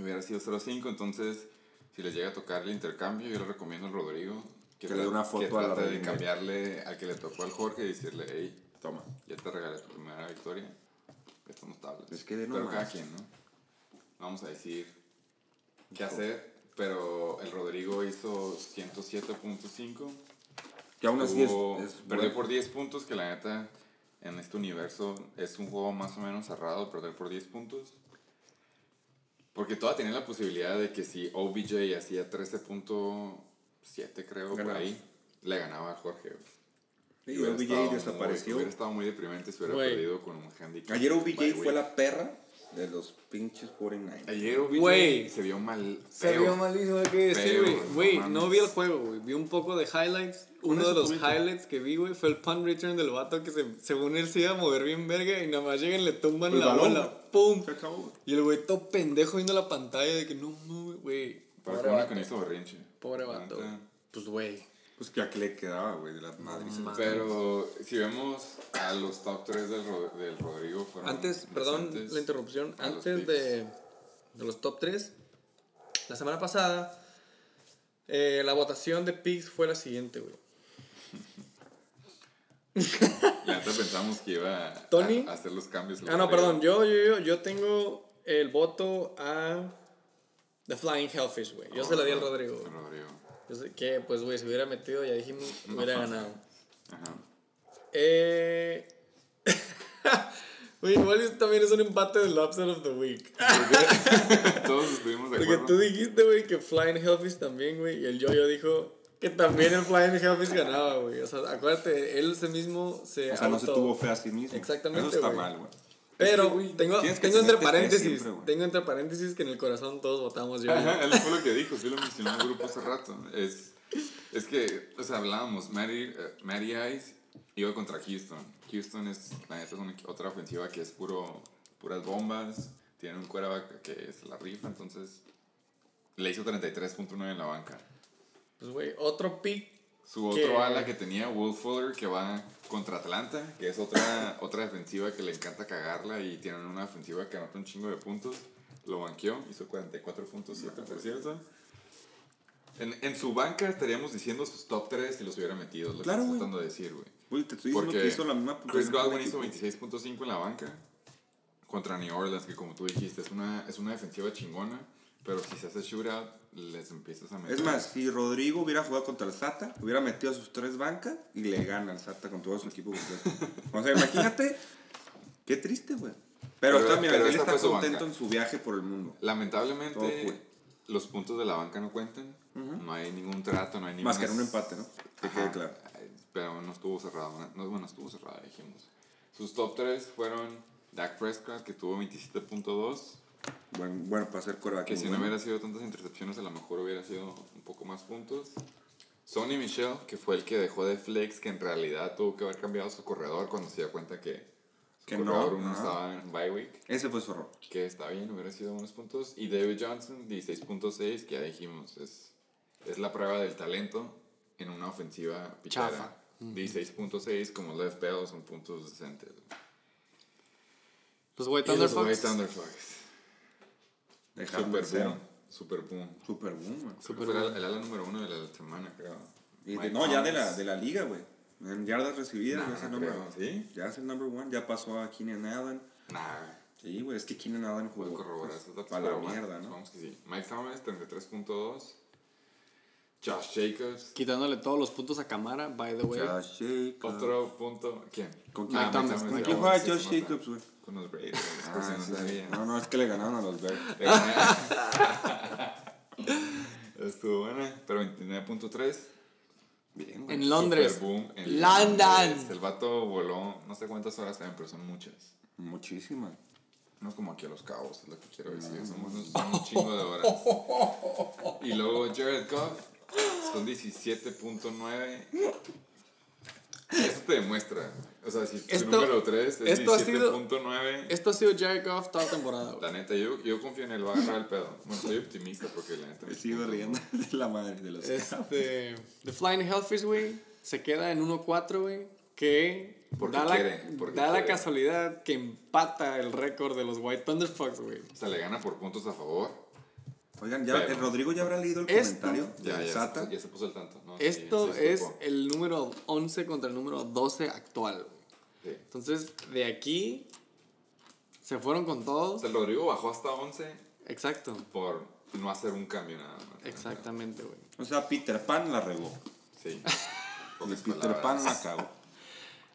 Hubiera sido 0-5, entonces si les llega a tocar el intercambio, yo le recomiendo al Rodrigo
Que le dé una foto
que
a la
de cambiarle al que le tocó al Jorge y decirle, hey, toma, ya te regalé tu primera victoria. Estamos tablas.
Es que de
Pero
nomás.
cada quien, ¿no? Vamos a decir qué hacer, pero el Rodrigo hizo 107.5.
Que aún así es. Es
perdió
bueno.
por 10 puntos, que la neta en este universo es un juego más o menos cerrado, perder por 10 puntos. Porque toda tenía la posibilidad de que si OBJ hacía 13.7 creo por
Ganaba.
ahí, le ganaba a Jorge. Hubiera estado
OBJ
muy-
desapareció.
hubiera estado muy deprimente si hubiera
Güey.
perdido con un handicap.
Ayer OBJ fue la perra de los pinches 49.
Ayer
Güey.
se vio mal.
Se
feo.
vio malísimo, hay que decir, güey.
no
vi el juego, güey. Vi un poco de highlights. Uno de los highlights que vi, güey, fue el punt return del vato que se, según él se iba a mover bien verga y nada más llegan y le tumban
El
la
balón.
bola. ¡Pum!
Se acabó.
Y el güey todo pendejo viendo la pantalla de que no, no, güey.
Para
Pobre
que con esto berrinche.
Pobre vato. Pues, güey.
Pues que a qué le quedaba, güey, de las madres.
Pero si vemos a los top 3 del, Ro- del Rodrigo fueron
Antes, perdón la interrupción, antes de, de los top 3, la semana pasada, eh, la votación de picks fue la siguiente, güey. <laughs>
La neta pensamos que iba a,
Tony.
a hacer los cambios.
Ah, no, perdón, yo, yo, yo, yo tengo el voto a The Flying Hellfish, güey. Yo se la di al Rodrigo.
Rodrigo.
Que, pues, güey, si hubiera metido, ya dijimos, <laughs> hubiera ganado.
Ajá.
Eh... <laughs> Güey, igual también es un empate del Upset of the Week. <laughs>
Todos estuvimos de
Porque
acuerdo.
tú dijiste, güey, que Flying Hellfish también, güey, y el Yo-Yo dijo que también el Flying Hellfish ganaba, güey. O sea, acuérdate, él ese mismo se
O sea, no se tuvo fe a sí mismo.
Exactamente,
Eso está mal, güey.
Pero
güey,
tengo,
tienes que
tengo entre paréntesis,
siempre,
tengo entre paréntesis que en el corazón todos votamos yo.
Ajá, él fue lo que dijo, sí lo mencionó en el grupo hace rato. Es, es que, o sea, hablábamos, Matty, eh, Matty Ice iba contra Houston. Houston es, la neta, es una- otra ofensiva que es puro, puras bombas, tiene un quarterback que es la rifa, entonces le hizo 33.9 en la banca.
Pues, güey, otro pick.
Su
Que-
otro ala que tenía, Will Fuller, que va contra Atlanta, que es otra, <laughs> otra defensiva que le encanta cagarla y tienen una ofensiva que anota un chingo de puntos. Lo banqueó, hizo 44.7, por cierto. En, en su banca estaríamos diciendo sus top 3 si los hubiera metido, lo
Claro,
que estoy tratando de decir, güey.
Güey, te estoy diciendo
Porque
que hizo la misma
Chris Godwin hizo
equipo.
26.5 en la banca contra New Orleans, que como tú dijiste, es una, es una defensiva chingona, pero si se hace shootout, les empiezas a meter.
Es más, si Rodrigo hubiera jugado contra el Sata, hubiera metido a sus tres bancas y le gana al Sata con todo su equipo completo. O sea, imagínate, qué triste, güey. Pero,
Pero-
también
pero
él está contento en su viaje por el mundo.
Lamentablemente,
Todo
los puntos de la banca no cuentan. No hay ningún trato, no hay ningún.
Más que en un empate, ¿no? Que quede claro.
Pero no estuvo cerrado. No, bueno, estuvo cerrado, dijimos. Sus top 3 fueron Dak Prescott, que tuvo 27.2.
Bueno, bueno para hacer coreback.
Que si no
bueno.
hubiera sido tantas intercepciones, a lo mejor hubiera sido un poco más puntos. Sonny Michel, que fue el que dejó de flex, que en realidad tuvo que haber cambiado su corredor cuando se dio cuenta que su
Que no,
corredor uno
ajá.
estaba en bye week.
Ese fue su error.
que está bien, hubiera sido unos puntos. Y David Johnson, 16.6, que ya dijimos, es, es la prueba del talento en una ofensiva
Chafa.
pichera. 16.6 como left bell son puntos decentes. Los
Thunder
güey
Fox.
Thunder Fox. Super boom. Super boom.
Super boom,
que fue el, el ala número uno de la semana, creo.
Y de-
Mike
no, ya de la, de la liga, güey. En yardas recibidas,
Nah,
ya es el number
creo, ¿sí?
Ya es el number one. Ya pasó a Keenan Allen.
Nah,
Sí, güey, es que Keenan Allen jugó.
corroborar esos datos.
Para la mierda, ¿no?
Vamos que sí. Mike Thomas, 33.2. Josh Jacobs,
Quitándole todos los puntos a Camara, by the way.
Josh Jacobs.
Otro punto. ¿Quién?
¿Con
Ah,
quién?
Thomas,
Thomas,
¿con
¿Con
ya,
quién juega Josh. Jacobs, güey?
Con los Raiders.
Ah,
por si no
sí.
sabía.
No, no, es que le ganaron a los Bears. <laughs>
Estuvo buena, pero 29.3.
Bien, güey.
En Londres.
Super boom en
London.
Londres. El vato voló, no sé cuántas horas saben, pero son muchas.
Muchísimas.
No es como aquí a los cabos, es lo que quiero decir. Son, unos, son un chingo de horas. Y luego Jared Goff, son 17.9. Eso te demuestra. O sea, si
Esto-
su número 3 es
esto ha sido-
17.9.
Esto ha sido Jared Goff toda temporada, güey.
La neta, yo, yo confío en él, va a agarrar el pedo. Bueno, soy optimista porque la neta.
Me sigo riendo de la madre de los
Este. The Flying Hellfish, güey, se queda en 1-4, güey. Que
Porque
da, la,
quiere, porque
da la casualidad que empata el récord de los White Thunderfucks, güey.
O sea, le gana por puntos a favor.
Oigan, ya,
Pero-
el Rodrigo ya habrá leído el
Esto-
comentario
Ya,
de
ya, se, ya se puso el tanto. ¿no?
Esto
sí,
es el número 11 contra el número 12 actual.
Sí.
Entonces, de aquí se fueron con
O
todos.
sea, el Rodrigo bajó hasta 11
Exacto.
por no hacer un cambio nada más.
Exactamente, güey.
O sea, Peter Pan la regó.
Sí. <laughs> Pocas
Peter
palabras.
Pan la cagó.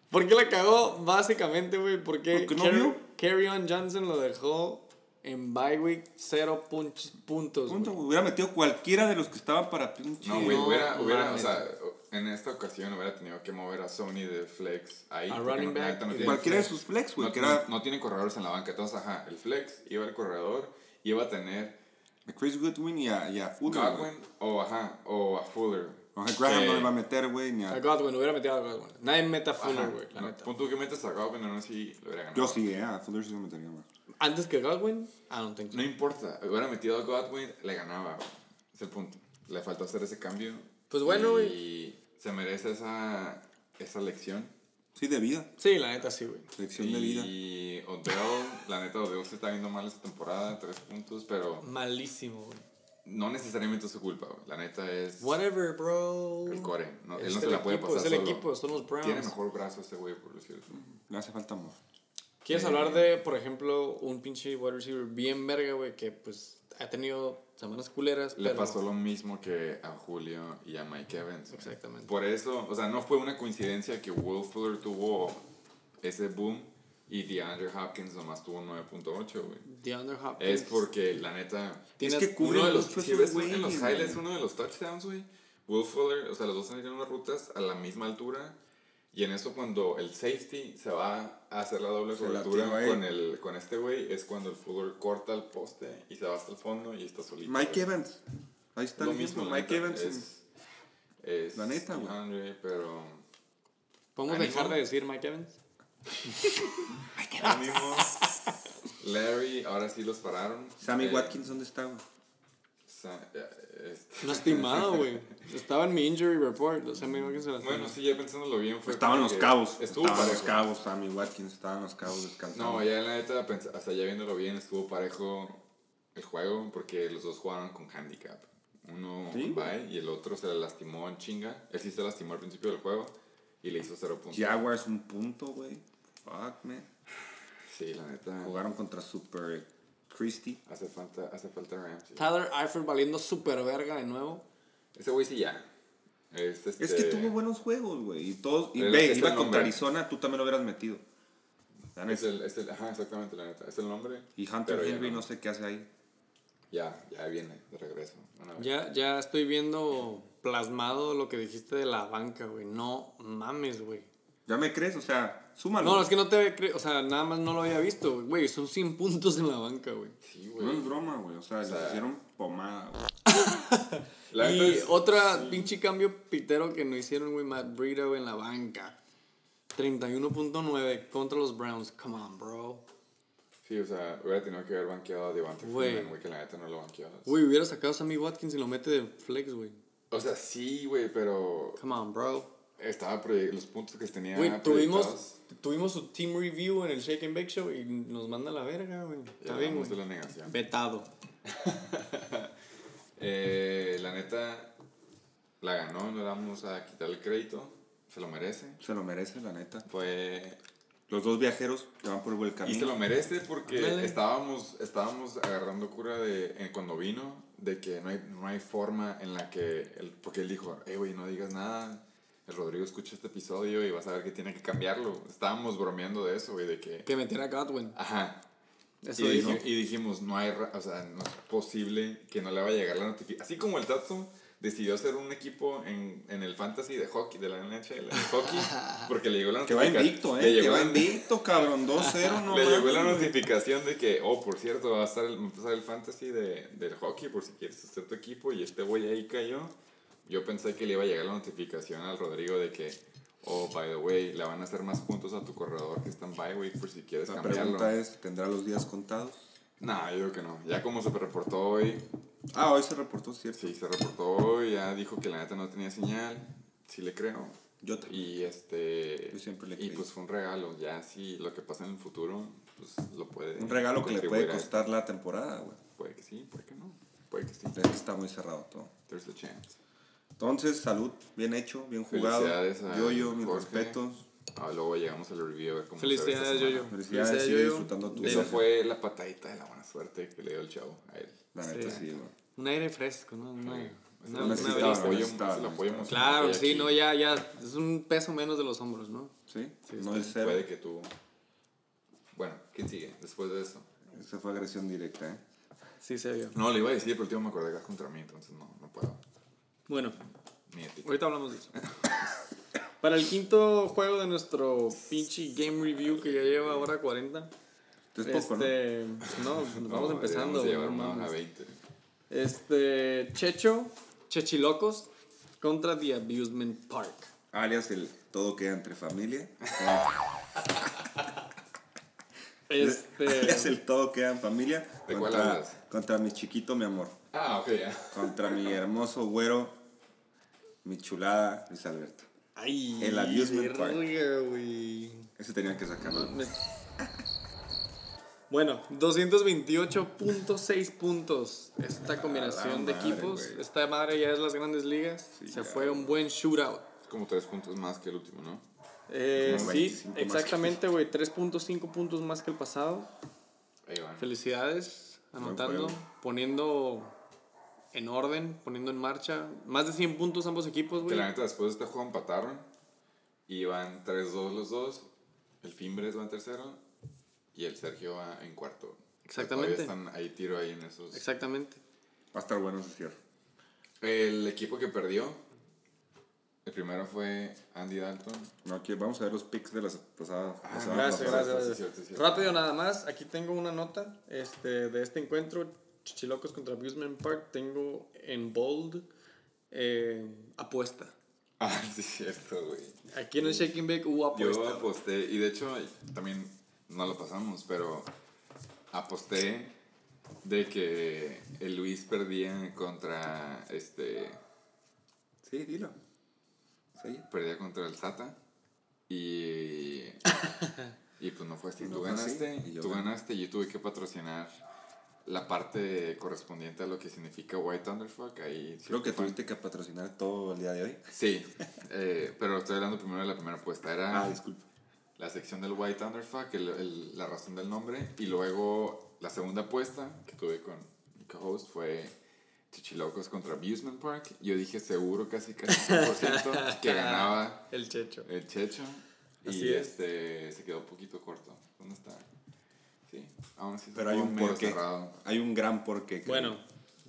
¿Por qué la cagó? Básicamente, güey, porque
Porque no
Carry-. Carrion Johnson lo dejó en bye week 0 punch- puntos.
Punto,
güey.
güey. Hubiera metido cualquiera de los que estaban para pinche.
No, güey,
No
hubiera, hubiera, o sea, en esta ocasión hubiera tenido que mover a Sony de flex ahí.
A running
no-
back
no
y
tiene
Cualquiera de
flex.
sus flex, güey,
No, no-
era
no tiene corredores en la banca. Entonces, ajá, el flex iba el corredor, iba a tener
a Chris Goodwin y a, y a Fuller. güey.
Godwin o, ajá, o a Fuller.
Ajá, Graham no le va a meter, güey, ni
A
a...
Godwin, hubiera metido a Godwin. Nadie meta a Fuller, güey, la
no,
neta.
Punto que metes a Godwin, aún así lo hubiera ganado.
Yo sí, eh, a Fuller sí lo metería más.
Antes que Godwin, I don't think so.
No importa, hubiera metido a Godwin, le ganaba, güey. Es el punto. Le faltó hacer ese cambio.
Pues bueno,
Y se merece esa, esa lección.
Sí, de vida.
Sí, la neta sí, güey.
Lección de vida.
Y Odell, la neta, Odell se está viendo mal esta temporada, tres puntos, pero
Malísimo, güey.
no necesariamente es su culpa, güey. La neta es
Whatever, bro.
el core. No, él no se la puede
equipo,
pasar
Es el
solo.
equipo, son los Browns.
Tiene mejor brazo ese güey, por decirlo.
Le hace falta amor.
¿Quieres hablar de, por ejemplo, un pinche wide receiver bien verga, güey, que pues ha tenido semanas culeras,
Le
pero...
pasó lo mismo que a Julio y a Mike Evans.
Exactamente.
Por eso, o sea, no fue una coincidencia que Will Fuller tuvo ese boom y DeAndre Hopkins nomás tuvo 9.8, güey.
DeAndre Hopkins.
Es porque, la neta,
Es que cubre
uno de los, si ves
güeyes,
en los highlights, uno de los touchdowns, güey, Will Fuller, o sea, los dos salieron unas rutas a la misma altura. Y en eso cuando el safety se va a hacer la doble
Se
cobertura con, el, con este güey, es cuando el Fuller corta el poste y se va hasta el fondo y está solito.
Mike
güey.
Evans. Ahí está
Lo
el mismo. Mike
neta,
Evans.
Es, es
La neta, güey.
Pero...
¿Podemos dejar de decir Mike Evans? <laughs>
Ánimo. Larry, ahora sí los pararon.
Sammy
Eh,
Watkins, ¿dónde está, güey?
Sa- eh, este-
Lastimado, güey. Estaba en mi injury report. O sea, me imagino que se lastimó.
Bueno, sí, ya pensándolo bien. Fue
Estaban los cabos.
Estuvo
Estaban los
parejo.
cabos, Sammy Watkins. Estaban los cabos descansando.
No, ya la neta, hasta ya viéndolo bien, estuvo parejo el juego porque los dos jugaron con handicap. Uno
¿Sí?
bye y el otro se le lastimó en chinga. Él sí se lastimó al principio del juego y le hizo cero puntos.
Jaguars un punto, güey. Fuck, man.
Sí, la neta.
Jugaron contra Super Christie.
Hace falta, hace falta Ramsey.
Tyler Eifert valiendo super verga de nuevo.
Ese güey sí ya. Es, este,
Es que tuvo buenos juegos, güey. Y todos. Y ve, iba contra. Arizona, tú también lo hubieras metido.
Es el, es el, ajá, exactamente, la neta. Es el nombre.
Y Hunter Henry no sé qué hace ahí.
Ya, ya viene de regreso.
Ya, ya estoy viendo plasmado lo que dijiste de la banca, güey. No mames, güey.
¿Ya me crees? O sea, súmalo.
No, es que no te cre- O sea, nada más no lo había visto, güey. güey. Son 100 puntos en la banca, güey.
Sí,
No es
güey.
broma, güey. O sea, les
sea,
hicieron pomada, güey. <laughs>
La
Y
es-
otra
sí.
pinche cambio pitero que no hicieron, güey, Matt Breida, güey, en la banca. 31.9 contra los Browns. Come on, bro.
Sí, o sea, hubiera tenido que haber banqueado a Devante
Güey.
Freeman, güey, que la neta no lo banqueabas.
Güey, hubiera sacado a Sammy Watkins y lo mete de flex, güey.
O sea, sí, güey, pero
Come on, bro.
Estaba los puntos que tenía
Güey, tuvimos, tuvimos su team review en el Shake and Bake Show y nos manda a la verga, güey. Está bien, güey.
la negación.
Vetado. <laughs>
Eh, la neta, la ganó, no le vamos a quitar el crédito, se lo merece.
Se lo merece, la neta.
Fue
Los dos viajeros que van por el buen
Y se
camino.
lo merece porque estábamos, estábamos agarrando cura de eh, cuando vino, de que no hay, no hay forma en la que, él, porque él dijo, eh, güey, no digas nada, el Rodrigo escucha este episodio y vas a ver que tiene que cambiarlo. Estábamos bromeando de eso, güey, de que,
Que metiera a Godwin.
ajá.
Eso
Y,
dijo.
dij- y dijimos, no hay, o sea, no es posible que no le vaya a llegar la notificación. Así como el Tato decidió hacer un equipo en, en el fantasy de hockey, de la NHL, de hockey, <laughs> porque le llegó la
Que va
notificación.
invicto, eh. Que va invicto, cabrón. 2-0, no <laughs>
le llegó la notificación de que, oh, por cierto, va a estar el, va a empezar el fantasy de, del hockey por si quieres hacer tu equipo y este güey ahí cayó. Yo pensé que le iba a llegar la notificación al Rodrigo de que, oh, by the way, le van a hacer más puntos a tu corredor que está en bye, güey, por si quieres
La
cambiarlo.
pregunta es, ¿tendrá los días contados?
No, yo digo que no. Ya como se reportó hoy,
Ah, hoy se reportó, ¿cierto?
sí, se reportó hoy, ya dijo que la neta no tenía señal. Sí le creo.
Yo también.
Y este.
Yo siempre le
Y
creí.
pues fue un regalo. Ya si lo que pasa en el futuro, pues lo puede.
Un regalo que le puede
a-
costar la temporada, güey.
Puede que sí, puede que no. Puede que sí.
Es que está muy cerrado todo.
There's a chance.
Entonces, salud, bien hecho, bien jugado.
Felicidades a
Yo-yo, mis
Jorge.
respetos.
Ah, luego llegamos al review a ver cómo se ve esta
Felicidades. Yoyo.
Felicidades,
Felicidades, Yoyo.
disfrutando tu vida.
fue la patadita de la buena suerte que le dio el chavo a él.
La neta,
Sí.
güey.
Un aire fresco, ¿no?
Lo
apoyo
necesitaba.
emocional
Claro, sí, no, ya, ya. Es un peso menos de los hombros, ¿no?
¿Sí?
Sí,
no es cero.
Puede que tú. Bueno, ¿quién sigue después de eso?
Esa fue agresión directa, ¿eh?
Sí, se vio.
No, le iba a decir, pero el tío me acordé que es contra mí, entonces no, no puedo.
Bueno,
a.
Ahorita hablamos de eso. <coughs> Para el quinto juego de nuestro pinche game review que ya lleva ahora 40.
Es poco.
Este, no, pues vamos
No,
empezando.
deberíamos llevar
güey, no
uno a
mames.
20.
Este, Checho, Chechilocos contra The Abusement Park.
Alias el todo queda entre familia.
Este, <laughs>
Alias el todo queda en familia.
¿De cuál
contra,
hablas?
contra mi chiquito, mi amor.
Ah, ok, ya.
Contra mi hermoso güero, mi chulada, Luis Alberto.
ay,
el Abusement Park. Ese tenía que sacarlo.
Me- <laughs> Bueno, 228.6 puntos. Esta combinación de equipos.
güey.
Esta madre ya es las grandes ligas.
Sí,
Se
ya.
fue un buen shootout.
Es como tres puntos más que el último, ¿no?
Eh, sí,
25 más que-
exactamente, güey. 3.5 puntos más que el pasado.
Ahí van.
Felicidades, anotando, poniendo en orden, poniendo en marcha. Más de 100 puntos ambos equipos,
Que
güey.
la neta después de este juego empataron. Y van 3-2 los dos. El Fimbres va en tercero. Y el Sergio va en cuarto.
Exactamente.
Todavía están ahí tiro ahí en esos.
Exactamente.
Va a estar bueno ese cierre.
El equipo que perdió. El primero fue Andy Dalton.
No, aquí vamos a ver los picks de las pasadas.
Ah,
pasadas-
Gracias,
pasadas.
gracias.
cierto.
Rápido nada más, aquí tengo una nota este, de este encuentro, Chichilocos contra Abusement Park, tengo en bold eh, apuesta. <laughs>
Ah, sí, es cierto, güey.
Aquí en el Shaking Bake hubo apuesta.
Yo aposté, y de hecho también no lo pasamos, pero aposté de que el Luis perdía contra este
Sí, dilo. Sí.
perdía contra el Sata y <laughs> y pues no fue así.
No
tú ganaste,
y yo
tú
gané.
ganaste y yo tuve que patrocinar la parte correspondiente a lo que significa White Thunderfuck. Ahí
Creo que
fue-
tuviste que patrocinar todo el día de hoy.
Sí, eh, pero estoy hablando primero de la primera apuesta. Era
Ah, disculpa.
la sección del White Thunderfuck, el- el- la razón del nombre, y luego la segunda apuesta que tuve con mi co-host fue Chichilocos contra Abusement Park. Yo dije seguro, casi casi 100% <laughs> que ganaba
El Checho.
el Checho.
Así
y
es.
este se quedó un poquito corto. ¿Dónde está? Aún
Pero hay un porqué.
cerrado.
Hay un gran porqué. creo.
Bueno,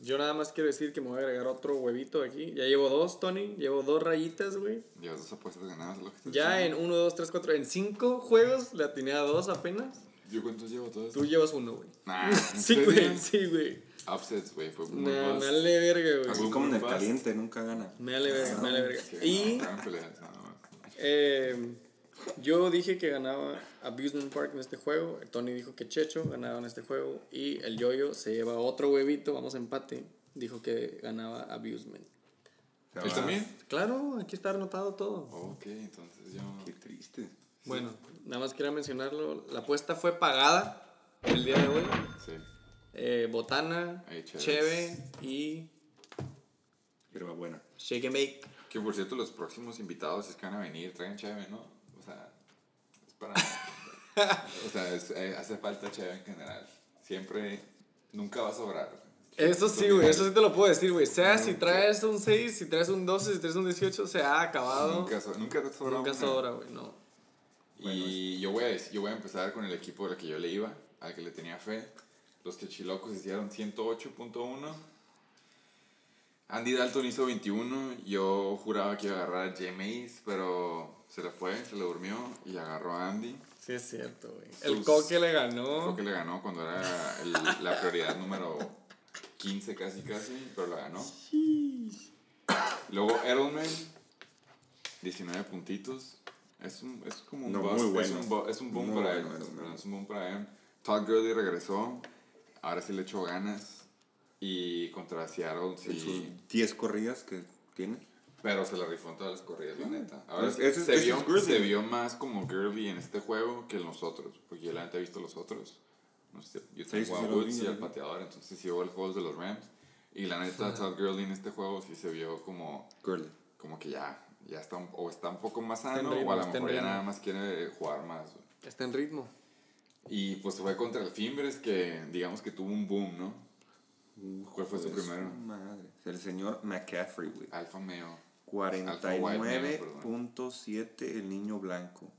yo nada más quiero decir que me voy a agregar otro huevito aquí. Ya llevo dos, Tony, llevo dos rayitas, güey.
Llevas dos apuestas ganadas, lo que
Ya en. 1, 2, 3, 4, en 5 juegos le atiné a dos apenas.
¿Yo cuántos llevo todos?
Tú llevas uno, güey.
Nah, <laughs> ¿en
Sí, güey, sí, güey.
Upsets, güey, fue muy
Nah, me vale verga, güey.
Así como en el caliente, nunca gana.
Me vale verga, me vale verga. Y eh, yo dije que ganaba Abusement Park en este juego. Tony dijo que Checho ganaba en este juego. Y el Yoyo se lleva otro huevito, vamos a empate. Dijo que ganaba Abusement.
Se
¿Él
va-
también?
Claro, aquí está anotado todo.
Ok, entonces yo...
Qué triste.
Bueno, nada más quería mencionarlo. La apuesta fue pagada el día de hoy.
Sí.
Eh, botana, cheve y
Pero buena.
shake and bake.
Que por cierto, los próximos invitados, si es que van a venir, traen cheve, ¿no? Para... <laughs> o sea, es- eh, hace falta cheve en general. Siempre, nunca va a sobrar.
Eso sí, güey, eso sí te lo puedo decir, güey. Sea si traes un 6, si traes un 12, si traes un 18, se ha acabado.
Nunca, so- nunca te sobra
Nunca sobra, güey, no.
Y yo voy, a, yo voy a empezar con el equipo al que yo le iba, al que le tenía fe. Los Techilocos hicieron 108.1. Andy Dalton hizo 21. Yo juraba que iba a agarrar a James, pero se le fue, se le durmió y agarró a Andy.
Sí, es cierto, güey. El coque le ganó.
Creo que le ganó cuando era el- la prioridad número 15 casi casi, pero la ganó. Luego Edelman, 19 puntitos. Es, un, es como un
No,
bust,
muy
es
bueno.
un, bu- es un boom
Muy
para
bueno,
él.
Edelman.
Es un boom para él. Todd Gurley regresó, ahora sí le echó ganas. Y contra Seattle sí,
10 corridas que tiene.
Pero se la rifó en todas las corridas, la neta. Ahora
Es-
sí,
ese-
se, vio,
es Gurley.
se vio más como Gurley en este juego que en los otros, porque yo la neta he visto los otros. No sé, yo
Sí,
tengo
sí,
a
sí,
Woods y al pateador, entonces sí veo el juego de los Rams. Y la neta, Todd Gurley en este juego sí se vio como,
Gurley.
como que ya, ya está, un- o está un poco más sano,
ritmo,
o a lo mejor ya nada más quiere jugar más.
Está en ritmo.
Y pues fue contra el Fimbres que digamos que tuvo un boom, ¿no? ¿Cuál fue su
Pues,
primero?
Madre. El señor McCaffrey, güey.
Alfa Meo.
49.7 el niño blanco.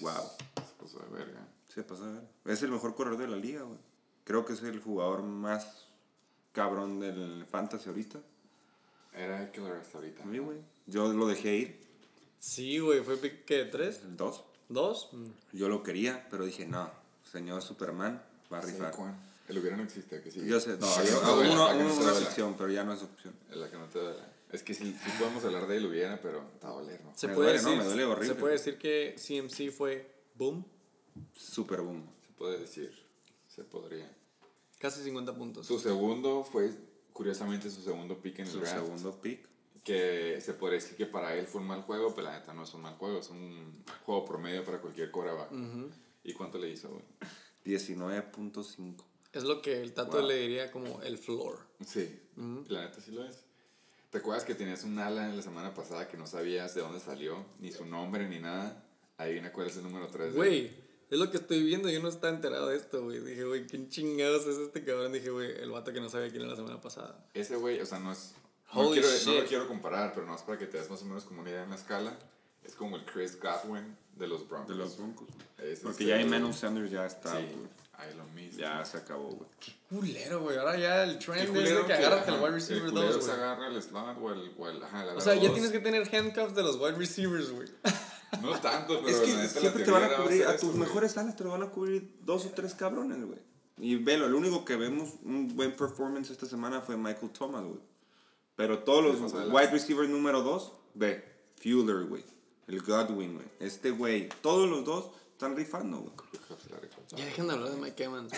Wow.
Se puso de verga.
Se pasa a ver. Es el mejor corredor de la liga, güey. Creo que es el jugador más cabrón del fantasy ahorita.
Era Eckler hasta ahorita.
A mí, güey. Yo lo dejé ir,
Sí, güey, fue pick, ¿qué? ¿Tres?
el 2.
¿Dos? Mm.
Yo lo quería, pero dije, no, señor Superman va a rifar.
Saquon. El hubiera no existe, que sí.
Yo sé, no,
que
yo,
no
uno,
no
uno una sección, pero ya no es opción.
La que no te duela. Es que sí, sí podemos hablar de él hubiera, pero está a doler, ¿no?
Se
Me
puede
duele, ¿no?
decir,
Me duele horrible.
Se puede decir que CMC fue boom,
Super boom.
Se puede decir. Se podría.
casi 50 puntos.
Su segundo fue, curiosamente, su segundo pick en el
Su
draft.
segundo pick.
Que se podría decir que para él fue un mal juego, pero la neta no es un mal juego. Es un juego promedio para cualquier quarterback. ¿Y cuánto le hizo, güey?
19.5.
Es lo que el Tato
Wow.
le diría como el floor.
Sí, la neta sí lo es. ¿Te acuerdas que tenías un ala la semana pasada que no sabías de dónde salió, ni su nombre, ni nada? Adivina cuál es el número 3.
Güey, es lo que estoy viendo. Yo no estaba enterado de esto, güey. Dije, güey, ¿quién chingados es este cabrón? Dije, güey, el vato que no sabía quién era la semana pasada.
Ese güey, o sea, no es... No,
Holy
quiero, no lo quiero comparar, pero no es para que te des más o menos como una idea en la escala. Es como el Chris Godwin de los Broncos.
De los Broncos.
Ese
Porque
es
ya
el-
Emmanuel Sanders ya está,
Sí, ahí lo mismo.
Ya se acabó, güey.
Culero, güey. Ahora ya el
Qué
trend es de que agárrate el wide receiver
el culero
2,
se
güey.
agarra el slot o el... O, el, ajá, el
O sea, ya tienes que tener handcuffs de los wide receivers, güey.
No tanto, <laughs> pero
Es que siempre te van a cubrir, a tus mejores alas te lo van a cubrir dos o tres cabrones, güey. Y velo, el único que vemos un buen performance esta semana fue Michael Thomas, güey. Pero todos los wide receivers número dos, ve, Fuller, güey. El Godwin, güey. Este güey, todos los dos están rifando, güey.
Ya dejen de hablar de Mike Evans.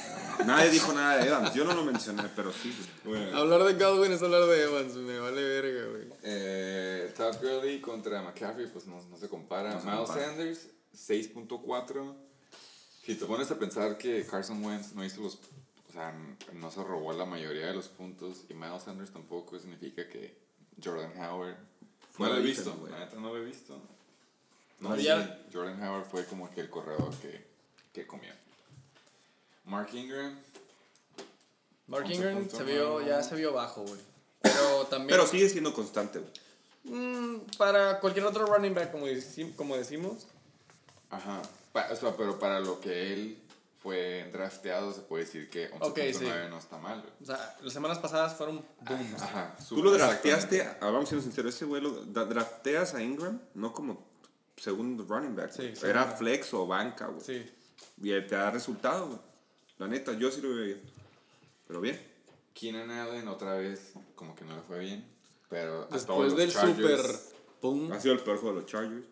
Nadie dijo nada de Evans, yo no lo mencioné, pero sí.
Bueno.
hablar de Godwin es hablar de Evans. Me vale verga, güey.
Eh, Todd Gurley contra McCaffrey, pues no, no se compara.
No se
Miles
compara.
Sanders, 6.4. Si te pones a pensar que Carson Wentz no hizo los. O sea, no se robó la mayoría de los puntos y Miles Sanders tampoco, significa que Jordan Howard. No lo he visto, no lo he visto. No, sí,
ya-
Jordan Howard fue como que el corredor que, que comió. Mark Ingram,
Mark
11
Ingram se vio, ya se vio bajo, güey. Pero <laughs> también.
Pero sigue siendo constante, güey.
Mm, para cualquier otro running back, como, como decimos.
Ajá. Pa- o sea, pero para lo que él fue drafteado, se puede decir que 11.9
Ok, sí.
no está mal. güey.
O sea, las semanas pasadas fueron booms.
Ajá.
Tú lo drafteaste, ah, vamos siendo sinceros, ese güey lo drafteas a Ingram, no como segundo running back.
Sí,
Era flex o banca, güey.
Sí.
Y te da resultado, güey. La neta, yo sí lo veo bien. Pero bien.
Keenan Allen otra vez, como que no le fue bien. Pero
Después del
Chargers-
super boom.
Ha sido el peor juego de los Chargers.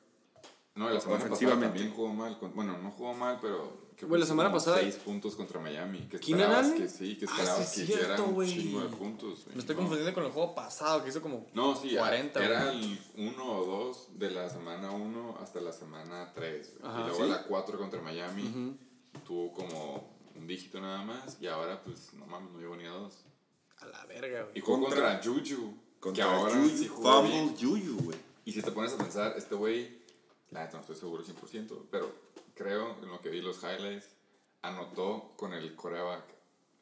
No, la semana pasada también jugó mal. con- bueno, no jugó mal, pero. que
Güey, la semana pasada-
seis puntos contra Miami. Que
¿Keenan
esperabas
Allen?
que sí, que
Ah,
esperabas
sí,
que
cierto,
hiciera un
güey.
chingo de puntos.
Me estoy
No.
confundiendo con el juego pasado que hizo como
No, sí,
40.
era el 1 o 2 de la semana 1 hasta la semana 3.
Ajá,
y luego
¿sí?
la 4 contra Miami tuvo como un dígito nada más. Y ahora, pues, no mames, no llegó ni a 2.
A la verga,
Y
güey.
jugó
Contra-
contra, Juju.
Contra
que ahora
Juju,
sí jugó
Fumble. Juju, güey.
Y si te pones a pensar, este güey, la neta no estoy seguro 100%, pero creo en lo que vi los highlights, anotó con el coreback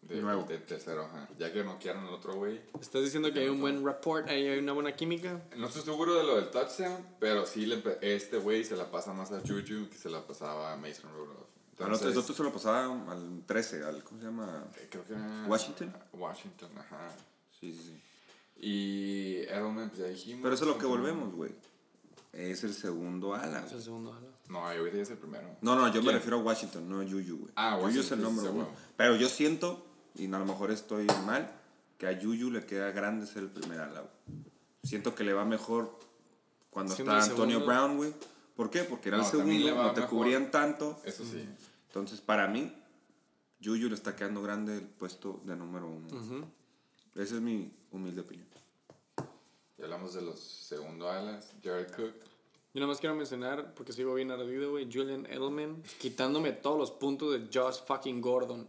de,
Nuevo.
de tercero. Ajá. Ya que noquearon al otro güey.
¿Estás diciendo que hay un buen rapport, hay una buena química?
No estoy seguro de lo del touchdown, pero sí le este güey se la pasa más a Juju que se la pasaba a Mason Rudolph.
Otro, el otro se lo pasaba al 13, al, ¿cómo se llama?
eh, creo que era
¿Washington?
Washington, ajá.
Sí, sí, sí.
Y Edelman, pues ya dijimos.
Pero eso es lo que volvemos, güey. Es el segundo ala.
Es el segundo ala.
No, ahorita ya es el primero.
No, no, yo me
¿Quién?
refiero a Washington, no a Juju, güey.
Ah,
Juju es
Washington,
el número
sí,
uno.
güey.
Pero yo siento, y a lo mejor estoy mal, que a Juju le queda grande ser el primer ala, güey. Siento que le va mejor cuando
Siendo
está Antonio
segundo.
Brown, güey. ¿Por qué? Porque era
No,
el segundo, no te
mejor.
cubrían tanto.
Eso sí.
Entonces, para mí, Juju le está quedando grande el puesto de número uno. Esa es mi humilde opinión.
Ya hablamos de los segundo alas. Jared Cook.
Yo nada más quiero mencionar, porque sigo bien ardido, güey, Julian Edelman, quitándome todos los puntos de Josh fucking Gordon.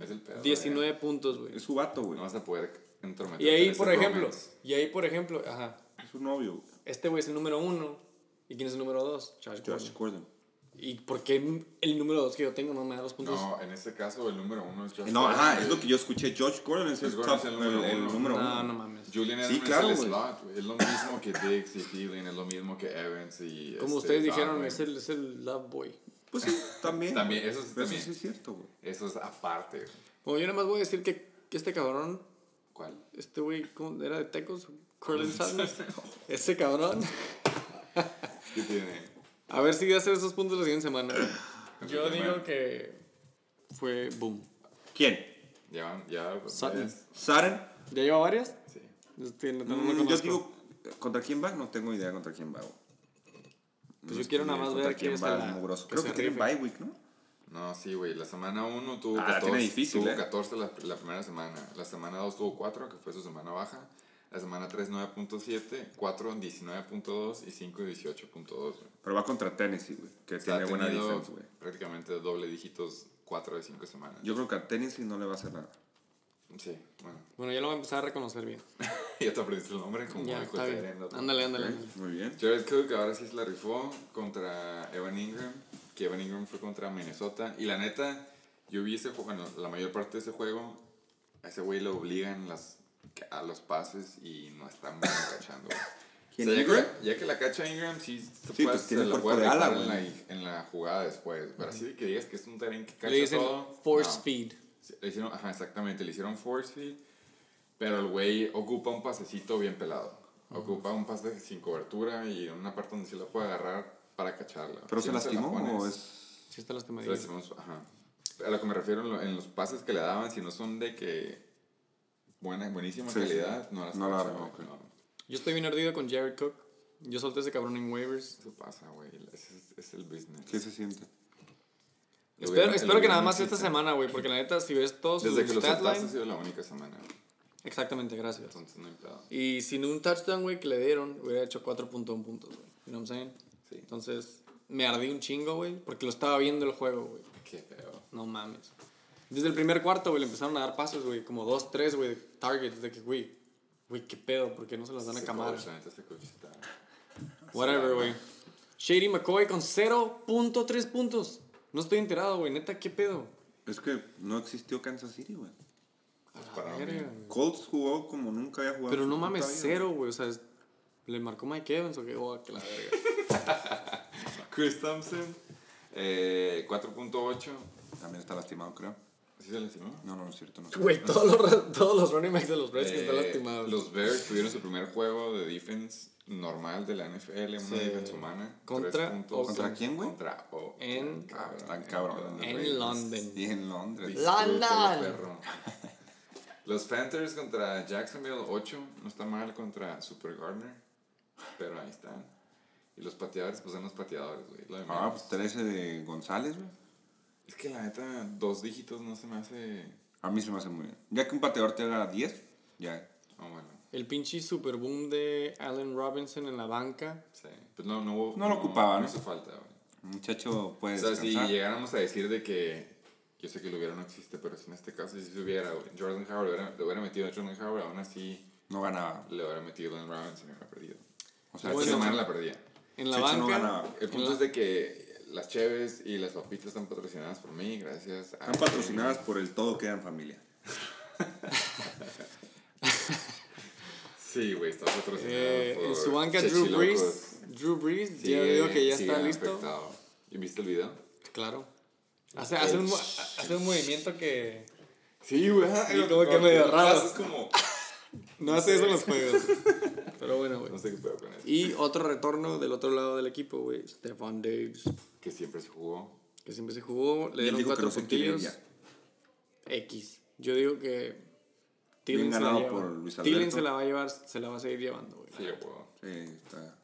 Es el pedo.
19 puntos, güey.
Es su vato, güey.
No vas a poder entrometer.
Y ahí, por ejemplo, y ahí, por ejemplo, ajá,
Es su novio, güey.
este güey es el número uno. ¿Y quién es el número dos? Josh Gordon.
Josh Gordon.
¿Y por qué el número dos que yo tengo no me da los puntos?
No, en este caso el número uno es Josh
No,
Gordon,
ajá,
güey.
es lo que yo escuché. Josh Gordon es
Josh Gordon
top-
es el número
el
uno.
número
no,
uno.
no mames.
Julian
Sí,
Edelman
claro,
es el
güey.
slot, güey. Es lo mismo que Diggs y Thielen, es lo mismo que Evans y...
Como
este,
ustedes dijeron, es el, es el love boy.
Pues sí, también.
También, eso sí,
Pero
también.
sí es cierto, güey.
Eso es aparte.
Bueno, yo nada más voy a decir que, que este cabrón,
¿Cuál?
este güey, ¿cómo era de Tecos? Cortland Sutton. <laughs> Ese cabrón. <laughs>
¿Qué tiene?
A ver si hace esos puntos la siguiente semana. <coughs> Yo digo que fue boom.
¿Quién?
Ya van, ya. pues,
Sutton.
¿Saren?
¿Ya lleva varias?
Sí.
Este, no, no
Mm, yo digo, ¿contra quién va? No tengo idea contra quién va.
Pues yo quiero nada más ver quién
va
la-
el mugroso.
que
Creo que tiene
rife.
bye week, ¿no?
No, sí, güey. La semana 1 tuvo
Ah, la
14.
tiene difícil,
tuvo
eh.
14 la, la primera semana. La semana 2 tuvo 4, que fue su semana baja. La semana 3, 9.7. 4, 19.2. Y 5, 18.2, güey.
Pero va contra Tennessee, güey. Que
O sea,
tiene buena defensa, güey.
prácticamente doble dígitos 4 de 5 semanas.
Yo creo que a Tennessee no le va a hacer nada.
Sí, bueno.
Bueno, ya lo voy a empezar a reconocer bien. <laughs>
ya te aprendiste el nombre como
Ya,
dijo.
Ándale, ándale.
Muy bien.
Jared Cook ahora sí se la rifó contra Evan Ingram, que Evan Ingram fue contra Minnesota. Y la neta, yo vi ese juego, bueno, la mayor parte de ese juego, a ese güey lo obligan las, a los pases y no está muy cachando.
¿Quién,
O sea, ya,
Ingram?
que, ya que la cacha Ingram, sí, se,
Sí,
puede,
pues tiene
se la
cuerpo
puede
de ala,
en la, en la jugada después. Pero así de que digas que es un terreno que cacha
Le dicen
todo.
force
no.
feed.
Le hicieron, ajá, exactamente, le hicieron force feed, pero el güey ocupa un pasecito bien pelado. Ocupa un pase sin cobertura y en una parte donde sí la puede agarrar para cacharla.
¿Pero
Si
se
no
lastimó
la pones,
o es...?
Sí está lastimado.
se lastimó ajá. A lo que me refiero en los pases que le daban, si no son de que buena, buenísima
Sí, sí.
calidad, no las
No la
cacha,
agarra,
güey,
ok.
no.
Yo estoy bien ardido con Jared Cook. Yo solté ese cabrón en waivers.
Eso pasa, güey. Ese es, es el business.
¿Qué se siente?
Espero,
gobierno-
espero que nada más esta semana, güey, porque la neta, si ves todos sus
Desde que los
stat
soltaste ha sido la única semana. güey.
Exactamente, gracias.
Entonces no hay pedo.
Y sin un touchdown, güey, que le dieron, hubiera hecho 4.1 puntos, güey. You know what I'm saying?
Sí.
Entonces, me ardí un chingo, güey, porque lo estaba viendo el juego, güey.
Qué feo.
No mames. Desde el primer cuarto, güey, le empezaron a dar pases, güey, como dos, tres, güey, targets, de que, güey, güey, qué pedo, porque no se las dan a Camara. Whatever, güey. Shady McCoy con 0.3 puntos. No estoy enterado, güey, neta, qué pedo.
Es que no existió Kansas City, güey.
Güey.
Colts jugó como nunca había jugado.
Pero no mames, cero, güey, o sea, es- le marcó Mike Evans o qué, oh, que la verga. <laughs>
Chris Thompson, eh, 4.8.
güey. También está lastimado, creo.
¿Sí se lastimó?
No, no, no es cierto. No.
Güey, todos los, todos los running backs de los Redskins están
Eh,
lastimados.
Los Bears tuvieron su primer juego de defense normal de la NFL, una
Sí.
defensa humana.
Contra
puntos.
¿Contra quién, güey?
Contra Oakland,
En-
cabrón,
Están cabrón.
En
Raiders.
London.
Y en Londres.
London. <laughs>
Los Panthers contra Jacksonville 8, no está mal contra Super Gardner, pero ahí están. Y los pateadores, pues son los pateadores, güey.
Ah, pues 13 de González, güey.
Es que la neta, dos dígitos no se me hace.
A mí se me hace muy bien. Ya que un pateador te haga 10, ya.
Oh, bueno,
El pinche super boom de Allen Robinson en la banca.
sí. Pues no, no,
No lo ocupaba,
No
¿no?
hizo falta, güey.
Muchacho puede
O sea, si llegáramos a decir de que. Yo sé que lo hubiera no existe, pero si en este caso si se hubiera, güey, Jordan Howard, le hubiera, metido a Jordan Howard, aún así
No ganaba.
le hubiera metido a Allen Robinson y hubiera perdido.
O sea,
Bueno,
Checho-
semana la perdía.
En la
no
banca.
ganaba.
El punto es de que las cheves y las papitas están patrocinadas por mí, gracias a...
Están patrocinadas por el todo queda en familia. <laughs>
Sí, güey, está patrocinado
eh,
por
en su banca, Drew. Brees. Drew Brees, ya
Sigue-
digo que ya
sigue
está listo.
afectado. ¿Y viste el video?
Claro. Hace, hace, un, mo- hace un movimiento que
Sí, güey.
Sí, como que medio raro.
Es como...
no hace eso en los juegos. <laughs> Pero bueno, güey.
No sé qué pedo con eso.
Y otro retorno del otro lado del equipo, güey. Stefan Diggs,
Que siempre se jugó.
que siempre se jugó. Le dieron cuatro puntillos.
ya.
X. Yo digo que
Bien
Thielen se la
por Luis
se la va a llevar, se la va a seguir llevando, güey.
Sí, güey.
Sí, está.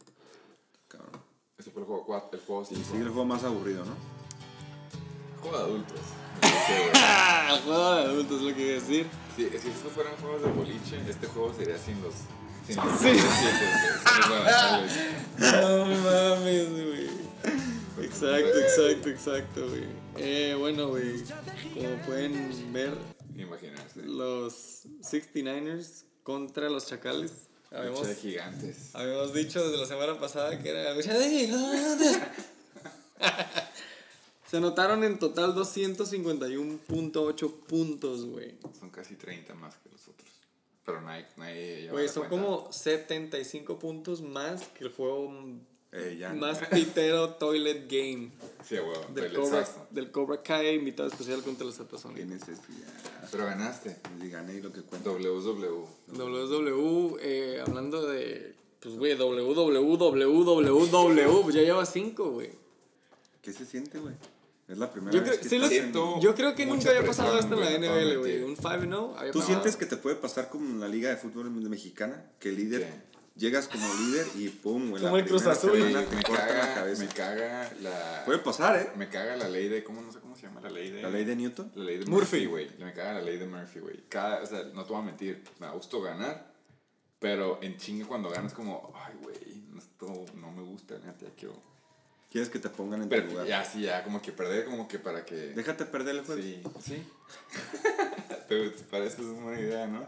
Cabrón.
Ese fue el juego 4, el juego 5.
Sí, el juego más aburrido, ¿no?
Juego de adultos. Parece, güey.
Ah, juego de adultos es lo que iba a decir.
Si, si estos fueran juegos de boliche, este juego sería sin los... Sin los
Sí. No mames, güey. Exacto, exacto, exacto, güey. Eh, bueno, güey. Como pueden ver,
Imaginarse.
los 69ers contra los Chacales. Habíamos,
de gigantes.
habíamos dicho desde la semana pasada que era la lucha de gigantes. <laughs> Se anotaron en total 251.8 puntos, güey.
Son casi 30 más que los otros. Pero nadie, nadie lleva
Güey, son
cuenta.
como 75 puntos más que el juego
Eh, ya.
más pitero Toilet Game
Sí, güey.
del
Del
Cobra, del Cobra Kai, invitado especial contra los
Qué
Satasonics.
necesidad.
Pero ganaste.
Y gané y lo que cuento.
WW.
WW, eh, hablando de. Pues, güey, WWW, pues ya lleva 5, güey.
¿Qué se siente, güey? Es la primera
Yo,
vez
creo-
que
sí lo-
estás en-
yo creo que nunca había pasado esto en la NBL, güey. Un 5-0. había
¿Tú
pasado.
sientes que te puede pasar como en la Liga de Fútbol Mexicana? Que el líder,
¿Qué?
llegas como líder y pum, güey.
Como el Cruz Azul.
Me,
Semana te
me
cortan la
caga,
cabeza.
me caga la.
Puede pasar, ¿eh?
Me caga la ley de. ¿Cómo no sé cómo se llama? La ley de.
La ley de Newton.
La ley de
Murphy.
Murphy, güey. Me caga la ley de Murphy, güey. Cada, o sea, no te voy a mentir. Me da gusto ganar. Pero en chingue cuando ganas como, ay, güey, esto no me gusta, neta, ya quiero.
Quieres que te pongan en tu
Pero
lugar.
ya, sí, ya, como que perder, como que para que.
Déjate perder el juego.
Sí, sí. <laughs> te, te parece una buena idea, ¿no?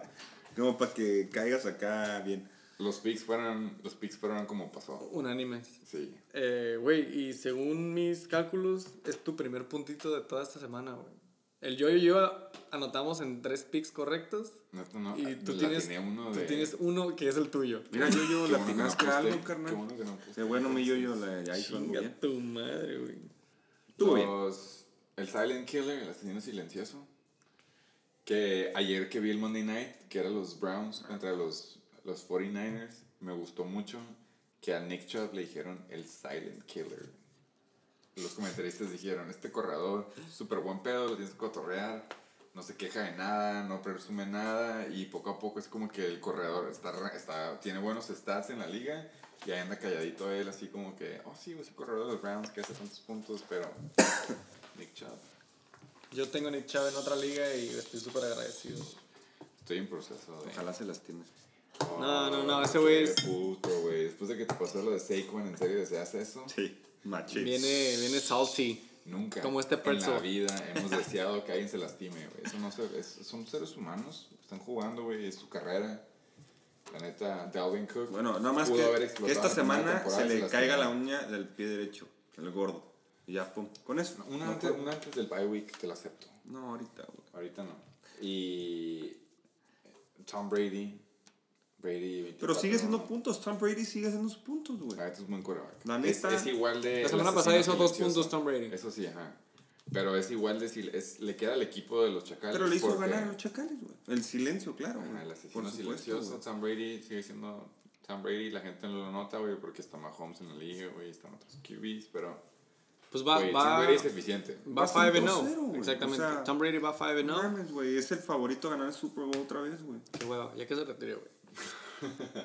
Como para que caigas acá bien.
Los picks fueron, los picks fueron como pasó.
Unánimes.
Sí.
Eh, güey, y según mis cálculos, es tu primer puntito de toda esta semana, güey. El yo y yo anotamos en tres picks correctos.
No, no, no,
Y tú
la
tienes,
uno
tú
de-
tienes uno que es el tuyo.
Mira, yo, yo,
Qué
la
bueno que no
algo,
Qué
carnal.
bueno que no.
Qué bueno, mi yo, yo, la ya hizo algo
Chinga
bien.
tu madre, güey.
Bien.
Los, el Silent Killer, el asesino silencioso. Que ayer que vi el Monday Night, que eran los Browns contra los, los 49ers, me gustó mucho que a Nick Chubb le dijeron el Silent Killer. Los comentaristas dijeron, este corredor, súper buen pedo, lo tienes que cotorrear, no se queja de nada, no presume nada, y poco a poco es como que el corredor está, está, tiene buenos stats en la liga, y ahí anda calladito él, así como que, oh sí, es el corredor de los Browns que hace tantos puntos, pero <coughs> Nick Chubb.
Yo tengo Nick Chubb en otra liga y estoy súper agradecido.
Estoy en proceso de...
Ojalá se lastime.
No, no, no, ese güey es-
puto, güey. Después de que te pasó lo de Saquon, ¿en serio deseas eso?
Sí, machín.
Viene, viene salty.
Nunca.
Como este
En
pretzel.
la vida <laughs> hemos deseado que alguien se lastime, güey. Eso no se, es- son seres humanos. Están jugando, güey. Es su carrera. La neta, Dalvin Cook.
Bueno, nada más
pudo haber
que,
explotado
que esta
en la
semana se le
lastimó.
caiga la uña del pie derecho, el gordo. Y ya, pum. Con eso.
Una,
No
antes, una antes del bye week te lo acepto.
No, ahorita, güey.
Ahorita no. Y. Tom Brady. Brady. 24,
Pero sigue siendo
¿no?
puntos. Tom Brady sigue haciendo sus puntos, güey.
Ah, este es buen quarterback.
La
es,
neta-
es igual de.
La semana pasada hizo dos puntos Tom Brady.
Eso sí, ajá. Pero es igual de. sil- Es, le queda al equipo de los chacales.
Pero le hizo
porque-
ganar a los chacales, güey. El silencio, claro,
Ajá, el asesino
Por supuesto,
silencioso.
güey.
Tom Brady sigue siendo. Tom Brady, la gente no lo nota, güey, porque está Mahomes en la liga, güey, están otros QBs, pero.
Pues va,
güey,
va,
Tom Brady es eficiente.
va
Va
5 and
5-0,
0.
güey.
Exactamente.
O sea,
Tom Brady va 5 and
No
0.
mames, güey. Es el favorito a ganar el Super Bowl otra vez, güey.
Qué hueva, ya que se retiró, güey.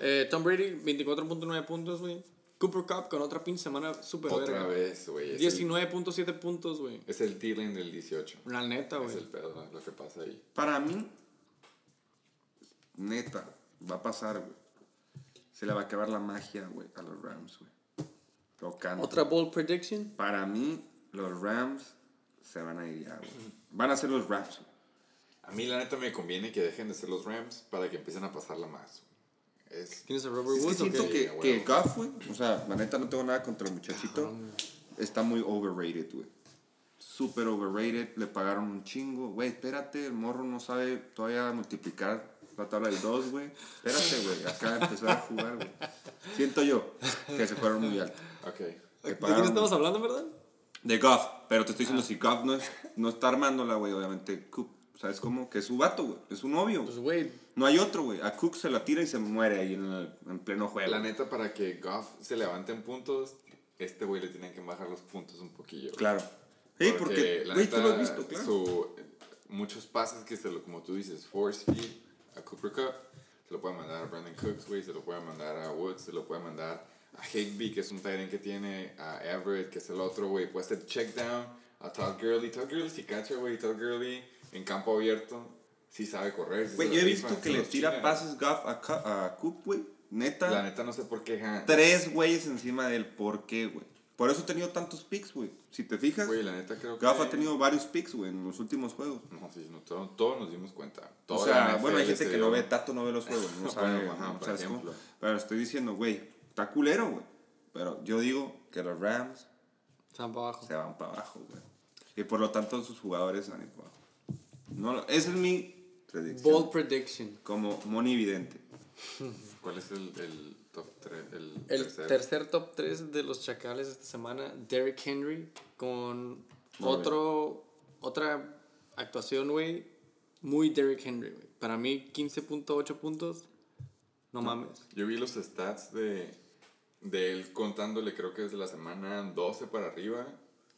Eh, Tom Brady, 24.9 puntos, güey. Cooper Cup con otra pinche semana súper
Otra
verga.
vez, güey. es el-
19.7 puntos, güey.
Es el Thielen del 18.
La neta,
Es
güey.
el pedo, lo que pasa ahí.
Para mí, neta, va a pasar, güey. Se le va a acabar la magia, güey, a los Rams, güey. Lo canto.
Otra bold prediction.
Para mí, los Rams se van a ir ya, güey. Van a ser los Rams, güey.
A mí, la neta, me conviene que dejen de ser los Rams para que empiecen a pasarla más. Es,
¿Tienes a Robert
Es que
Woods
siento que, que Goff, güey, o sea, la neta no tengo nada contra el muchachito. Está muy overrated, güey. Super overrated, le pagaron un chingo. Güey, espérate, el morro no sabe todavía multiplicar la tabla del 2, güey. Espérate, güey, acá empezar a jugar, güey. Siento yo que se fueron muy alto.
ok.
¿De quién estamos hablando, verdad?
De Goff, pero te estoy diciendo, si Goff no, es, no está armándola, güey, obviamente Cook, ¿sabes cómo? Que es su vato, güey, es su novio.
Pues, güey,
No hay otro, güey. A Cook se la tira y se muere ahí en, el- en pleno juego.
La neta, para que Goff se levante en puntos, este güey le tienen que bajar los puntos un poquillo. güey.
Claro. Sí, porque,
la
güey, tú lo has visto, claro.
su- muchos pases que se lo, como tú dices, force feed a Cooper Cup, se lo puede mandar a Brandon Cooks, güey, se lo puede mandar a Woods, se lo puede mandar a Higby, que es un tight end que tiene, a Everett, que es el otro, güey, puede hacer check down a Todd Gurley. Todd Gurley si cacha, güey, Todd Gurley en campo abierto, sí sabe correr. sí
Güey,
se
yo he visto
rifa,
que
se
le tira pases Goff a, a Cook, güey. Neta.
La neta no sé por qué, ja.
Tres güeyes encima de él. ¿Por qué, güey? Por eso ha tenido tantos picks, güey. Si te fijas,
Güey, la neta creo que...
Goff ha tenido varios picks, güey, en los últimos juegos.
No, sí, no, todo- todos nos dimos cuenta.
O sea, bueno, hay gente
se
que no
dio-
ve, Tato no ve los juegos, no <laughs> sabe,
Bueno, ajá,
no
por
sabes cómo.
ejemplo.
Pero estoy diciendo, güey, está culero, güey. Pero yo digo que los Rams
están para abajo.
se van para abajo, güey. Y por lo tanto sus jugadores se van a ir para abajo. No, esa es mi predicción.
Bold prediction.
Como monividente. <laughs>
¿Cuál es el, el top 3? El,
El
tercer?
tercer top 3 de los chacales esta semana, Derrick Henry, con
Muy
otro, otra actuación, güey, muy Derrick Henry, güey. Para mí, 15.8 puntos, no mames.
Yo vi los stats de, de él contándole, creo que desde la semana 12 para arriba.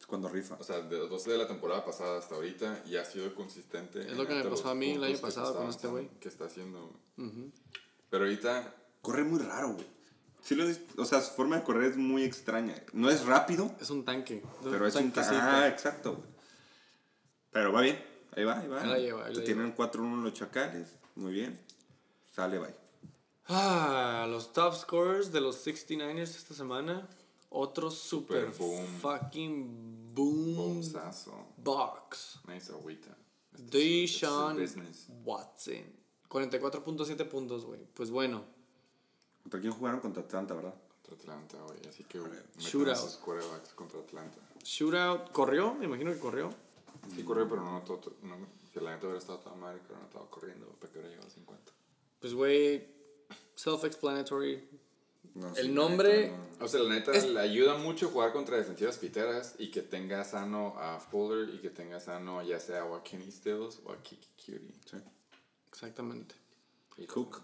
Cuando rifa.
O sea, de los 12 de la temporada pasada hasta ahorita y ha sido consistente.
Es lo que me pasó a mí el año pasado con este güey.
Que está haciendo. Pero ahorita,
Corre muy raro, güey. Sí lo o sea, su forma de correr es muy extraña. No es rápido,
Es un tanque.
pero es un...
tanquecito.
Ah, exacto, güey. Pero va bien. Ahí va, ahí va.
Ahí la lleva, ahí la
Tienen 4-1 los chacales. Muy bien. Sale, bye.
Ah, los top scorers de los 69ers esta semana. Otro super,
Super boom.
fucking boom
bombazo.
box.
Nice agüita. Este es- este es business.
Watson. 44.7 puntos, güey. Pues bueno.
¿Contra quién jugaron? Contra Atlanta, ¿verdad?
Contra Atlanta, güey. Así que
Shootout.
contra Atlanta.
Shootout. ¿Corrió? Me imagino que corrió.
Sí corrió, pero no todo. No, que la neta hubiera estado toda madre, pero no estaba corriendo para que hubiera llegado a 50.
Pues, güey. Self-explanatory.
No,
El
sí,
nombre-
neta, no.
O sea, la neta le ayuda mucho jugar contra defensivas piteras y que tenga sano a Fuller y que tenga sano ya sea o a Kenny Stills o a Kiki Cutie.
Sí.
Exactamente.
Y-
Cook.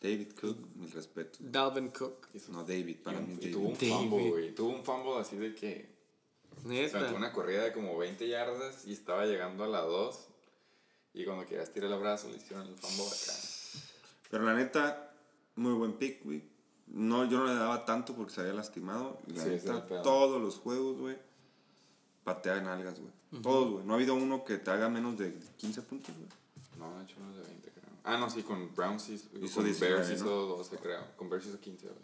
David Cook, mil respetos.
Dalvin Cook.
No, David,
y,
para
un-
mí
y tuvo un fumble, güey. Tuvo un fumble así de que
Neta.
aventó una corrida de como 20 yardas y estaba llegando a la 2. Y cuando querías tirar el brazo le hicieron el fumble acá.
Pero la neta, muy buen pick, güey. No, yo no le daba tanto porque se había lastimado. Y la
Sí,
neta, todos los juegos, güey, patea en algas, güey. Todos, güey. No ha habido uno que te haga menos de 15 puntos, güey.
No, de hecho menos de 20 creo. Ah, no, sí, con Browns hizo,
Hizo
con
19,
Bears
¿no?
hizo 12 creo. Con Bears hizo 15, güey.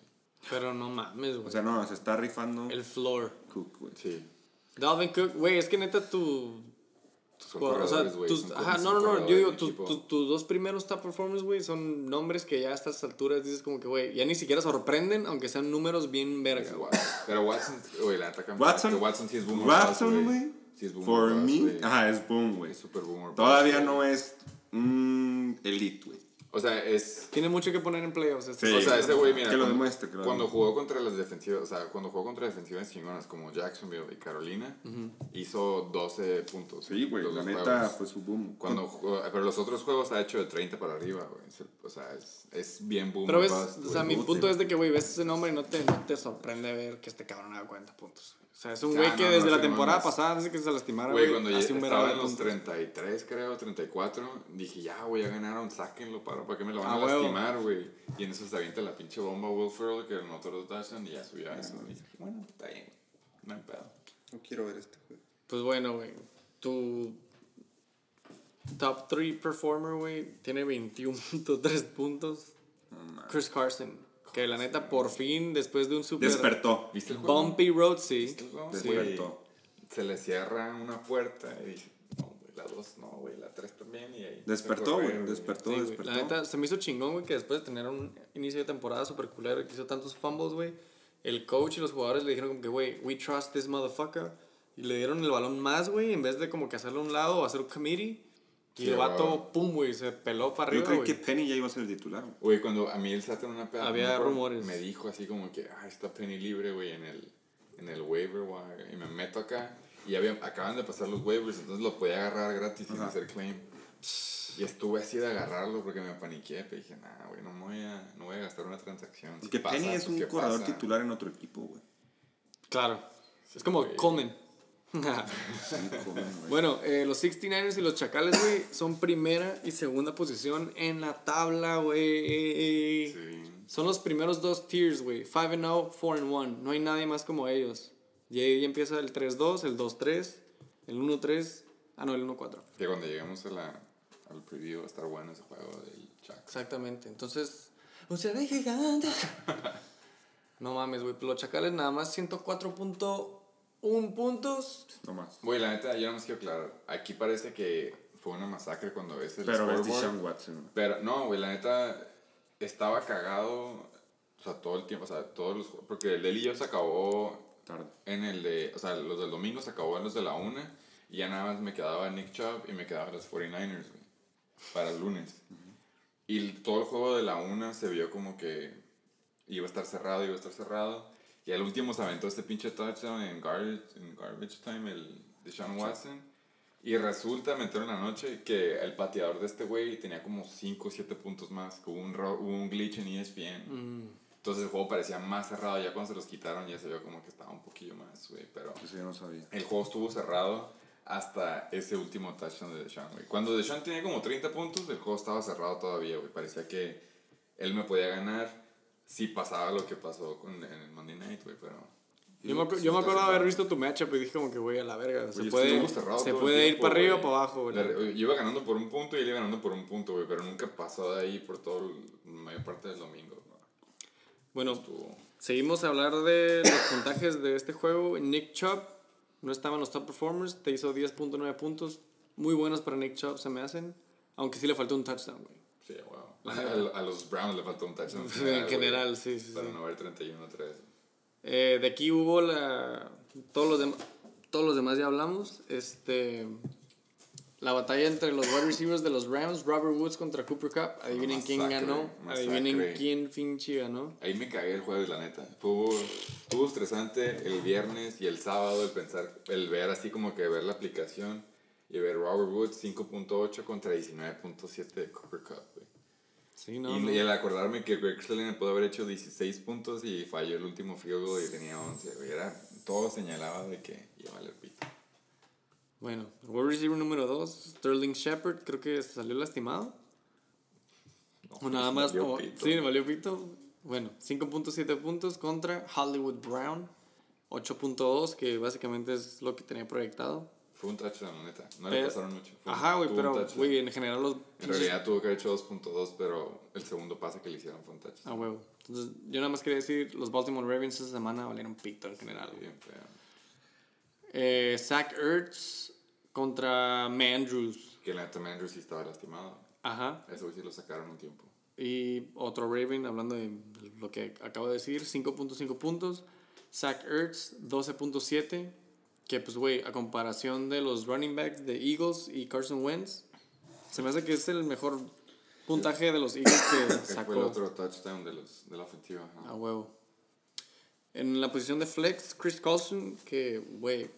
Pero no mames, güey.
O sea, no, se está rifando
el floor.
Cook, güey.
Sí.
Dalvin Cook, güey, es que neta tu.
Son
o sea,
corredores, güey.
tus, ajá, no, no, no, yo digo, tus, tus, tus dos primeros top performers, güey, son nombres que ya a estas alturas dices como que, güey, ya ni siquiera sorprenden, aunque sean números bien verga.
Pero Watson, güey, la cambia.
Watson,
Watson sí es boomer.
Watson, güey.
Sí es boomer.
For me, ajá, es boom, güey.
Super boomer.
Todavía no es mm, elite, güey.
O sea, es.
Tiene mucho que poner en playoffs. este
Sí.
o sea, ese güey, mira.
Que lo
cuando-
demuestre, que lo
Cuando
demuestre.
jugó contra las defensivas, o sea, cuando jugó contra defensivas chingonas como Jacksonville y Carolina, hizo 12 puntos.
Sí, güey, la neta fue su boom.
Cuando jugó- pero los otros juegos ha hecho de 30 para arriba, güey. O sea, es, es bien boom.
Pero ves,
bust,
o sea, mi punto es de que, güey, ves ese nombre y no te, no te sorprende ver que este cabrón haga 40 puntos. Güey. O sea, es un
Ah,
güey
no,
que
no,
desde
sí,
la
no
temporada
mames.
pasada, desde que se lastimara,
Güey,
güey,
cuando ya
un
estaba en los
puntos.
33, creo, 34, dije, ya, güey, ya ganaron, sáquenlo, para, ¿para qué me lo van
Ah,
a lastimar, güey? Y en eso se avienta la pinche bomba Will Ferrell que anotó los touchdowns y ya subió a eso. Y dije, bueno, está bien, no hay pedo.
No quiero ver este juego.
Pues bueno, güey, tu top 3 performer, güey, tiene 21.3 puntos. Chris Carson, que la neta, por fin, después de un super
Despertó.
¿Viste el juego?
bumpy road, sí.
¿Viste el juego?
Sí.
Despertó.
Se le cierra una puerta y dice, no, güey, la 2 no, güey, la 3 también. Y ahí
Despertó, güey. Despertó,
Sí,
despertó.
La neta, se me hizo chingón, güey, que después de tener un inicio de temporada super culero y que hizo tantos fumbles, güey, el coach y los jugadores le dijeron como que, güey, we trust this motherfucker. Y le dieron el balón más, güey, en vez de como que hacerlo a un lado o hacer un committee. Y
Sí,
el vato,
güey.
pum, güey, se peló para
Yo
arriba,
creí
güey.
que Penny ya iba a ser el titular. güey.
Güey, cuando a mí el Satan una peda,
Había
me
rumores.
Me dijo así como que, ah, está Penny libre, güey, en el, en el waiver wire. Y me meto acá y había, acaban de pasar los waivers, entonces lo podía agarrar gratis sin
Ajá.
hacer claim. Y estuve así de agarrarlo porque me paniqué, pero dije, nah, güey, no, me voy a, no voy a gastar una transacción. Si
Porque
pasa,
Penny es
pues,
un
¿qué
corredor
pasa?
titular en otro equipo, güey.
Claro. es como
güey.
Coleman. Bueno, eh, los 69ers y los Chacales, güey, son primera y segunda posición en la tabla, güey.
Sí.
Son los primeros dos tiers, güey. 5 and 0, 4 and 1. No hay nadie más como ellos. Y ahí empieza el 3-2, el 2-3, el 1-3. Ah, no, el 1-4.
Que cuando lleguemos a la, al preview va a estar bueno ese juego del Chuck.
Exactamente. Entonces, o sea, de gigante. <laughs> no mames, güey. Los Chacales nada más 104.1 puntos.
No más.
Güey, la neta, yo no más quiero aclarar. Aquí parece que fue una masacre cuando ves el
Pero es
scoreboard.
Deshaun Watson.
Pero no, güey, la neta estaba cagado. O sea, todo el tiempo, o sea, todos los. Porque el y yo se acabó
Tarde.
en el de. O sea, los del domingo se acabó en los de la una. Y ya nada más me quedaba Nick Chubb y me quedaban los 49ers, güey. Para el lunes. Y el- todo el juego de la una se vio como que iba a estar cerrado, iba a estar cerrado. Y al último se aventó este pinche touchdown en garbage, en garbage time, el de Sean Watson. Y resulta, me enteró en la noche, que el pateador de este güey tenía como 5 o 7 puntos más. que Hubo un, hubo un glitch en ESPN.
Mm.
Entonces el juego parecía más cerrado. Ya cuando se los quitaron ya se vio como que estaba un poquillo más, güey. Pero
Eso yo no sabía.
el juego estuvo cerrado hasta ese último touchdown de Deshaun, güey. Cuando Deshaun tenía como 30 puntos, el juego estaba cerrado todavía, güey. Parecía que él me podía ganar si pasaba lo que pasó con, en el Monday Night, güey. Pero
Yo me, yo me acuerdo de haber visto tu matchup y dije como que, güey, a la verga. Se puede, se puede ir para arriba o para abajo, güey.
Iba ganando por un punto y él iba ganando por un punto, güey. Pero nunca pasó de ahí por todo la mayor parte del domingo. güey.
Bueno,
Estuvo...
seguimos a hablar de los puntajes de este juego. Nick Chubb no estaba en los top performers, te hizo 10.9 puntos. Muy buenos para Nick Chubb se me hacen, aunque sí le faltó un touchdown, güey.
Sí, wow. <laughs> A, a los Browns le faltó un touchdown.
En general, sí, sí,
Para
sí.
no ver 31-3.
Eh, de aquí hubo la. Todos los, dem- todos los demás ya hablamos. Este. La batalla entre los wide receivers de los Rams, Robert Woods contra Cooper Cup. Adivinen quién
masacre,
ganó.
masacre.
Adivinen quién finchi ganó.
Ahí me cagué el jueves, la neta. Fue, estuvo estresante el viernes y el sábado el pensar, el ver así como que ver la aplicación y ver Robert Woods 5.8 contra 19.7 de Cooper Cup.
Sí, no.
y,
no.
el acordarme que Greg Stillen pudo haber hecho 16 puntos y falló el último field goal y tenía 11, güey. Era, todo señalaba de que iba a valer pito.
Bueno, wide receiver número 2, Sterling Shepard, creo que salió lastimado.
No,
O nada más.
valió
o-
pito.
sí, valió pito. Bueno, 5.7 puntos contra Hollywood Brown. 8.2, que básicamente es lo que tenía proyectado.
Fue un touchdown, la neta. No le pasaron mucho. Fue
Ajá, güey, pero, güey, en general los.
En realidad tuvo que haber hecho 2.2, pero el segundo pase que le hicieron fue un touchdown.
Ah, huevo. Entonces, yo nada más quería decir, los Baltimore Ravens esta semana valieron pito en general.
Bien feo.
Eh, Zach Ertz contra Mandrews.
Que la neta Andrews sí estaba lastimado.
Ajá.
Eso sí lo sacaron un tiempo.
Y otro Raven, hablando de lo que acabo de decir, 5.5 puntos. Zach Ertz, 12.7. Que pues, güey, a comparación de los running backs de Eagles y Carson Wentz, se me hace que es el mejor puntaje de los Eagles que <coughs>
Ese fue el
sacó
otro touchdown de, los, de la ofensiva. ajá.
a huevo. En la posición de flex, Chris Colson, que, güey,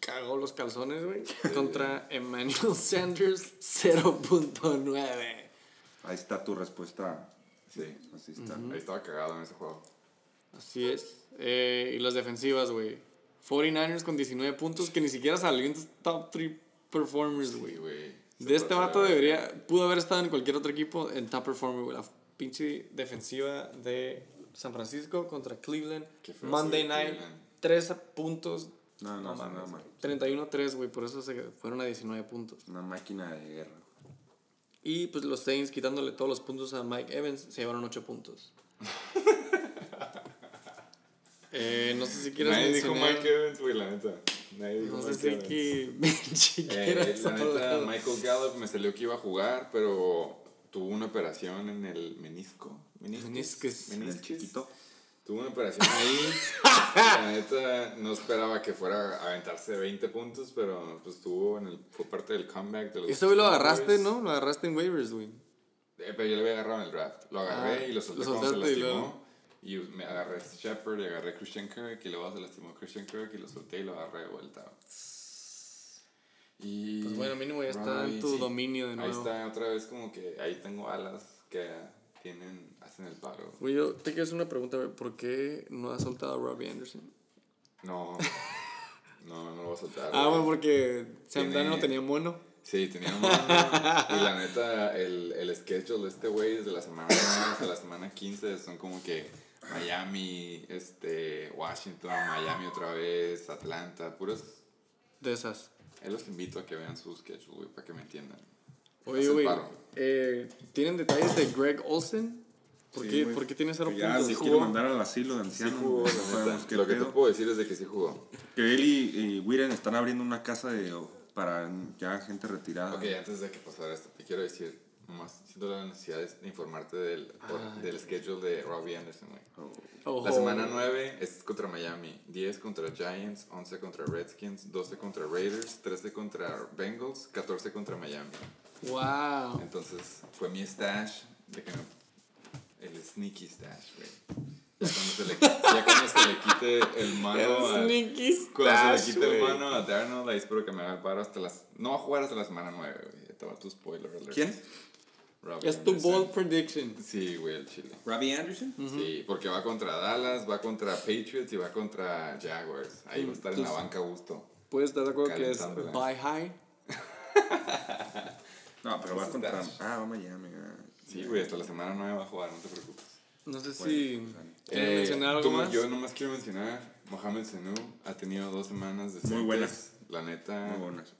cagó los calzones, güey, contra Emmanuel Sanders, <laughs> 0.9.
Ahí está tu respuesta.
Sí.
Así está.
Ahí estaba cagado en ese juego.
Así es. Eh, y las defensivas, güey. 49ers con 19 puntos, que ni siquiera salió en top 3 performers, güey.
güey.
De este vato
de-
debería, pudo haber estado en cualquier otro equipo en top performer, güey. La pinche defensiva de San Francisco contra Cleveland. Monday night,
Cleveland.
3 puntos.
No, no, no,
mames,
no,
31-3, güey. Por eso se fueron a 19 puntos.
Una máquina de guerra.
Y pues los Saints quitándole todos los puntos a Mike Evans se llevaron 8 puntos. <laughs> eh, no sé si quieres
Nadie dijo Mike Evans, güey, la neta. Nadie dijo
No sé
Mike
si
Evans.
que Benji
Eh,
quieras
la neta. Michael Gallup me salió que iba a jugar, pero tuvo una operación en el menisco.
En el
Meniscus.
chiquito.
Tuvo una operación ahí. <laughs> la neta, no esperaba que fuera a aventarse 20 puntos, pero pues tuvo en el, fue parte del comeback de los
Eso lo agarraste, ¿no? Lo agarraste en waivers, güey.
Eh, pero yo lo había agarrado en el draft. Lo agarré
Ah,
y lo solté
lo
cuando se lastimó. Y, me agarré a Shepard y agarré a Christian Kirk y luego se lastimó Christian Kirk y lo solté y lo agarré de vuelta. Y
Pues bueno, mínimo ya está en tu dominio de
Ahí
nuevo.
está otra vez como que ahí tengo alas que tienen, hacen el paro.
Güey, yo te quiero hacer una pregunta. ¿Por qué no has soltado a Robbie Anderson?
No, <laughs> no, no lo voy a soltar.
Ah,
güey,
porque Sam
Tiene-
Darnold tenía mono.
Sí, tenía mono. y la neta, el, el schedule de este güey desde la semana 9 hasta la semana 15 son como que Miami, este, Washington, Miami otra vez, Atlanta, puros.
De esas.
Ahí los invito a que vean su schedule, güey, para que me entiendan.
Oye, güey. Eh, ¿Tienen detalles de Greg Olsen? ¿Por,
Sí,
qué. ¿Por qué tiene cero
ya
puntos?
se
Sí
quiere
jugó.
mandar al asilo de
Sí
ancianos.
jugó, la
no sabemos
Lo que te puedo decir es de que sí jugó.
Que él y, y Wiren están abriendo una casa de, para ya gente retirada.
Ok, antes de que pasara esto, te quiero decir, nomás siento la necesidad de informarte del,
Ay.
del schedule de Robbie Anderson, güey.
Oh.
La semana 9 es contra Miami, 10 contra Giants, 11 contra Redskins, 12 contra Raiders, 13 contra Bengals, 14 contra Miami.
Wow.
Entonces fue mi stash de que el sneaky stash, güey. Ya cuando se le, ya cuando se le quite el mano a,
Sneaky
cuando se
stash,
le quite el mano a Darnold, ahí espero que me haga el paro hasta las... No va a jugar hasta la semana 9, güey. Te va tu spoiler alert.
¿Quién?
Robbie
Es tu bold prediction.
Sí, güey, el chile.
Robbie Anderson.
Sí, porque va contra Dallas, va contra Patriots y va contra Jaguars. Ahí va a estar en la banca a gusto.
Puedes estar de acuerdo que es buy high.
No, pero va contra. Ah, va a Miami. ah.
Sí, güey, hasta la semana 9 va a jugar, no te preocupes.
No sé si
Bueno,
quieres
Eh,
mencionar algo más.
Yo nomás quiero mencionar, Mohamed Sanu ha tenido dos semanas de
Muy buenas.
La neta,
Muy buenas.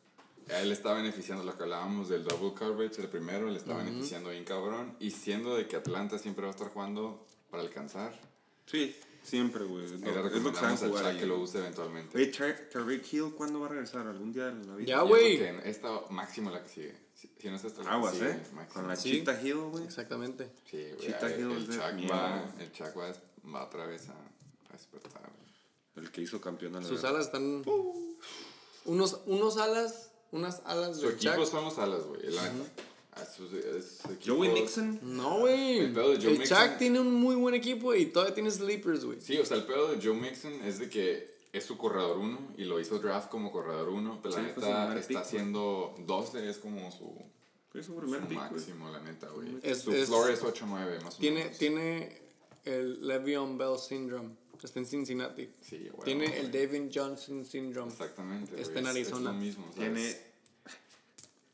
A él está beneficiando lo que hablábamos del double coverage, el primero le está beneficiando bien cabrón. Y siendo de que Atlanta siempre va a estar jugando para alcanzar,
Sí, siempre, güey.
Le
es lo que saben jugar ahí.
que lo use eventualmente.
Oye, Tar- Tariq Hill, ¿cuándo va a regresar? ¿Algún día de la vida?
Ya, güey.
esta máximo la que sigue. Si, si no es esta la que
Aguas,
sigue,
¿eh?
máximo.
Con la
Sí.
Cheetah Hill, güey.
Exactamente.
Sí, güey.
Cheetah
el,
Hill
el
es de
Chuck va, el Chuck va, va otra vez a, a despertar.
El que hizo campeón de la
Sus alas están. Unos, unos alas. Unas alas
Su
de
equipo
Chuck.
son los alas, güey. el año. A sus- es- su equipo-
Joey Nixon.
No, güey.
El pedo de Joe
El
Mixon-
Chuck tiene un muy buen equipo y todavía tiene sleepers, güey.
Sí, o sea, el pedo de Joe Mixon es de que es su corredor 1 y lo hizo draft como corredor 1, pero la
Sí, su
neta está haciendo 12, es como su,
su
su
pick,
máximo, la neta, güey. Su
es-
floor es 8-9, más o
Tiene,
menos.
tiene el Le'Veon Bell syndrome. Está en Cincinnati.
Sí, güey.
tiene
güey.
el David Johnson syndrome.
Exactamente.
Está
güey,
en Arizona.
Es lo mismo, ¿sabes?
Tiene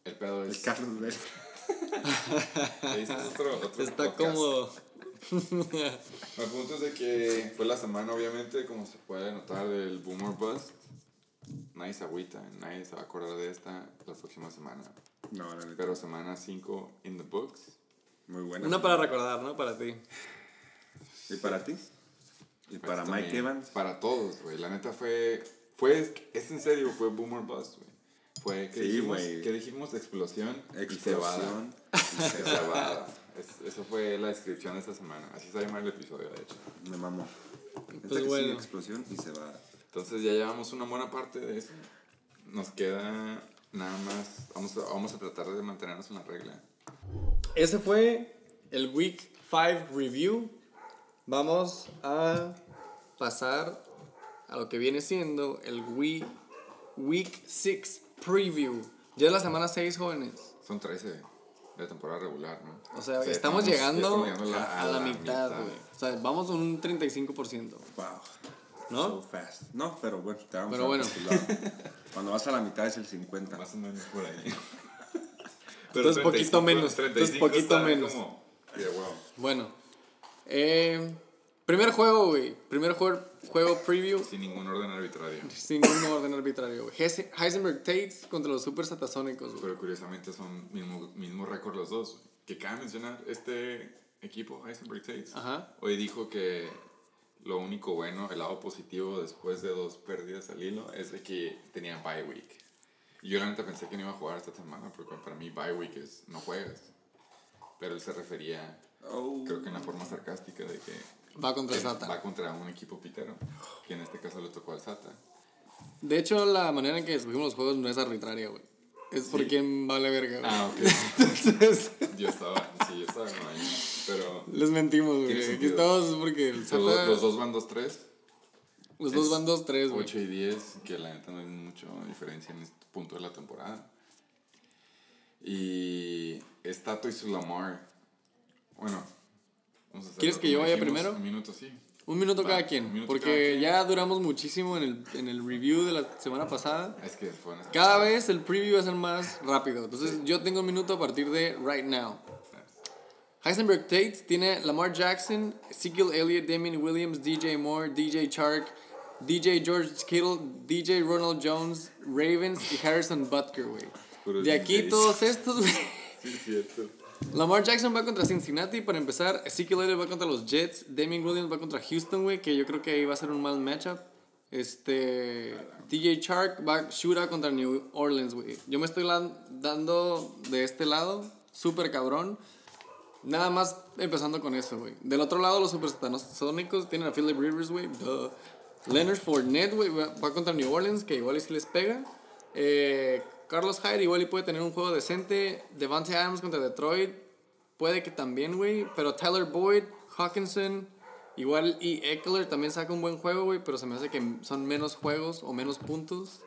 El pedo es.
el Carlos Vela. <laughs>
Es otro, otro
Está
podcast.
cómodo.
El punto es de que fue la semana, obviamente, como se puede notar, del Boomer Bust. Nadie se agüita, nadie se va a acordar de esta la próxima semana.
No, la neta.
Pero semana 5 in the books.
Muy buena.
Una para recordar, ¿no? Para ti.
¿Y para ti? ¿Y
Pues
para
también,
Mike Evans?
Para todos, güey. La neta fue. fue es en serio, fue Boomer Bust, güey. Fue que
Sí,
dijimos,
güey.
¿qué dijimos? Explosión, y
Explosión.
cebada. Y cebada. Es- eso fue la descripción de esta semana. Así se llama el episodio, de hecho.
Me mamó.
Pues
que
bueno.
explosión y se va.
Entonces ya llevamos una buena parte de eso. Nos queda nada más. Vamos a, vamos a tratar de mantenernos en la regla.
Ese fue el Week 5 Review. Vamos a pasar a lo que viene siendo el Week, week 6 Preview. Ya es la semana 6, jóvenes.
Son 13 de temporada regular, ¿no?
O sea,
ya
estamos,
ya
llegando
estamos llegando
a, la, mitad, güey. O sea, vamos a un 35%.
Wow.
¿No?
So fast. No, pero bueno, te vamos
Pero
a
bueno. <laughs>
Cuando vas a la mitad es el 50.
Más o menos por ahí.
Entonces, poquito menos. Entonces, poquito menos.
como- Yeah, wow.
Bueno. Eh, primer juego, güey. Primer juego, juego preview.
Sin ningún orden arbitrario.
Sin ningún orden arbitrario, güey. Heise- Heisenberg Tates contra los Super Satasónicos, güey.
Pero curiosamente son mismo, mismo récord los dos. Que cabe mencionar, este equipo, Heisenberg Tates,
Ajá.
hoy dijo que lo único bueno, el lado positivo después de dos pérdidas al hilo, es de que tenían bye week. Y yo la neta pensé que no iba a jugar esta semana, porque para mí bye week es no juegas. Pero él se refería,
Oh.
creo que en la forma sarcástica de que
Va contra
que
Sata.
va contra un equipo pitero, que en este caso le tocó al Sata.
De hecho, la manera en que escogimos los juegos no es arbitraria, güey. Es por quién vale verga, güey.
Ah, ok. <laughs>
Entonces,
Yo estaba, sí, yo estaba como ahí, pero...
les mentimos, güey. Aquí estamos porque el
Los,
Sata-
los dos van 2-3.
los dos van 2-3, güey.
8 y 10, que la neta no hay mucha diferencia en este punto de la temporada. Y es Tato y su Lamar. Bueno, vamos a
¿Quieres que yo vaya primero?
Un minuto, sí.
Un minuto
Va,
cada quien.
minuto
porque
cada quien.
ya duramos muchísimo en el, en el review de la semana pasada.
Es que fue una-
Cada vez el preview va a ser más <laughs> rápido. Entonces yo tengo un minuto a partir de right now. Heisenberg Tate tiene Lamar Jackson, Ezekiel Elliott, Damien Williams, DJ Moore, DJ Chark, DJ George Kittle, DJ Ronald Jones, Ravens y Harrison Butker, güey. De aquí
DJs.
todos estos, güey.
Sí, cierto.
Lamar Jackson va contra Cincinnati para empezar. Ezekiel Elliott va contra los Jets. Damien Williams va contra Houston, güey, que yo creo que ahí va a ser un mal matchup. Este. DJ Chark va contra New Orleans, güey. Yo me estoy dando de este lado, súper cabrón. Nada más empezando con eso, güey. Del otro lado, los supersónicos tienen a Philip Rivers, güey. Leonard Fournette, güey, va contra New Orleans, que igual si les pega. Eh, Carlos Hyde igual y puede tener un juego decente. Devante Adams contra Detroit. Puede que también, güey. Pero Tyler Boyd, Hawkinson, Igual, y Eckler también saca un buen juego, güey, pero se me hace que son menos juegos o menos puntos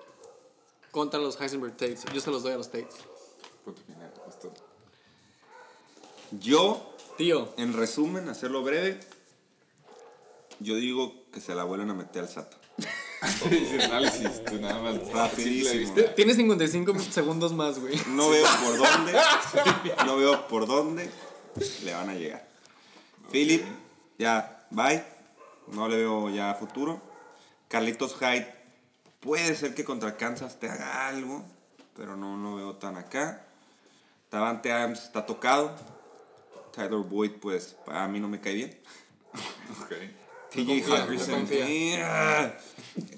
contra los Heisenberg Tates. Yo se los doy a los Tates.
Punto final. es todo.
Yo,
Tío,
en resumen, hacerlo breve, yo digo que se la vuelven a meter al SAT. <laughs>
Análisis, tú nada más.
Rapidísimo.
simple vista.
tiene 55 segundos más, güey.
No veo por dónde, <laughs> no veo por dónde le van a llegar. Philip, ya, bye. No le veo ya futuro. Carlitos Hyde, puede ser que contra Kansas te haga algo, pero no lo veo tan acá. Davante Adams está tocado. Tyler Boyd, pues, a mí no me cae bien.
Ok.
TJ yeah.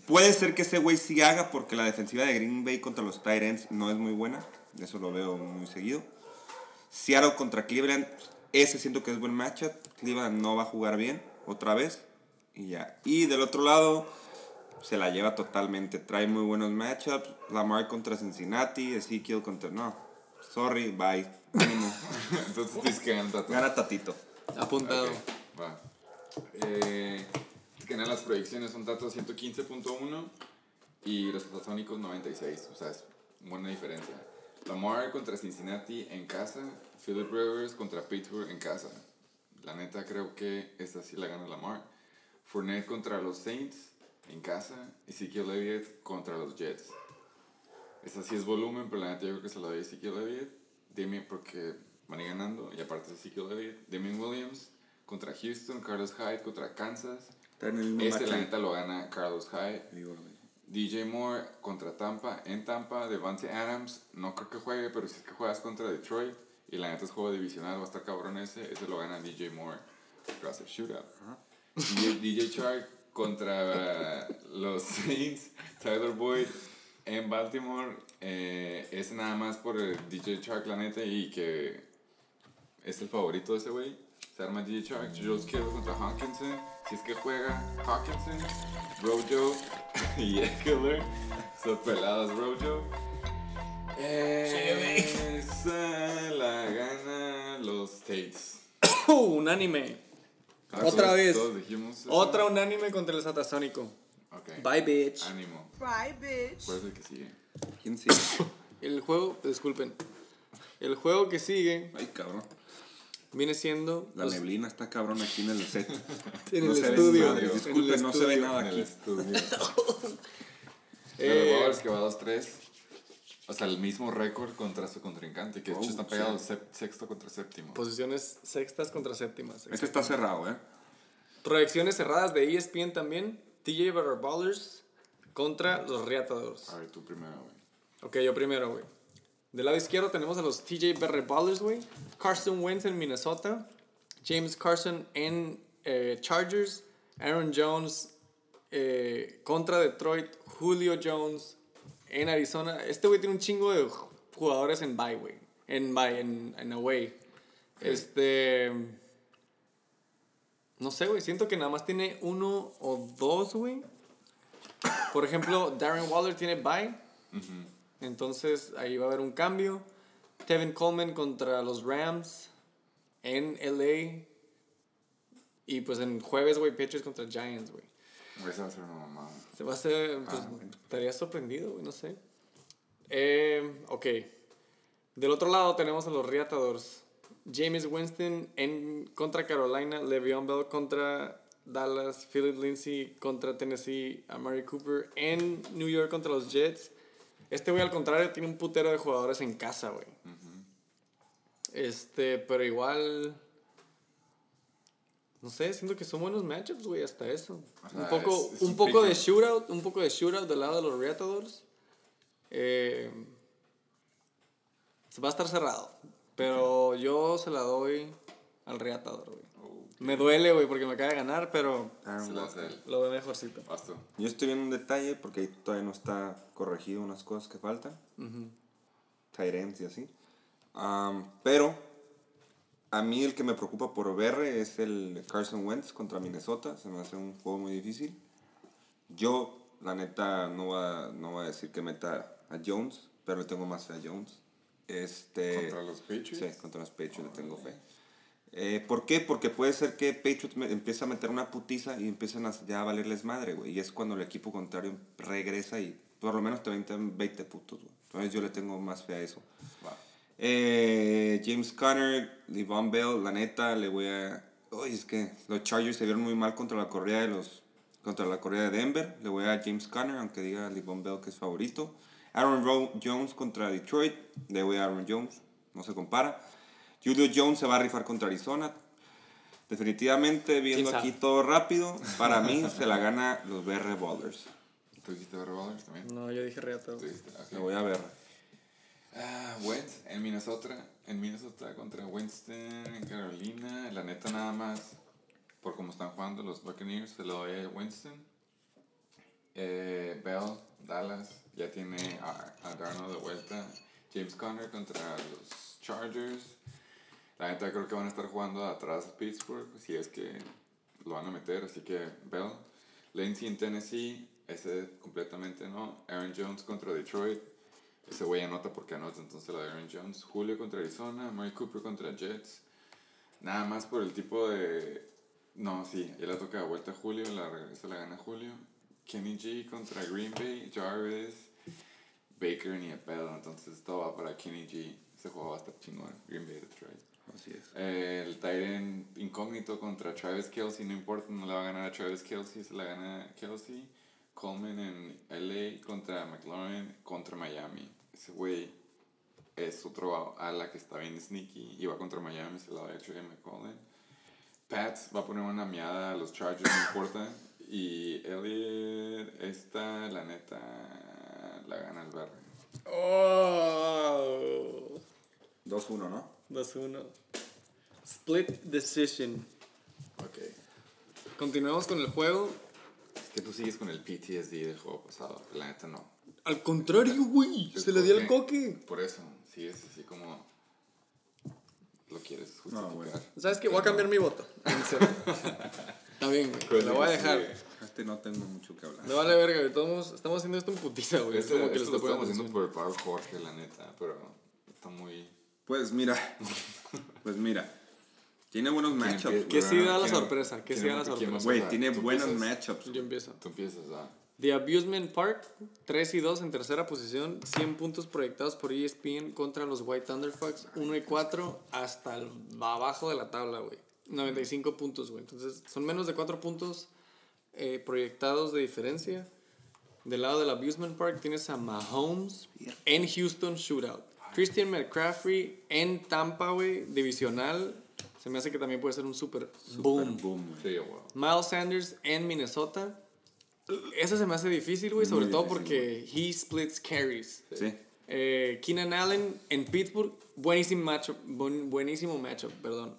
Puede ser que ese güey sí haga porque la defensiva de Green Bay contra los Titans no es muy buena. Eso lo veo muy seguido. Seattle contra Cleveland. Ese siento que es buen matchup. Cleveland no va a jugar bien otra vez. Y ya. Y del otro lado se la lleva totalmente. Trae muy buenos matchups. Lamar contra Cincinnati. Ezekiel contra... No. Sorry, bye. Ánimo. <laughs>
Entonces tienes que ganar datos.
Gana Tatito.
Apuntado.
Va. Eh, que ganan las proyecciones son Tato 115.1 y los Tatónicos 96. O sea, es buena diferencia. Lamar contra Cincinnati en casa. Philip Rivers contra Pittsburgh en casa. La neta creo que esta sí la gana Lamar. Fournette contra los Saints en casa. Ezekiel Elliott contra los Jets. Esta sí es volumen, pero la neta yo creo que se la doy a Ezekiel Elliott. Damien, porque van a ir ganando. Y aparte de Ezekiel Elliott, Damien Williams contra Houston, Carlos Hyde contra Kansas.
Está en el mismo
Este la neta lo gana Carlos Hyde. DJ Moore contra Tampa, en Tampa, Devante Adams, no creo que juegue, pero si es que juegas contra Detroit y la neta es juego divisional, va a estar cabrón ese, ese lo gana DJ Moore, ser shootout. DJ, DJ Chark contra los <laughs> Saints, Tyler Boyd en Baltimore, eh, es nada más por el DJ Chark la neta y que es el favorito de ese güey. Se arma DJ Chark, Joe Kittle contra Hawkinson. Si es que juega Hawkinson, Rojo <laughs> y Eckler. Son peladas Rojo. Esa la gana los Tates.
Uh, <coughs> unánime.
Ah,
Otra
todos-
vez.
Todos dijimos eso.
Otra unánime contra el Satasónico. Bye, bitch.
Ánimo.
Bye, bitch.
¿Cuál es el que sigue?
¿Quién sigue? <coughs>
El juego, disculpen. El juego que sigue
Ay, cabrón.
Viene siendo
La
los-
neblina está cabrón aquí en el set. <laughs>
en
No
el estudio.
madre,
en el
Disculpen, no se ve
estudio.
nada
En el
aquí.
estudio. <laughs>
Eh,
Pero Bowers que va 2-3. O sea, el mismo récord contra su contrincante, que de hecho
Oh,
están pegados sep- sexto contra séptimo.
Posiciones sextas contra séptimas.
Este está cerrado, ¿eh?
Proyecciones cerradas de ESPN también. TJ Barber Ballers contra los Reatadores.
A ver, tú primero, güey.
Ok, yo primero, güey. Del lado izquierdo tenemos a los TJ Barber Ballers, güey. Carson Wentz en Minnesota. James Carson en eh, Chargers. Aaron Jones eh, contra Detroit. Julio Jones en Arizona. Este güey tiene un chingo de jugadores en bye, güey. En bye, en, en away. Este. No sé, güey. Siento que nada más tiene uno o dos, güey. Por ejemplo, Darren Waller tiene bye. Entonces ahí va a haber un cambio. Tevin Coleman contra los Rams en LA. Y pues en jueves, güey, Patriots contra Giants, güey.
Esa va a ser una mamada.
Se va a hacer. Pues, estaría sorprendido, güey, no sé. Eh, ok. Del otro lado tenemos a los Reatadores. James Winston en, contra Carolina. Le'Veon Bell contra Dallas. Philip Lindsay contra Tennessee. Amari Cooper en New York contra los Jets. Este güey, al contrario, tiene un putero de jugadores en casa, güey. Este, pero igual. No sé, siento que son buenos matchups, güey, hasta eso.
O sea,
un poco,
es- es
un
un
poco de shootout, un poco de shootout del lado de los Reatadores. Eh, va a estar cerrado. Pero yo se la doy al Reatador, güey. Me duele, güey, porque me acaba de ganar, pero
él.
lo veo mejorcito.
Yo estoy viendo un detalle porque ahí todavía no está corregido unas cosas que faltan. Tight ends y así. Am, pero a mí el que me preocupa por ver es el Carson Wentz contra Minnesota. Se me hace un juego muy difícil. Yo, la neta, no voy a, no voy a decir que meta a Jones, pero le tengo más fe a Jones. Este,
¿Contra los Patriots?
Sí, contra los Patriots le tengo fe. Eh, ¿Por qué? Porque puede ser que Patriots empiece a meter una putiza y empiezan a, ya a valerles madre, güey. Y es cuando el equipo contrario regresa y por lo menos te 20, 20 putos, güey. Entonces yo le tengo más fe a eso.
Va.
Eh, James Conner, Devon Bell, la neta, le voy a... Uy, es que los Chargers se vieron muy mal contra la corrida de los... Contra la corrida de Denver. Le voy a James Conner, aunque diga Devon Bell que es favorito. Aaron Ro- Jones contra Detroit. Le voy a Aaron Jones. No se compara. Julio Jones se va a rifar contra Arizona. Definitivamente, viendo aquí todo rápido, para mí se la gana los BR Ballers.
¿Tú dijiste Barry Ballers también?
No, yo dije reata.
Tú dijiste, ok.
Le voy a ver.
Ah, Wentz en Minnesota, en Minnesota contra Winston en Carolina. La neta nada más, por cómo están jugando los Buccaneers, se lo doy a Winston. Eh, Bell, Dallas, ya tiene a, a Darnold de vuelta. James Conner contra los Chargers. La neta creo que van a estar jugando atrás Pittsburgh, si es que lo van a meter, así que Bell. Lancey en Tennessee, ese completamente no. Aaron Jones contra Detroit. Ese güey anota porque anota, entonces la de Aaron Jones. Julio contra Arizona, Murray Cooper contra Jets. Nada más por el tipo de... No, sí, ya le toca de vuelta a Julio, la regresa la gana Julio. Kenny G contra Green Bay, Jarvis, Baker ni a pedo, entonces todo va para Kenny G. Ese juego va a chingón, Green Bay, Detroit.
Así es.
Eh, el Tyrant incógnito contra Travis Kelsey, no importa, no le va a ganar a Travis Kelsey, se la gana Kelsey. Coleman en LA contra McLaurin contra Miami. Ese güey es otro ala que está bien sneaky y va contra Miami, se la va a Trey McCollum. Pats va a poner una miada a los Chargers, no importa. Y Elliot, esta, la neta, la gana el verde.
Oh.
2-1, ¿no?
2-1. Split decision.
Ok.
Continuamos con el juego.
Es que tú sigues con el PTSD del juego pasado, la neta no.
Al contrario, güey. Se le dio el coque.
Por eso, sí es así como lo quieres justificar.
bueno.
¿Sabes qué? Voy a cambiar mi voto. <laughs> Está bien, güey. Lo voy a dejar.
Este no tengo mucho que hablar.
Me vale verga, güey. Todos estamos haciendo esto en putiza, güey. Es
Esto,
como que
esto
les
lo estamos haciendo por el Pablo Jorge, la neta, pero está muy...
Pues mira, <laughs> pues mira, tiene buenos matchups.
empie-
¿Qué
güey.
sí da la
¿Quién-
sorpresa? ¿Qué sí da la sorpresa?
Güey, tiene
¿tú
buenos matchups.
Yo empiezo.
Tú empiezas a...
The Abusement Park, 3 y 2 en tercera posición, 100 puntos proyectados por ESPN contra los White Thunderfucks, 1 y 4 hasta el, abajo de la tabla, güey. 95 puntos, güey. Entonces, son menos de 4 puntos eh, proyectados de diferencia. Del lado del Abusement Park tienes a Mahomes en Houston Shootout. Christian McCaffrey en Tampa, güey, divisional. Se me hace que también puede ser un super, boom.
Boom, güey.
Sí, wow.
Miles Sanders en Minnesota. Ese se me hace difícil, güey, sobre
Muy
todo
difícil,
porque he splits carries.
Sí.
Eh, Keenan Allen en Pittsburgh, buenísimo matchup, buen- buenísimo matchup, perdón.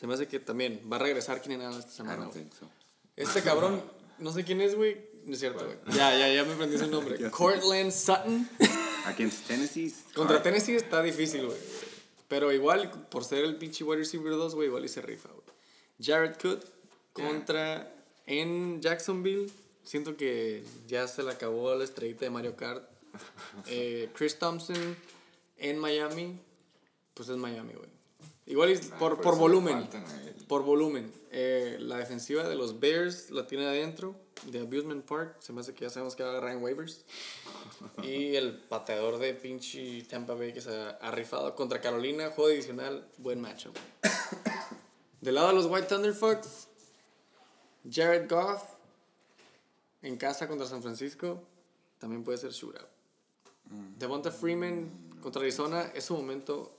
Se me hace que también va a regresar Keenan Allen esta
I
semana.
think so.
Este cabrón, no sé quién es, güey. No es cierto, güey. Ya, ya, ya me aprendí su nombre. <laughs> Cortland Sutton.
Against Tennessee.
Contra
hard.
Tennessee está difícil, güey. Pero igual, por ser el pinche wide receiver 2, güey, igual y se rifa, güey. Jared Cook contra en Jacksonville. Siento que ya se le acabó la estrellita de Mario Kart. <laughs> Eh, Chris Thompson en Miami. Pues es Miami, güey. Igual y
Ah,
por,
por
volumen. Por volumen. Eh, la defensiva de los Bears la tiene adentro. De Abusement Park. Se me hace que ya sabemos que va a agarrar en waivers. y el pateador de pinche Tampa Bay que se ha, rifado contra Carolina. Juego adicional. Buen matchup. Del lado de los White Thunderfucks. Jared Goff. En casa contra San Francisco. También puede ser shootout. Devonta Freeman contra Arizona. Es su momento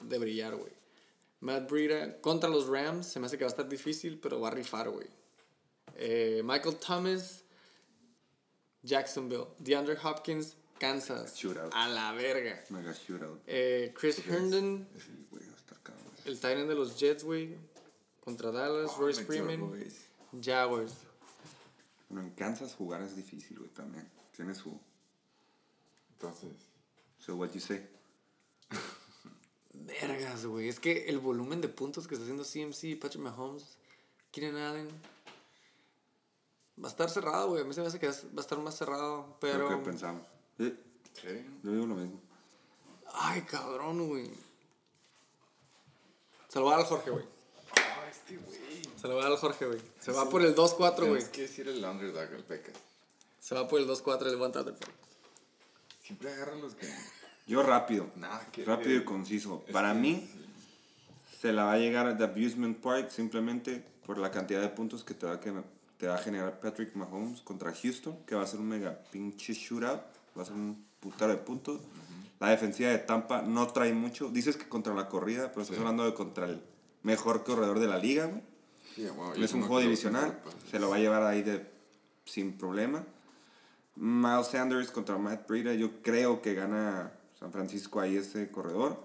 de brillar, güey. Matt Breida contra los Rams. Se me hace que va a estar difícil, pero va a rifar, güey. Eh, Michael Thomas, Jacksonville. DeAndre Hopkins, Kansas.
Shootout.
A la verga.
Mega shootout.
Eh, Chris Herndon,
güey,
el Titan de los Jets, güey. Contra Dallas,
Oh,
Royce Freeman. Jaguars.
Bueno, en Kansas jugar es difícil, güey, también. Tiene su...
Entonces,
So what you say? <laughs>
Vergas, güey. Es que el volumen de puntos que está haciendo CMC, Patrick Mahomes, Keenan Allen. Va a estar cerrado, güey. A mí se me hace que va a estar más cerrado, pero.
Lo que pensamos. Sí,
¿sí?
yo digo lo mismo.
Ay, cabrón, güey. Se lo va a dar al Jorge, güey.
Ah, este güey.
Se lo va a dar al Jorge, güey. Se va por el 2-4, güey.
Que decir el underdog, el Pecas.
Se va por el 2-4 el One.
Siempre agarran los que.
Yo rápido. Rápido y conciso.
Es
Para
que-
mí, se la va a llegar a The Abusement Park simplemente por la cantidad de puntos que te va a, que- te va a generar Patrick Mahomes contra Houston, que va a ser un mega pinche shootout. Va a ser un putero de puntos. La defensiva de Tampa no trae mucho. Dices que contra la corrida, pero estás hablando de contra el mejor corredor de la liga, güey.
Sí,
Es un
no
juego divisional, se lo va a llevar ahí de sin problema. Miles Sanders contra Matt Breida, yo creo que gana San Francisco ahí ese corredor.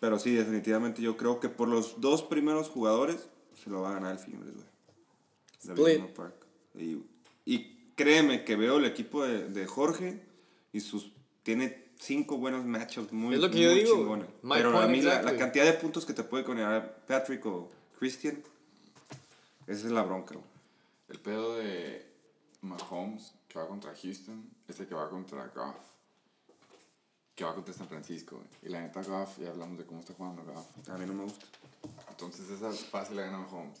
Pero sí, definitivamente yo creo que por los dos primeros jugadores se lo va a ganar el Fimbres, güey. Y, y créeme que veo el equipo de, de Jorge y sus tiene cinco buenos matchups muy,
Es lo que yo
muy
digo,
chingones.
my
Pero a mí la, cantidad de puntos que te puede generar Patrick o Christian, esa es la bronca, güey.
El pedo de Mahomes que va contra Houston es el que va contra Goff. Que va contra San Francisco, güey. Y la neta, Goff, ya hablamos de cómo está jugando Goff.
A mí no me gusta.
Entonces esa es fácil la gana Mahomes.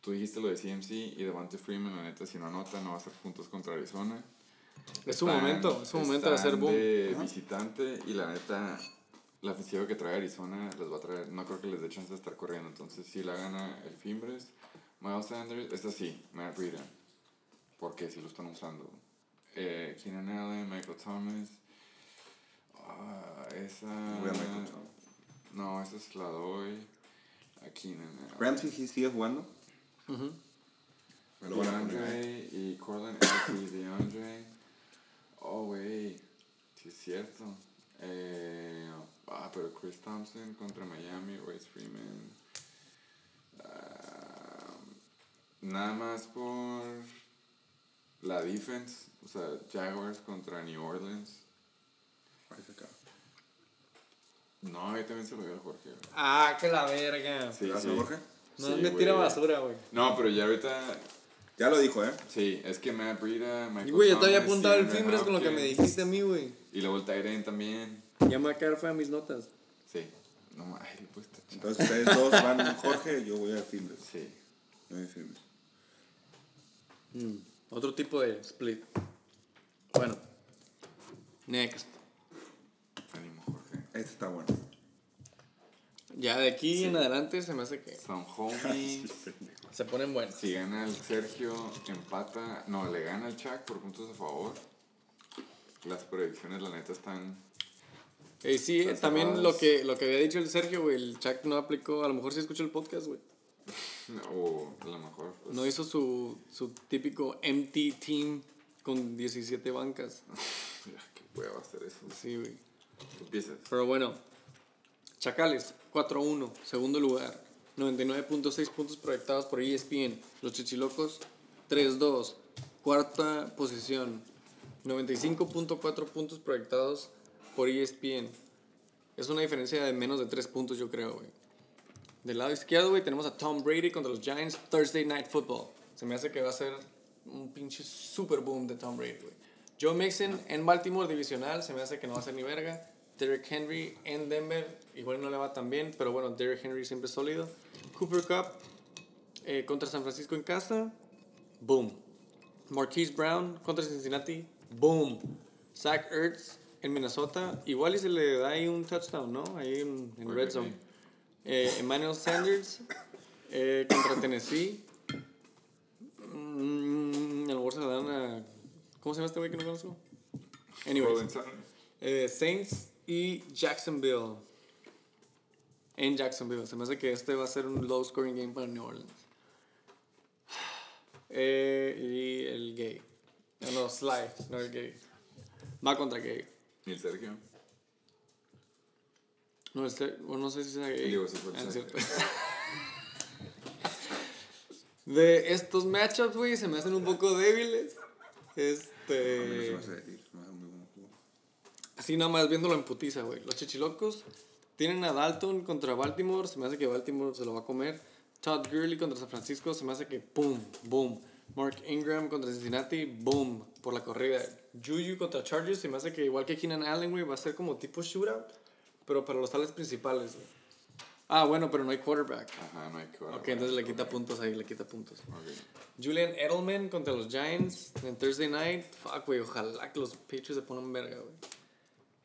Tú dijiste lo de CMC y Devante Freeman, la neta, si no anota, no va a hacer puntos contra Arizona.
Es su momento, es su momento de hacer boom.
de visitante y la neta, la ofensiva que trae Arizona les va a traer, no creo que les dé chance de estar corriendo. Entonces, si la gana el Fimbres, Miles Sanders, esta sí, Matt Breida. Porque si lo están usando. Eh, Keenan Allen, Michael Thomas. Ah, esa.
Voy a Michael Thomas.
No, esa es la doy a Keenan Allen.
Ramsey sí sigue jugando. Me lo van a poner ahí.
DeAndre y Cortland, ese sí, DeAndre. Oh, wey, sí es cierto. Eh, ah, pero Chris Thompson contra Miami, Royce Freeman. Ah, nada más por la defense, o sea, Jaguars contra New Orleans.
Ahí se acaba.
No, ahí también se lo dio a Jorge. güey.
Ah, que la verga.
Sí,
¿Gracias,
sí.
Jorge?
No
Sí,
me tira basura, güey.
No, pero ya ahorita,
Ya lo dijo, ¿eh?
sí, es que Matt Breida, Michael
Y güey, yo te había
Thomas,
apuntado el Fimbres con lo que me
Hopkins,
dijiste a mí, güey.
Y luego el Tyrion también.
Ya me va a quedar fea mis notas.
Sí. No mames, ay, le puedes tachar.
Entonces ustedes dos van Jorge, yo voy a Fimbres.
Sí.
Yo voy a Fimbres.
Mm, otro tipo de split. Bueno. Next.
Este está bueno.
Ya de aquí en adelante se me hace que
Son homies. <laughs>
se ponen buenos.
Si gana el Sergio, empata. No, le gana el Chuck por puntos a favor. Las predicciones, la neta, están.
Eh, sí,
Están
también
cerradas.
lo que, lo que había dicho el Sergio, güey, el Chuck no aplicó, a lo mejor sí escuchó el podcast, güey. <laughs>
O a lo mejor. pues,
No hizo su, su típico empty team con 17 bancas. <laughs>
ya, ¿Qué hueva hacer eso?
Sí, güey.
Empiezas.
Pero bueno, Chacales, 4-1, segundo lugar. 99.6 puntos proyectados por ESPN. Los Chichilocos, 3-2, cuarta posición. 95.4 puntos proyectados por ESPN. Es una diferencia de menos de 3 puntos, yo creo, güey. Del lado izquierdo, güey, tenemos a Tom Brady contra los Giants Thursday Night Football. Se me hace que va a ser un pinche super boom de Tom Brady. Joe Mixon en Baltimore divisional, se me hace que no va a ser ni verga. Derrick Henry en Denver, igual no le va tan bien, pero bueno, Derrick Henry siempre es sólido. Cooper Cup eh, contra San Francisco en casa, boom. Marquise Brown contra Cincinnati, boom. Zach Ertz en Minnesota, igual y se le da ahí un touchdown, ¿no? Ahí en, en Red. Zone. Eh, Emmanuel Sanders eh, contra Tennessee. Mm, a lo mejor se le dan a. ¿Cómo se llama este güey que no conozco? Anyways. Eh, Saints y Jacksonville. En Jacksonville. Se me hace que este va a ser un low scoring game para New Orleans. <sighs> Eh, y el gay. No, no, Sly, no el gay. Va contra gay.
¿Y el Sergio?
No, este, bueno, no sé si sea gay.
Digo, sí fue el
Ah,
Sergio. <laughs>
De estos matchups, güey, se me hacen un poco débiles.
A mí no se
Este.
me hace decir, se me hace muy buen juego.
Así nada más viéndolo en putiza, güey. Los chichilocos tienen a Dalton contra Baltimore. Se me hace que Baltimore se lo va a comer. Todd Gurley contra San Francisco. Se me hace que pum, boom. Mark Ingram contra Cincinnati. Boom. Por la corrida. Juju contra Chargers. Se me hace que igual que Keenan Allen, güey, va a ser como tipo shootout. Pero para los tales principales, güey. Ah, bueno, pero no hay quarterback.
Ajá, no hay que
Ok, entonces le quita puntos ahí, le quita puntos.
Ok.
Julian Edelman contra los Giants en Thursday night. Fuck, güey, ojalá que los Patriots se pongan verga, güey.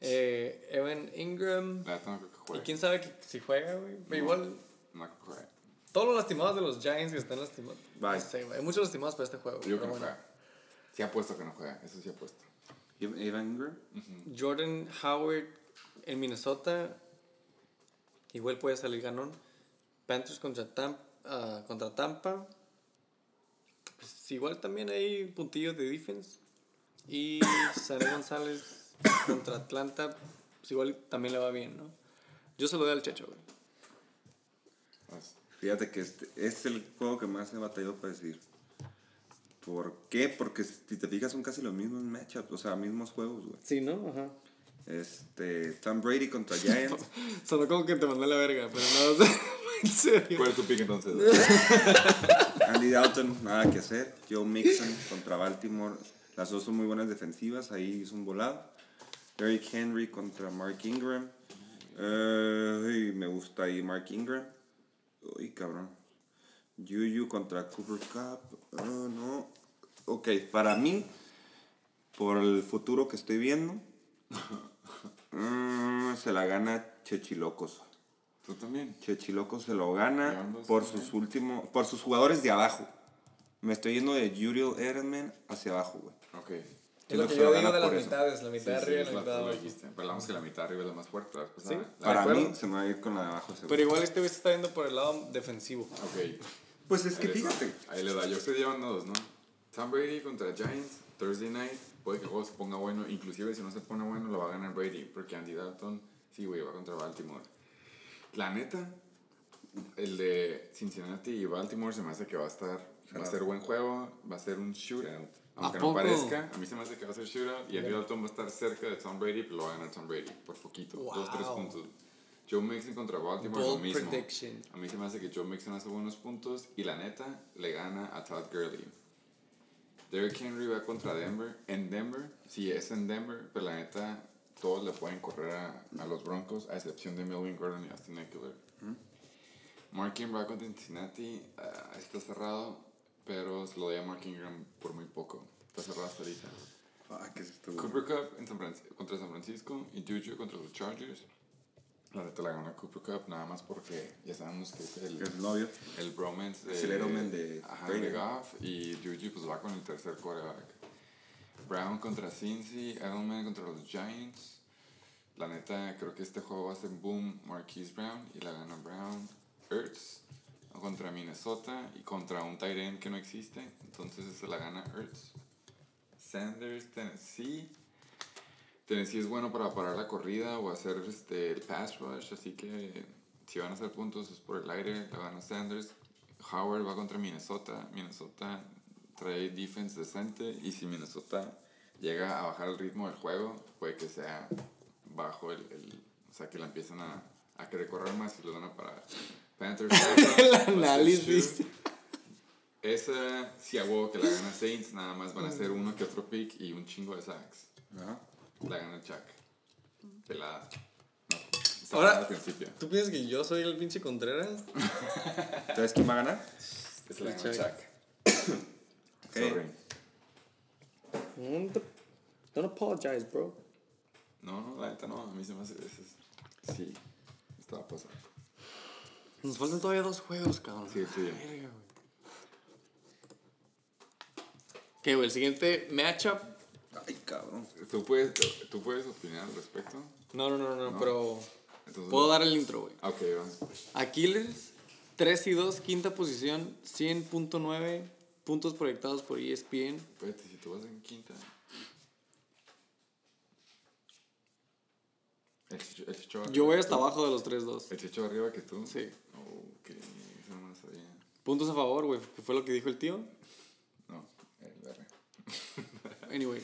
Eh, Evan Ingram.
La neta no creo que
¿Y quién sabe que- si juega, güey? Pero Igual,
No creo que juegue.
todos los lastimados de los Giants que están lastimados.
Bye.
No sé, güey. Hay muchos lastimados para este juego.
Yo creo que no
bueno.
juega. Sí apuesto que no juega, eso sí apuesto.
Evan Ingram.
Jordan Howard en Minnesota. Igual puede salir ganón. Panthers contra, Tam- ah, contra Tampa. Pues igual también hay puntillos de defense. Y Sané González <coughs> contra Atlanta. Pues igual también le va bien, ¿no? Yo se lo doy al Checho, güey.
Fíjate que este, este es el juego que más he batallado para decir. ¿Por qué? Porque si te fijas son casi los mismos matchups, o sea, mismos juegos, güey.
Sí, ¿no? Ajá.
Este, Tom Brady contra <laughs> Giants.
Sonó como que te mandé a la verga, pero <laughs> no, en serio.
¿Cuál es tu pick entonces? <laughs>
Andy Dalton, nada que hacer. Joe Mixon contra Baltimore. Las dos son muy buenas defensivas, ahí hizo un volado. Derrick Henry contra Mark Ingram. Uy, me gusta ahí Mark Ingram. Uy, cabrón. Juju contra Cooper Cup. Ah, no. Ok, para mí, por el futuro que estoy viendo, <laughs> mm, se la gana Chechilocos.
¿Tú también?
Chechilocos se lo gana por sus últimos, por sus jugadores de abajo. Me estoy yendo de Uriel Edelman hacia abajo, güey.
Ok.
Es lo que yo digo de las mitades, la mitad
Sí,
de
sí,
arriba y
es
la
la-
mitad de
tú lo
abajo.
dijiste. Pero hablamos que la mitad de arriba es la más fuerte. vez pasada.
Sí.
La
Para mí se me va a ir con la de abajo. seguro.
Pero igual este güey se está viendo por el lado defensivo.
Ok.
Pues es que
Ahí va.
fíjate.
Ahí le da. Yo estoy llevando dos, ¿no? Tom Brady contra Giants, Thursday night. Puede que el juego se ponga bueno. Inclusive si no se pone bueno, lo va a ganar Brady. Porque Andy Dalton, sí, güey, va contra Baltimore. La neta, el de Cincinnati y Baltimore se me hace que va a estar... Va a ser buen juego. Va a ser un shootout. Aunque
¿A
no
poco?
parezca, a mí se me hace que va a ser shootout. Y Andy Dalton va a estar cerca de Tom Brady, pero lo va a ganar Tom Brady. Por poquito. Dos, tres puntos. Joe Mixon contra Baltimore, lo mismo.
prediction.
A mí se me hace que Joe Mixon hace buenos puntos y la neta le gana a Todd Gurley. Derrick Henry va contra Denver. En Denver, sí es en Denver, pero la neta todos le pueden correr a, a los Broncos, a excepción de Melvin Gordon y Austin Eckler. Mark Ingram va contra Cincinnati, ah, está cerrado, pero lo a Mark Ingram por muy poco. Está cerrado hasta ahorita.
Ah.
Cooper Cup en San contra San Francisco y Juju contra los Chargers. La neta la gana Cooper Cup nada más porque ya sabemos que es el,
el novio.
el bromance de,
el de
ajá, de Goff y Juju pues va con el tercer quarterback. Brown contra Cincy, Edelman contra los Giants. La neta creo que este juego va a ser boom Marquise Brown y la gana Brown. Ertz contra Minnesota y contra un tight que no existe, entonces se la gana Ertz. Sanders, Tennessee. Tennessee es bueno para parar la corrida o hacer este, el pass rush, así que si van a hacer puntos es por el aire, la gana Sanders. Howard va contra Minnesota. Minnesota trae defense decente y si Minnesota llega a bajar el ritmo del juego, puede que sea bajo el, el- o sea, que la empiezan a, a querer correr más y lo van a parar. Panthers. <laughs>
El análisis.
Esa sí hago que la gana Saints, nada más van a ser uno que otro pick y un chingo de sacks.
Ajá.
La gana Chuck. Pelada. No,
Ahora-
mal al principio.
¿Tú piensas que yo soy el pinche Contreras? <laughs>
¿Sabes quién va a ganar?
Es la gana
Chuck.
Chuck.
Ok.
Sorry.
Mm, d- Don't apologize, bro.
No, no, la neta no, a mí se me hace. Sí, estaba pasar.
Nos faltan todavía dos juegos, cabrón.
Sí, sí.
Verga. Ok, güey, el siguiente matchup.
Ay, cabrón.
¿Tú puedes, ¿Tú puedes opinar al respecto?
No, no, no, no,
No.
pero.
Entonces,
Puedo dar el intro, güey.
Ok, va.
Aquiles, 3 y 2, quinta posición, 100.9 puntos proyectados por ESPN.
Espérate, si tú vas en quinta. El chicho, el
Yo voy hasta abajo de los 3-2.
El chicho arriba que tú.
Sí.
Ok, eso no me lo sabía.
Puntos a favor, güey, que fue lo que dijo el tío.
No, el R. <laughs>
Anyway,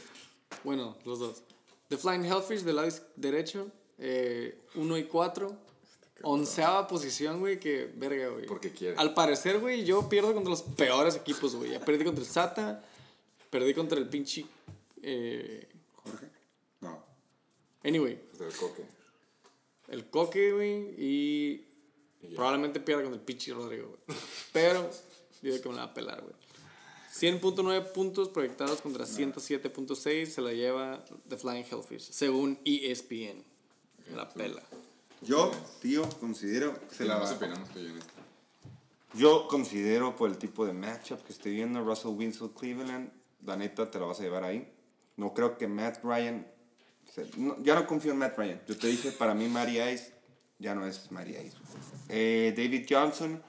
bueno, los dos. The Flying Hellfish del lado derecho, 1 y 4. Onceava posición, güey, que verga, güey.
Porque quiere.
Al parecer, güey, yo pierdo contra los peores equipos, güey. Ya perdí contra el Sata, perdí contra el pinche. eh,
¿Jorge? No.
anyway,
Pues del coque.
el Coque, güey, y Probablemente pierda con el Pichi Rodrigo, güey. <laughs> Pero digo que me la va a pelar, güey. 100.9 puntos proyectados contra 107.6 se la lleva The Flying Hellfish, según ESPN. Me la pela.
Yo, tío, considero que se la va
opinamos que yo en.
Yo considero por el tipo de matchup que estoy viendo, Russell Wilson, Cleveland, la neta te la vas a llevar ahí. No creo que Matt Ryan. se- no, ya no confío en Matt Ryan. Yo te dije, para mí, Mary Ice ya no es Ice. Eh, David Johnson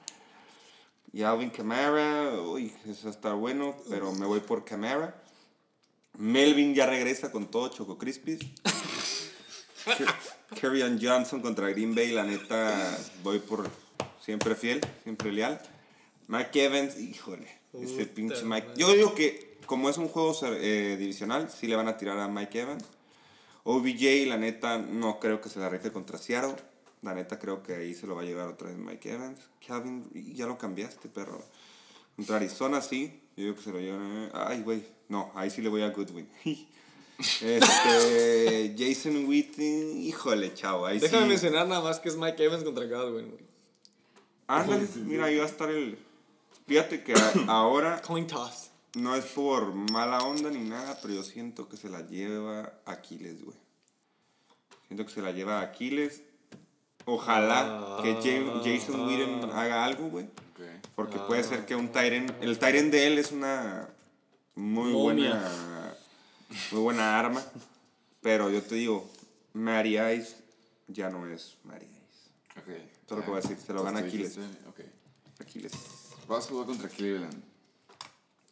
y Alvin Kamara. Uy, eso está bueno, pero me voy por Kamara. Melvin ya regresa con todo Choco Crispies. <laughs> Kerryon Johnson contra Green Bay, la neta, voy por siempre fiel, siempre leal. Mike Evans, híjole, ese pinche Mike. Yo digo que como es un juego eh, divisional, sí le van a tirar a Mike Evans. OBJ, la neta, no creo que se la rife contra Seattle. La neta, creo que ahí se lo va a llevar otra vez Mike Evans. Calvin, ya lo cambiaste, perro. Contra Arizona, sí. Yo digo que se lo llevan. Ay, güey. No, ahí sí le voy a Goodwin. <laughs> Este, Jason Witten, híjole, chavo. Ahí
Déjame
sí.
mencionar nada más que es Mike Evans contra Godwin, güey.
Ándale, mira, ahí va a estar el. Fíjate que <coughs> ahora
Coin toss.
no es por mala onda ni nada, pero yo siento que se la lleva Aquiles, güey. Siento que se la lleva Aquiles. Ojalá que Ja- Jason Witten haga algo, güey.
Ok.
Porque puede ser que un Tyren. El Tyren de él es una muy
Momia.
buena. Muy buena arma. Pero yo te digo, Mary Ice ya no es Mary Ice.
Ok.
Todo lo que voy a decir, se lo gana Aquiles. Aquiles.
Russell va contra Cleveland.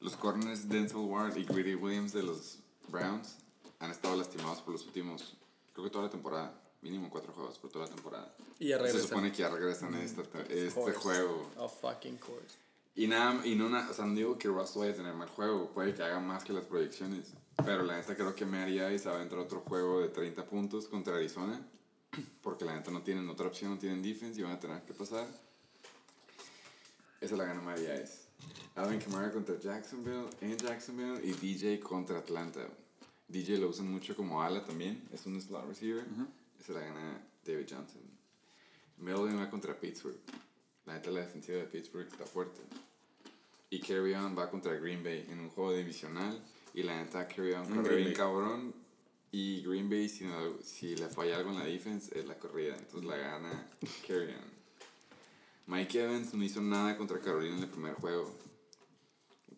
Los corners Denzel Ward y Greedy Williams de los Browns han estado lastimados por los últimos, creo que toda la temporada. Mínimo cuatro juegos por toda la temporada.
Y ya
Se
regresan.
supone que ya regresan a esta- este
course.
juego.
Of fucking course.
Y nada, y no, o sea, no digo que Russell vaya a tener mal juego, puede que haga más que las proyecciones. Pero la neta creo que Mary Ice va a entrar otro juego de 30 puntos contra Arizona. <clears throat> Porque la neta no tienen otra opción, no tienen defense y van a tener que pasar. Esa la gana Mary Ice. Alvin Kamara contra Jacksonville, en Jacksonville y DJ contra Atlanta. DJ lo usan mucho como ala también, es un slot receiver. Esa la gana David Johnson. Melvin va contra Pittsburgh. La neta la defensiva de Pittsburgh está fuerte. Y Carry On va contra Green Bay en un juego divisional. Y la neta Carry On corre
Green
bien cabrón. Y Green Bay, si, no- si le falla algo en la defense, es la corrida. Entonces la gana Carry On. Mike Evans no hizo nada contra Carolina en el primer juego.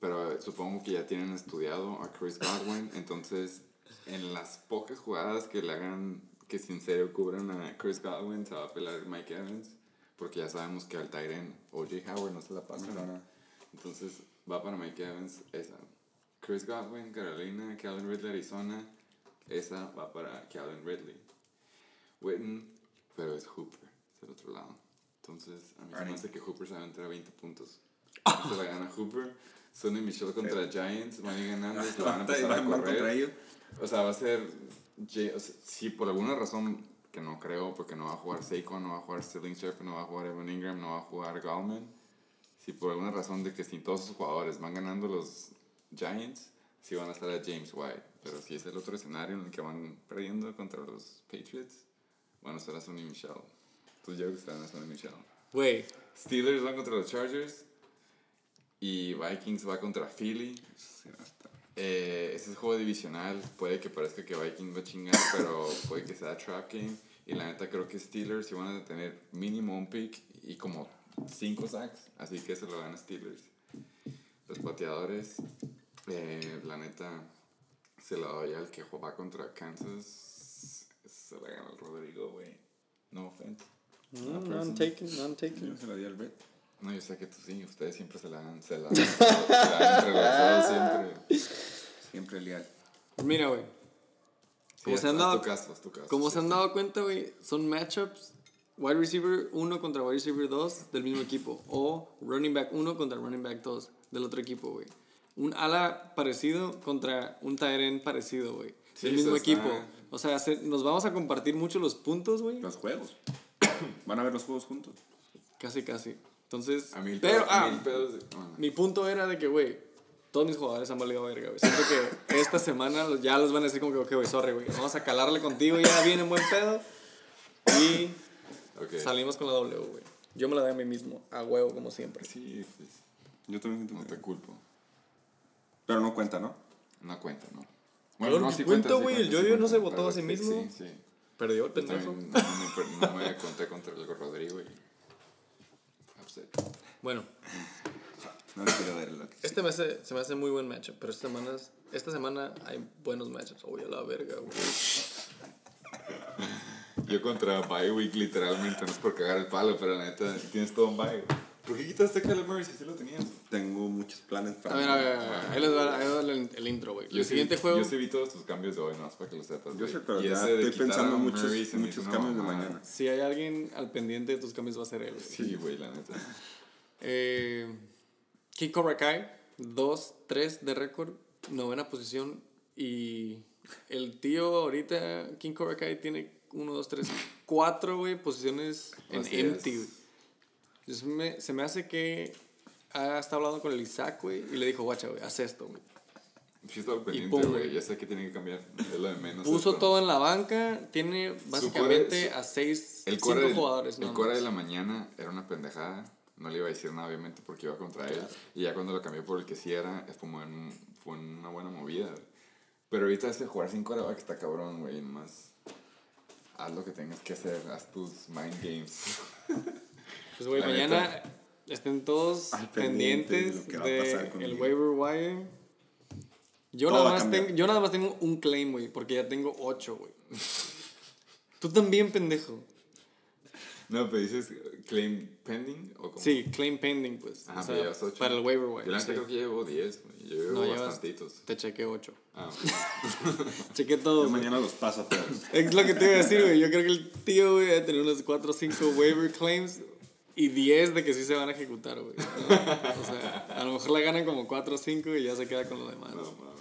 Pero eh, supongo que ya tienen estudiado a Chris Godwin. Entonces, en las pocas jugadas que le hagan que sin serio cubran a Chris Godwin, se va a pelar Mike Evans. Porque ya sabemos que al Tyren O.J. Howard no se la pasa.
No, no.
Entonces, va para Mike Evans esa. Chris Godwin, Carolina, Calvin Ridley, Arizona. Esa va para Calvin Ridley. Witten, pero es Hooper, es el otro lado. Entonces, a mí se me hace que Hooper se va a entrar a 20 puntos. <laughs> Se la gana Hooper. Sonny Michel contra Giants, <laughs> van a ir ganando, se van a empezar a correr. O sea, va a ser. O sea, si por alguna razón, que no creo, porque no va a jugar Saquon, no va a jugar Sterling Sharp, no va a jugar Evan Ingram, no va a jugar Gallman. Si por alguna razón de que sin todos sus jugadores van ganando los Giants, sí van a estar a James White. Pero si es el otro escenario en el que van perdiendo contra los Patriots, van a estar a Sonny Michel. Entonces yo creo que estarán a Sonny Michel.
Güey,
Steelers van contra los Chargers. Y Vikings va contra Philly. Eh, ese es juego divisional. Puede que parezca que Vikings va a chingar, pero puede que sea trap game. Y la neta creo que Steelers sí van a tener mínimo un pick y como 5 sacks. Así que se lo gana Steelers. Los pateadores, eh, la neta, se la doy al que va contra Kansas. Se la gana el Rodrigo, güey. No offense.
no, no, I'm taking, no, I'm taking.
Yo se la di al Bet.
No, yo sé que tú sí, ustedes siempre se la dan, se la, se la dos siempre.
Siempre leal.
Mira, güey.
Sí,
Como
haz-
se han dado-
caso, caso.
Como
Sí,
se han
sí.
dado cuenta, güey, son matchups wide receiver 1 contra wide receiver 2 del mismo equipo. O running back 1 contra running back 2 del otro equipo, güey. Un ala parecido contra un tight end parecido, güey.
Sí,
del mismo
eso está-
equipo. O sea, se- nos vamos a compartir mucho los puntos, güey.
Los juegos. <coughs> Van a ver los juegos juntos.
Casi, casi. Entonces,
A mil
pero,
pedos, a
ah,
mil pedos de- bueno.
mi punto era de que, güey, todos mis jugadores han valido verga, güey. Siento que <laughs> esta semana ya los van a decir como que, ok, güey, sorry, güey. Vamos a calarle contigo, ya viene en buen pedo. Y salimos con la W, güey. Yo me la doy a mí mismo, a huevo, como siempre.
Sí, pues,
Yo también siento
no te culpo.
Pero no cuenta, ¿no?
No cuenta, ¿no?
Claro que cuenta, güey, el Yoyo no se votó a sí mismo.
Sí, sí.
Perdió el
Yo
pendejo.
también no, me, no me conté contra el Rodrigo y...
Bueno,
No quiero verlo.
este me hace, se me hace muy buen matchup, pero esta semana, esta semana hay buenos matchups. Uy, a la verga, güey.
Yo contra Bye Week literalmente, no es por cagar el palo, pero la neta tienes todo un Bye. ¿Por qué quitaste Murray si sí lo tenías?
Tengo muchos planes para.
A ver, a ver, a ver, ahí les va, ahí les va el, el intro, güey. El
sí-
siguiente juego...
Yo sí vi todos tus cambios de hoy, no para que lo sepas.
Yo sé, pero ya
de
estoy pensando muchos, muchos
hizo
cambios de
una mamada.
mañana.
Si hay alguien al pendiente de tus cambios va a ser él, güey.
Sí, güey, la neta.
Eh, Kiko Rakai, 2-3 de récord, novena posición. Y el tío ahorita, King Rakai, tiene 1, 2, 3, 4, güey, posiciones en
Así
empty,
es.
güey. Entonces me- se me hace que ha estado hablando con el Isaac, güey, y le dijo, guacha, güey, haz esto, güey.
Sí, estaba pendiente, güey. Ya sé que tiene que cambiar. Es lo de menos.
Puso
esto.
todo en la banca, tiene básicamente
core-
a 6,
El
5
core, del-
jugadores,
el core
más.
de la mañana era una pendejada. No le iba a decir nada, obviamente, porque iba contra él. Y ya cuando lo cambié por el que sí era, fue, un- fue una buena movida. Pero ahorita ese jugar sin coreback está cabrón, güey. Nomás haz lo que tengas que hacer. Haz tus mind games. <laughs>
Pues, güey, mañana
neta.
estén todos
Al de
pendientes
pasar
del
conmigo.
waiver wire. Yo
Todo
nada, más tengo, yo nada más tengo un claim, güey, porque ya tengo ocho, güey. <laughs> Tú también, pendejo.
No, pero dices claim pending o como.
Sí, claim pending, pues.
Ajá,
o sea,
llevas ocho.
para el waiver
Yo
wire.
la
sí.
creo que llevo 10, güey. Yo llevo
No,
bastantitos.
Te chequé ocho.
Ah, <laughs>
Chequé
Yo
todos. güey.
mañana los paso a todos.
Es lo que te iba a decir, güey. Yo creo que el tío, güey, va a tener unos 4 o 5 waiver claims y 10 de que sí se van a ejecutar, güey. ¿no? O sea, a lo mejor le ganan como 4 o 5 y ya se queda con lo demás.
no.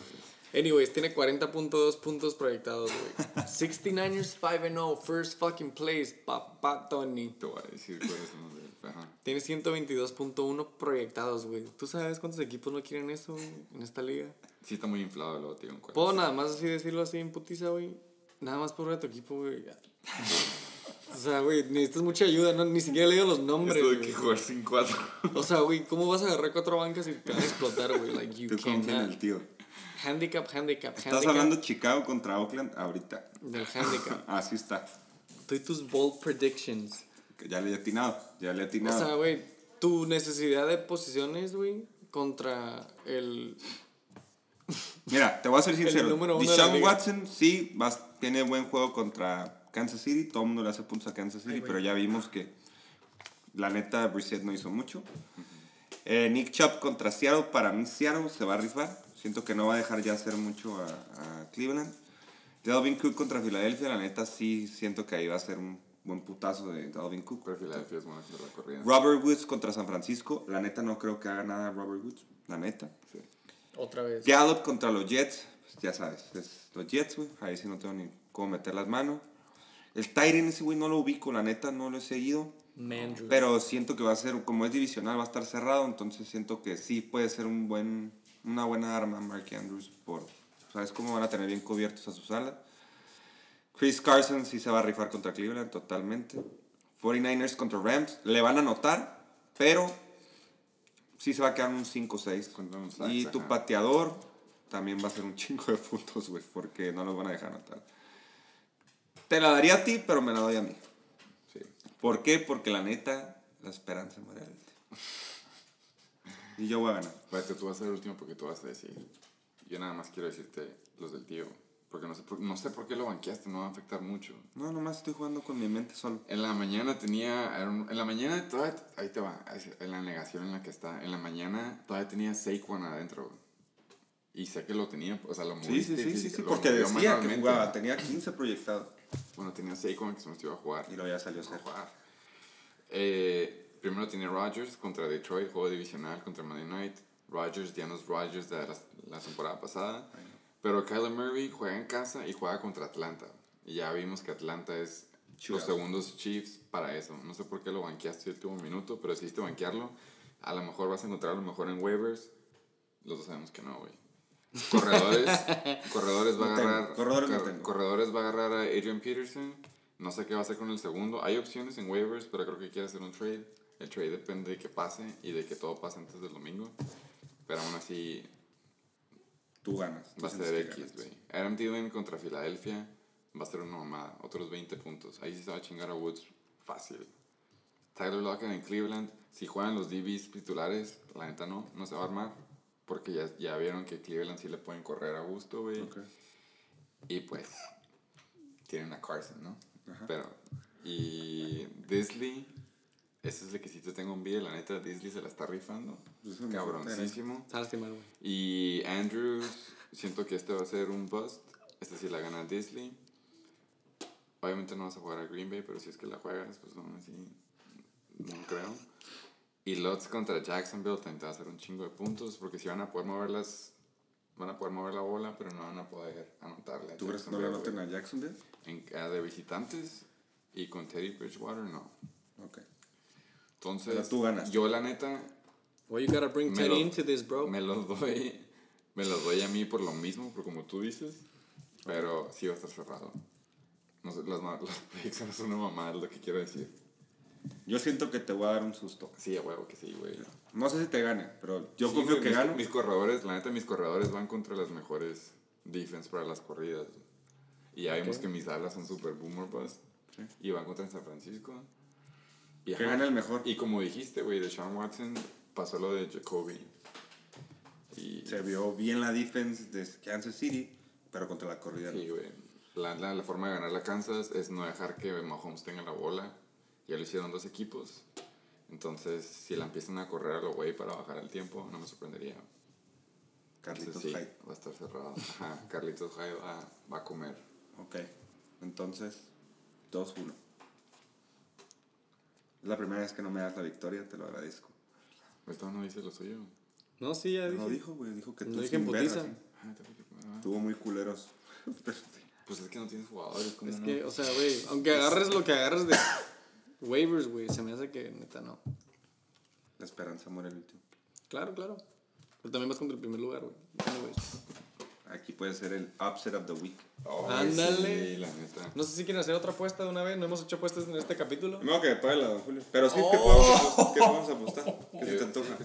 Anyways, tiene 40.2 puntos proyectados, güey. 69ers 5-0, first fucking place, papá Tony.
Te voy a decir cuáles son los de. Ajá.
Tiene 122.1 proyectados, güey. ¿Tú sabes cuántos equipos no quieren eso güey, en esta liga?
Sí, está muy inflado luego, tío.
Puedo nada más así decirlo así en putiza, güey. Nada más por ver a tu equipo, güey. O sea, güey, necesitas mucha ayuda, no, ni siquiera le digo los nombres,
Esto de que jugar sin cuatro.
O sea, güey, ¿cómo vas a agarrar cuatro bancas y te van a explotar, güey? <laughs> Like, you
Tú confía en el tío.
Handicap, handicap,
Estás
handicap.
hablando Chicago contra Oakland ahorita.
Del handicap. <laughs>
Así está.
Tú y tus bold predictions.
Ya le he atinado. Ya le he
O
atinado.
sea, güey, tu necesidad de posiciones, güey, contra el...
Mira, te voy a ser <laughs> sincero. Deshaun. Watson sí vas- tiene buen juego contra Kansas City. Todo el mundo le hace puntos a Kansas City,
Ay,
pero ya vimos que la neta Brissett no hizo mucho. Eh, Nick Chubb contra Seattle. Para mí Seattle se va a rifar. Siento que no va a dejar ya hacer mucho a, a Cleveland. Dalvin Cook contra Filadelfia. La neta sí siento que ahí va a ser un buen putazo de Dalvin Cook.
Pero Filadelfia es buena la corrida.
Robert Woods contra San Francisco. La neta no creo que haga nada Robert Woods. La neta.
Sí.
Otra vez.
Gallup contra los Jets, pues ya sabes, es los Jets, güey. Ahí sí no tengo ni cómo meter las manos. El Tyren, ese güey no lo ubico, la neta, no lo he seguido. Pero siento que va a ser, como es divisional, va a estar cerrado. Entonces siento que sí puede ser un buen, una buena arma Mark Andrews. Por, ¿Sabes cómo van a tener bien cubiertos a sus alas? Chris Carson sí se va a rifar contra Cleveland totalmente. 49ers contra Rams. Le van a anotar, pero sí se va a quedar un 5-6.
Contra un Saints,
Y tu
ajá.
pateador también va a ser un chingo de puntos, güey, porque no los van a dejar anotar. Te la daría a ti, pero me la doy a mí.
Sí.
¿Por qué? Porque la neta, la esperanza muere al. <laughs> Y yo voy a ganar.
Espérate, tú vas a ser el último porque tú vas a decir. Yo nada más quiero decirte los del tío. Porque no sé por, no sé por qué lo banqueaste, no va a afectar mucho.
No, nomás estoy jugando con mi mente solo.
En la mañana tenía. En la mañana todavía. Ahí te va. En la negación en la que está. En la mañana todavía tenía Saquon adentro. Y sé que lo tenía. O sea, lo moviste.
sí, sí, sí, sí, porque decía que jugaba, tenía 15 proyectados.
Bueno, tenía Saquon que se nos iba a jugar.
Y luego ya salió
a jugar. Eh, primero tiene Rodgers contra Detroit, juego divisional contra Monday Night. Rodgers ya no es Rodgers de la, la temporada pasada. Pero Kyler Murray juega en casa y juega contra Atlanta. Y ya vimos que Atlanta es los segundos Chiefs para eso. No sé por qué lo banqueaste el último minuto, pero decidiste banquearlo. A lo mejor vas a encontrarlo mejor en waivers. Los dos sabemos que no, güey. Corredores, <laughs> corredores va a agarrar.
corredores
cor- va a agarrar a Adrian Peterson. No sé qué va a hacer con el segundo. Hay opciones en waivers, pero creo que quiere hacer un trade. El trade depende de que pase y de que todo pase antes del domingo. Pero aún así
Tú ganas. tú
va a ser X, güey. Adam Thielen contra Filadelfia va a ser una mamada. Otros 20 puntos. Ahí sí se va a chingar a Woods fácil. Tyler Lockett en Cleveland. Si juegan los DBs titulares, la neta no, no se va a armar. Porque ya, ya vieron que Cleveland sí le pueden correr a gusto, güey.
Ok.
Y pues, tienen a Carson, ¿no?
Ajá.
Pero, y Disley, ese es el que sí te tengo envidia, la neta, Disley se la está rifando.
Pues
Cabroncísimo.
Está lastimado, güey.
Y Andrews, siento que este va a ser un bust. Este sí la gana Disley. Obviamente no vas a jugar a Green Bay, pero si es que la juegas, pues no, así, no creo. Y Lutz contra Jacksonville también te va a hacer un chingo de puntos, porque si van a poder moverlas, van a poder mover la bola, pero no van a poder anotarle. a
¿Tú crees que no le anoten a Jacksonville?
en, ah, de visitantes y con Teddy Bridgewater no.
Ok.
Entonces,
Pero tú ganas.
yo la neta
Well, you gotta bring Teddy
lo-
into this, bro.
me los doy <laughs> me los doy a mí por lo mismo, por como tú dices, pero sí va a estar cerrado. No sé, las, las <laughs> predicciones son una mamada, es lo que quiero decir.
Yo siento que te voy a dar un susto.
Sí, a huevo que sí, güey.
No sé si te gane, pero yo
Sí,
confío
güey,
que
mis,
gano.
Mis corredores, la neta, mis corredores van contra las mejores defense para las corridas. Y ya vimos
Ok.
que mis alas son super boomer bust.
Sí.
Y van contra San Francisco. Y,
Que gane el mejor.
Y como dijiste, güey, de Sean Watson pasó lo de Jacoby. Y
Se vio bien la defense de Kansas City, pero contra la corrida.
Sí, güey. La, la, la forma de ganar la Kansas es no dejar que Mahomes tenga la bola. Ya lo hicieron dos equipos. Entonces, si la empiezan a correr a lo güey para bajar el tiempo, no me sorprendería.
Carlitos
sí,
Hyde.
va a estar cerrado. Ajá, <laughs> Carlitos Hyde va, va a comer.
Ok. Entonces, 2-1. Es la primera vez que no me das la victoria, te lo agradezco.
Esto no dice lo suyo.
No, sí, ya dije.
No dijo, güey, dijo que
No
tú
dije en
sin verga,
putiza.
sí.
Ah, ah,
Estuvo muy culeros. <laughs>
Pues es que no tienes jugadores. ¿cómo
Es
no?
que, o sea, güey, aunque agarres lo que agarres de <laughs> waivers, güey, se me hace que neta no.
La esperanza muere el último.
Claro, claro. Pero también vas contra el primer lugar, güey.
Aquí puede ser el upset of the week.
Oh,
Ándale.
Sí, la neta.
No sé si quieren hacer otra apuesta de una vez. No hemos hecho apuestas en este capítulo.
No, que pague la don Julio. Pero sí,
Oh.
¿qué, podemos, apostar? ¿qué podemos apostar? ¿Qué se te antoja?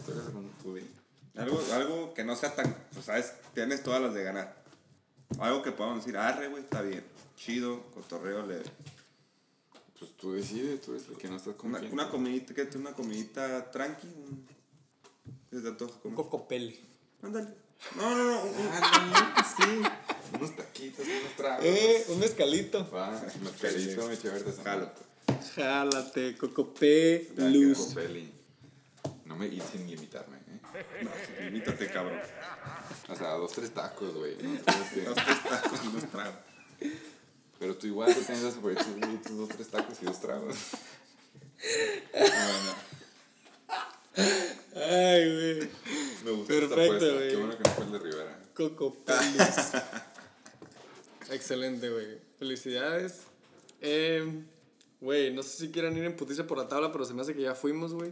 Algo, algo que no sea tan. O sea, es- tienes todas las de ganar. Algo que podamos decir, arre, güey, está bien. Chido, cotorreo, le.
Pues tú decides, tú eres el que no estás
Una,
confiando.
una comidita, ¿qué? Una comidita tranqui. Un, ¿Qué se te antoja
Un cocopele.
Ándale. No, no, no. un- un-
Ah, <laughs> sí. Unos taquitos, unos tragos.
Eh, un mezcalito.
Va, <laughs> me pelito, me chévere
Jalo.
Jálate, cocopé, luz.
Copeli. No me ir sin limitarme, ¿eh?
no, sí, limítate, cabrón.
O sea, dos, tres tacos, güey. <laughs> que-
Los tres tacos y los tragos.
Pero tú igual te tienes por tus, tus dos, tres tacos y dos tragos. Bueno,
Ay, güey.
me gusta
Perfecto,
esta apuesta.
güey.
Qué bueno que no fue el de Rivera.
Cocopelus. Excelente, güey. Felicidades. Eh, Güey, no sé si quieran ir en putiza por la tabla, pero se me hace que ya fuimos, güey.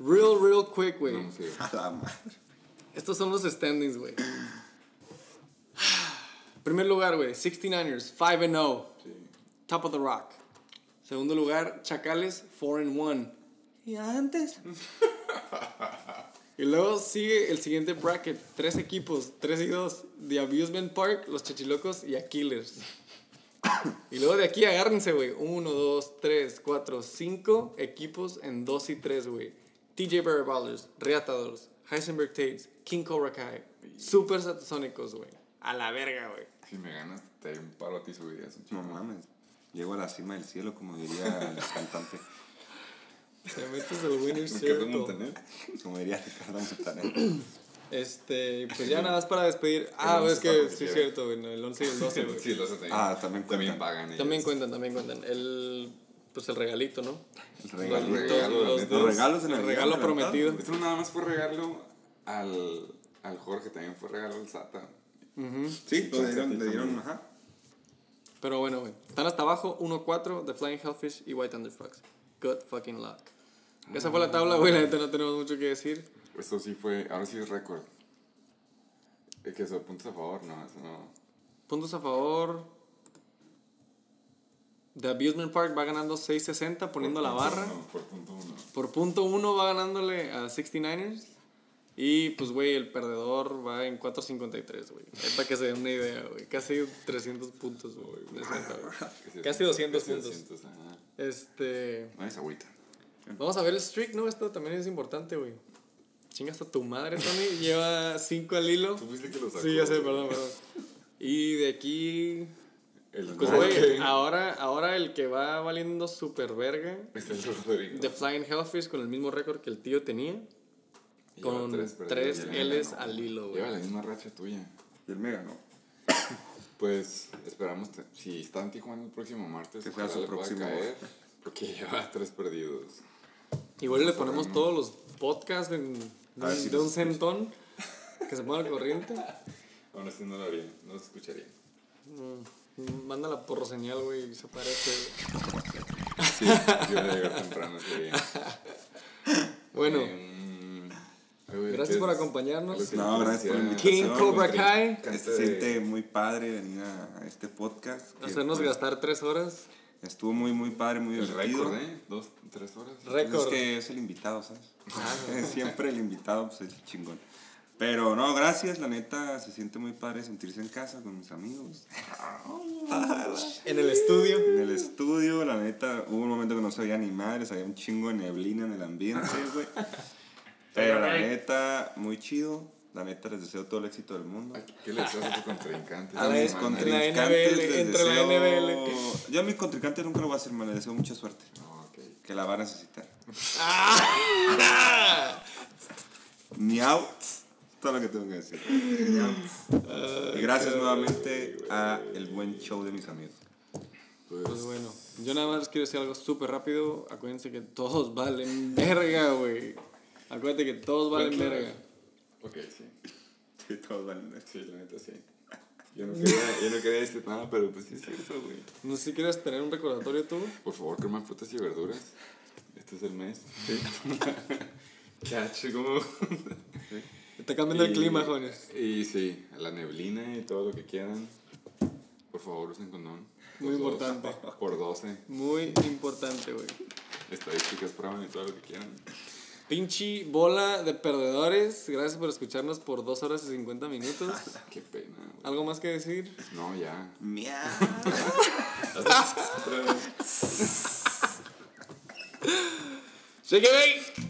Real, real quick, güey.
A
la madre.
Estos son los standings, güey. Primer lugar, güey, 69ers, 5 and 0.
Sí.
Top of the rock. Segundo lugar, Chacales, 4 and 1. ¿Y antes? <laughs> y luego sigue el siguiente bracket. Tres equipos, 3 y 2. The Abusement Park, los Chachilocos y Aquilers. y luego de aquí agárrense, güey. 1, 2, 3, 4, 5 equipos en 2 y 3, güey. TJ Barry Ballers, Reatadores, Heisenberg Tates, King Cobra Kai, Super Satasónicos, güey. A la verga, güey.
Si me ganas, te doy un paro a ti subirías un
No
chico.
mames. Llego a la cima del cielo, como diría el <laughs> cantante.
Te metes al winner circle.
Montaner.
Como diría Ricardo Montaner.
Este, pues ya nada más para despedir. <laughs> Ah, es que sí es cierto, güey. no, El 11 y el 12, güey. <laughs>
Sí, los también.
Ah, también
También
cuentan.
pagan ellos.
También cuentan, también cuentan. El, pues el regalito, ¿no?
El regalo.
regalos, la
los
neta.
dos,
Los regalos en
el
el
regalo
regalo
prometido.
Esto nada más fue regalo al, al Jorge, también fue regalo al Sata.
Ujú.
Sí, lo dieron, le dieron, ajá.
Pero bueno, güey. Están hasta abajo, 1-4, The Flying Hellfish y White Thunder Fox. Good fucking luck. Esa fue la tabla, güey. La neta no tenemos mucho que decir.
Esto sí fue, ahora sí es récord. Es que eso, puntos a favor, no, eso no.
Puntos a favor. The Abusement Park va ganando 6.60 poniendo la
Por punto
barra.
uno, por punto uno.
Por punto uno va ganándole a 69ers. Y pues, güey, el perdedor va en 4.53, güey. Para que se den una idea, güey. Casi 300 puntos, güey. <laughs> Casi 200
Casi
puntos.
200, ajá.
Este.
No es agüita.
Vamos a ver el streak, ¿no? Esto también es importante, güey. Chinga hasta tu madre, Tony. <laughs> Lleva 5 al hilo.
Tú fuiste que lo sacó.
Sí, ya sé, perdón, perdón. Y de aquí.
El
Pues, güey, ahora, ahora el que va valiendo super verga.
Es el Rodrigo.
The Flying Hellfish con el mismo récord que el tío tenía.
Lleva
Con
tres
3
perdidos.
L's al hilo,
Lleva
güey.
la misma racha tuya.
Y él me ganó.
Pues esperamos, te- si está en Tijuana el próximo martes,
Que sea su próximo.
caer, <laughs> porque lleva tres perdidos.
Igual le ponemos todos los podcasts en- de, un-
si
de
nos
un centón que se ponga al corriente.
Aún así no lo haría, no lo escucharía.
Mm, Manda la porro señal, güey, y se parece.
Sí, yo voy a llegar temprano ese día. <laughs>
Bueno,
Em,
gracias
¿qué
por acompañarnos.
No, gracias por la invitación.
King Cobra Kai.
cante
Se siente muy padre venir a, este podcast.
Hacernos
pues,
gastar tres horas.
Estuvo muy, muy padre, muy
El
divertido.
récord, ¿eh? Dos, tres horas.
Pues
Récord.
Es que es el invitado, ¿sabes? <laughs> Siempre el invitado, pues es el chingón. Pero no, gracias, la neta, se siente muy padre sentirse en casa con mis amigos. <laughs>
En el estudio.
En el estudio, la neta, hubo un momento que no se veía ni madres, había un chingo de neblina en el ambiente, güey. Pero la neta, muy chido. La neta, les deseo todo el éxito del mundo.
¿Qué le deseas a tu contrincante?
A la la
Contrincantes,
NBL,
les
entre la
deseo-
NBL.
Yo a mi contrincante nunca lo voy a hacer le deseo mucha suerte.
No, ok.
Que la va a necesitar.
¡Ah!
Miau. Todo lo que tengo que decir. y gracias nuevamente a el buen show de mis amigos.
Pues bueno, yo nada más quiero decir algo súper rápido. Acuérdense que todos valen verga, güey. Acuérdate que todos valen
Claro.
verga.
Ok, sí. <laughs>
Sí, todos valen.
Sí, la neta sí. Yo no quería, yo no quería decir nada, pero pues sí es cierto, güey.
No sé si quieres tener un recordatorio tú.
Por favor, coman frutas y verduras. Este es el mes. Sí. <laughs> Catch, como. <laughs>
Está cambiando el
Y-
clima, jóvenes.
Y sí, la neblina y todo lo que quieran. Por favor, usen condón.
Muy
dos,
importante.
Por 12.
Muy importante, güey.
Estadísticas, prueban y todo lo que quieran.
Pinche bola de perdedores. Gracias por escucharnos por 2 horas y 50 minutos. <laughs>
Qué pena, güey.
¿Algo más que decir?
No, ya. <laughs> Vez.
¡Shake it!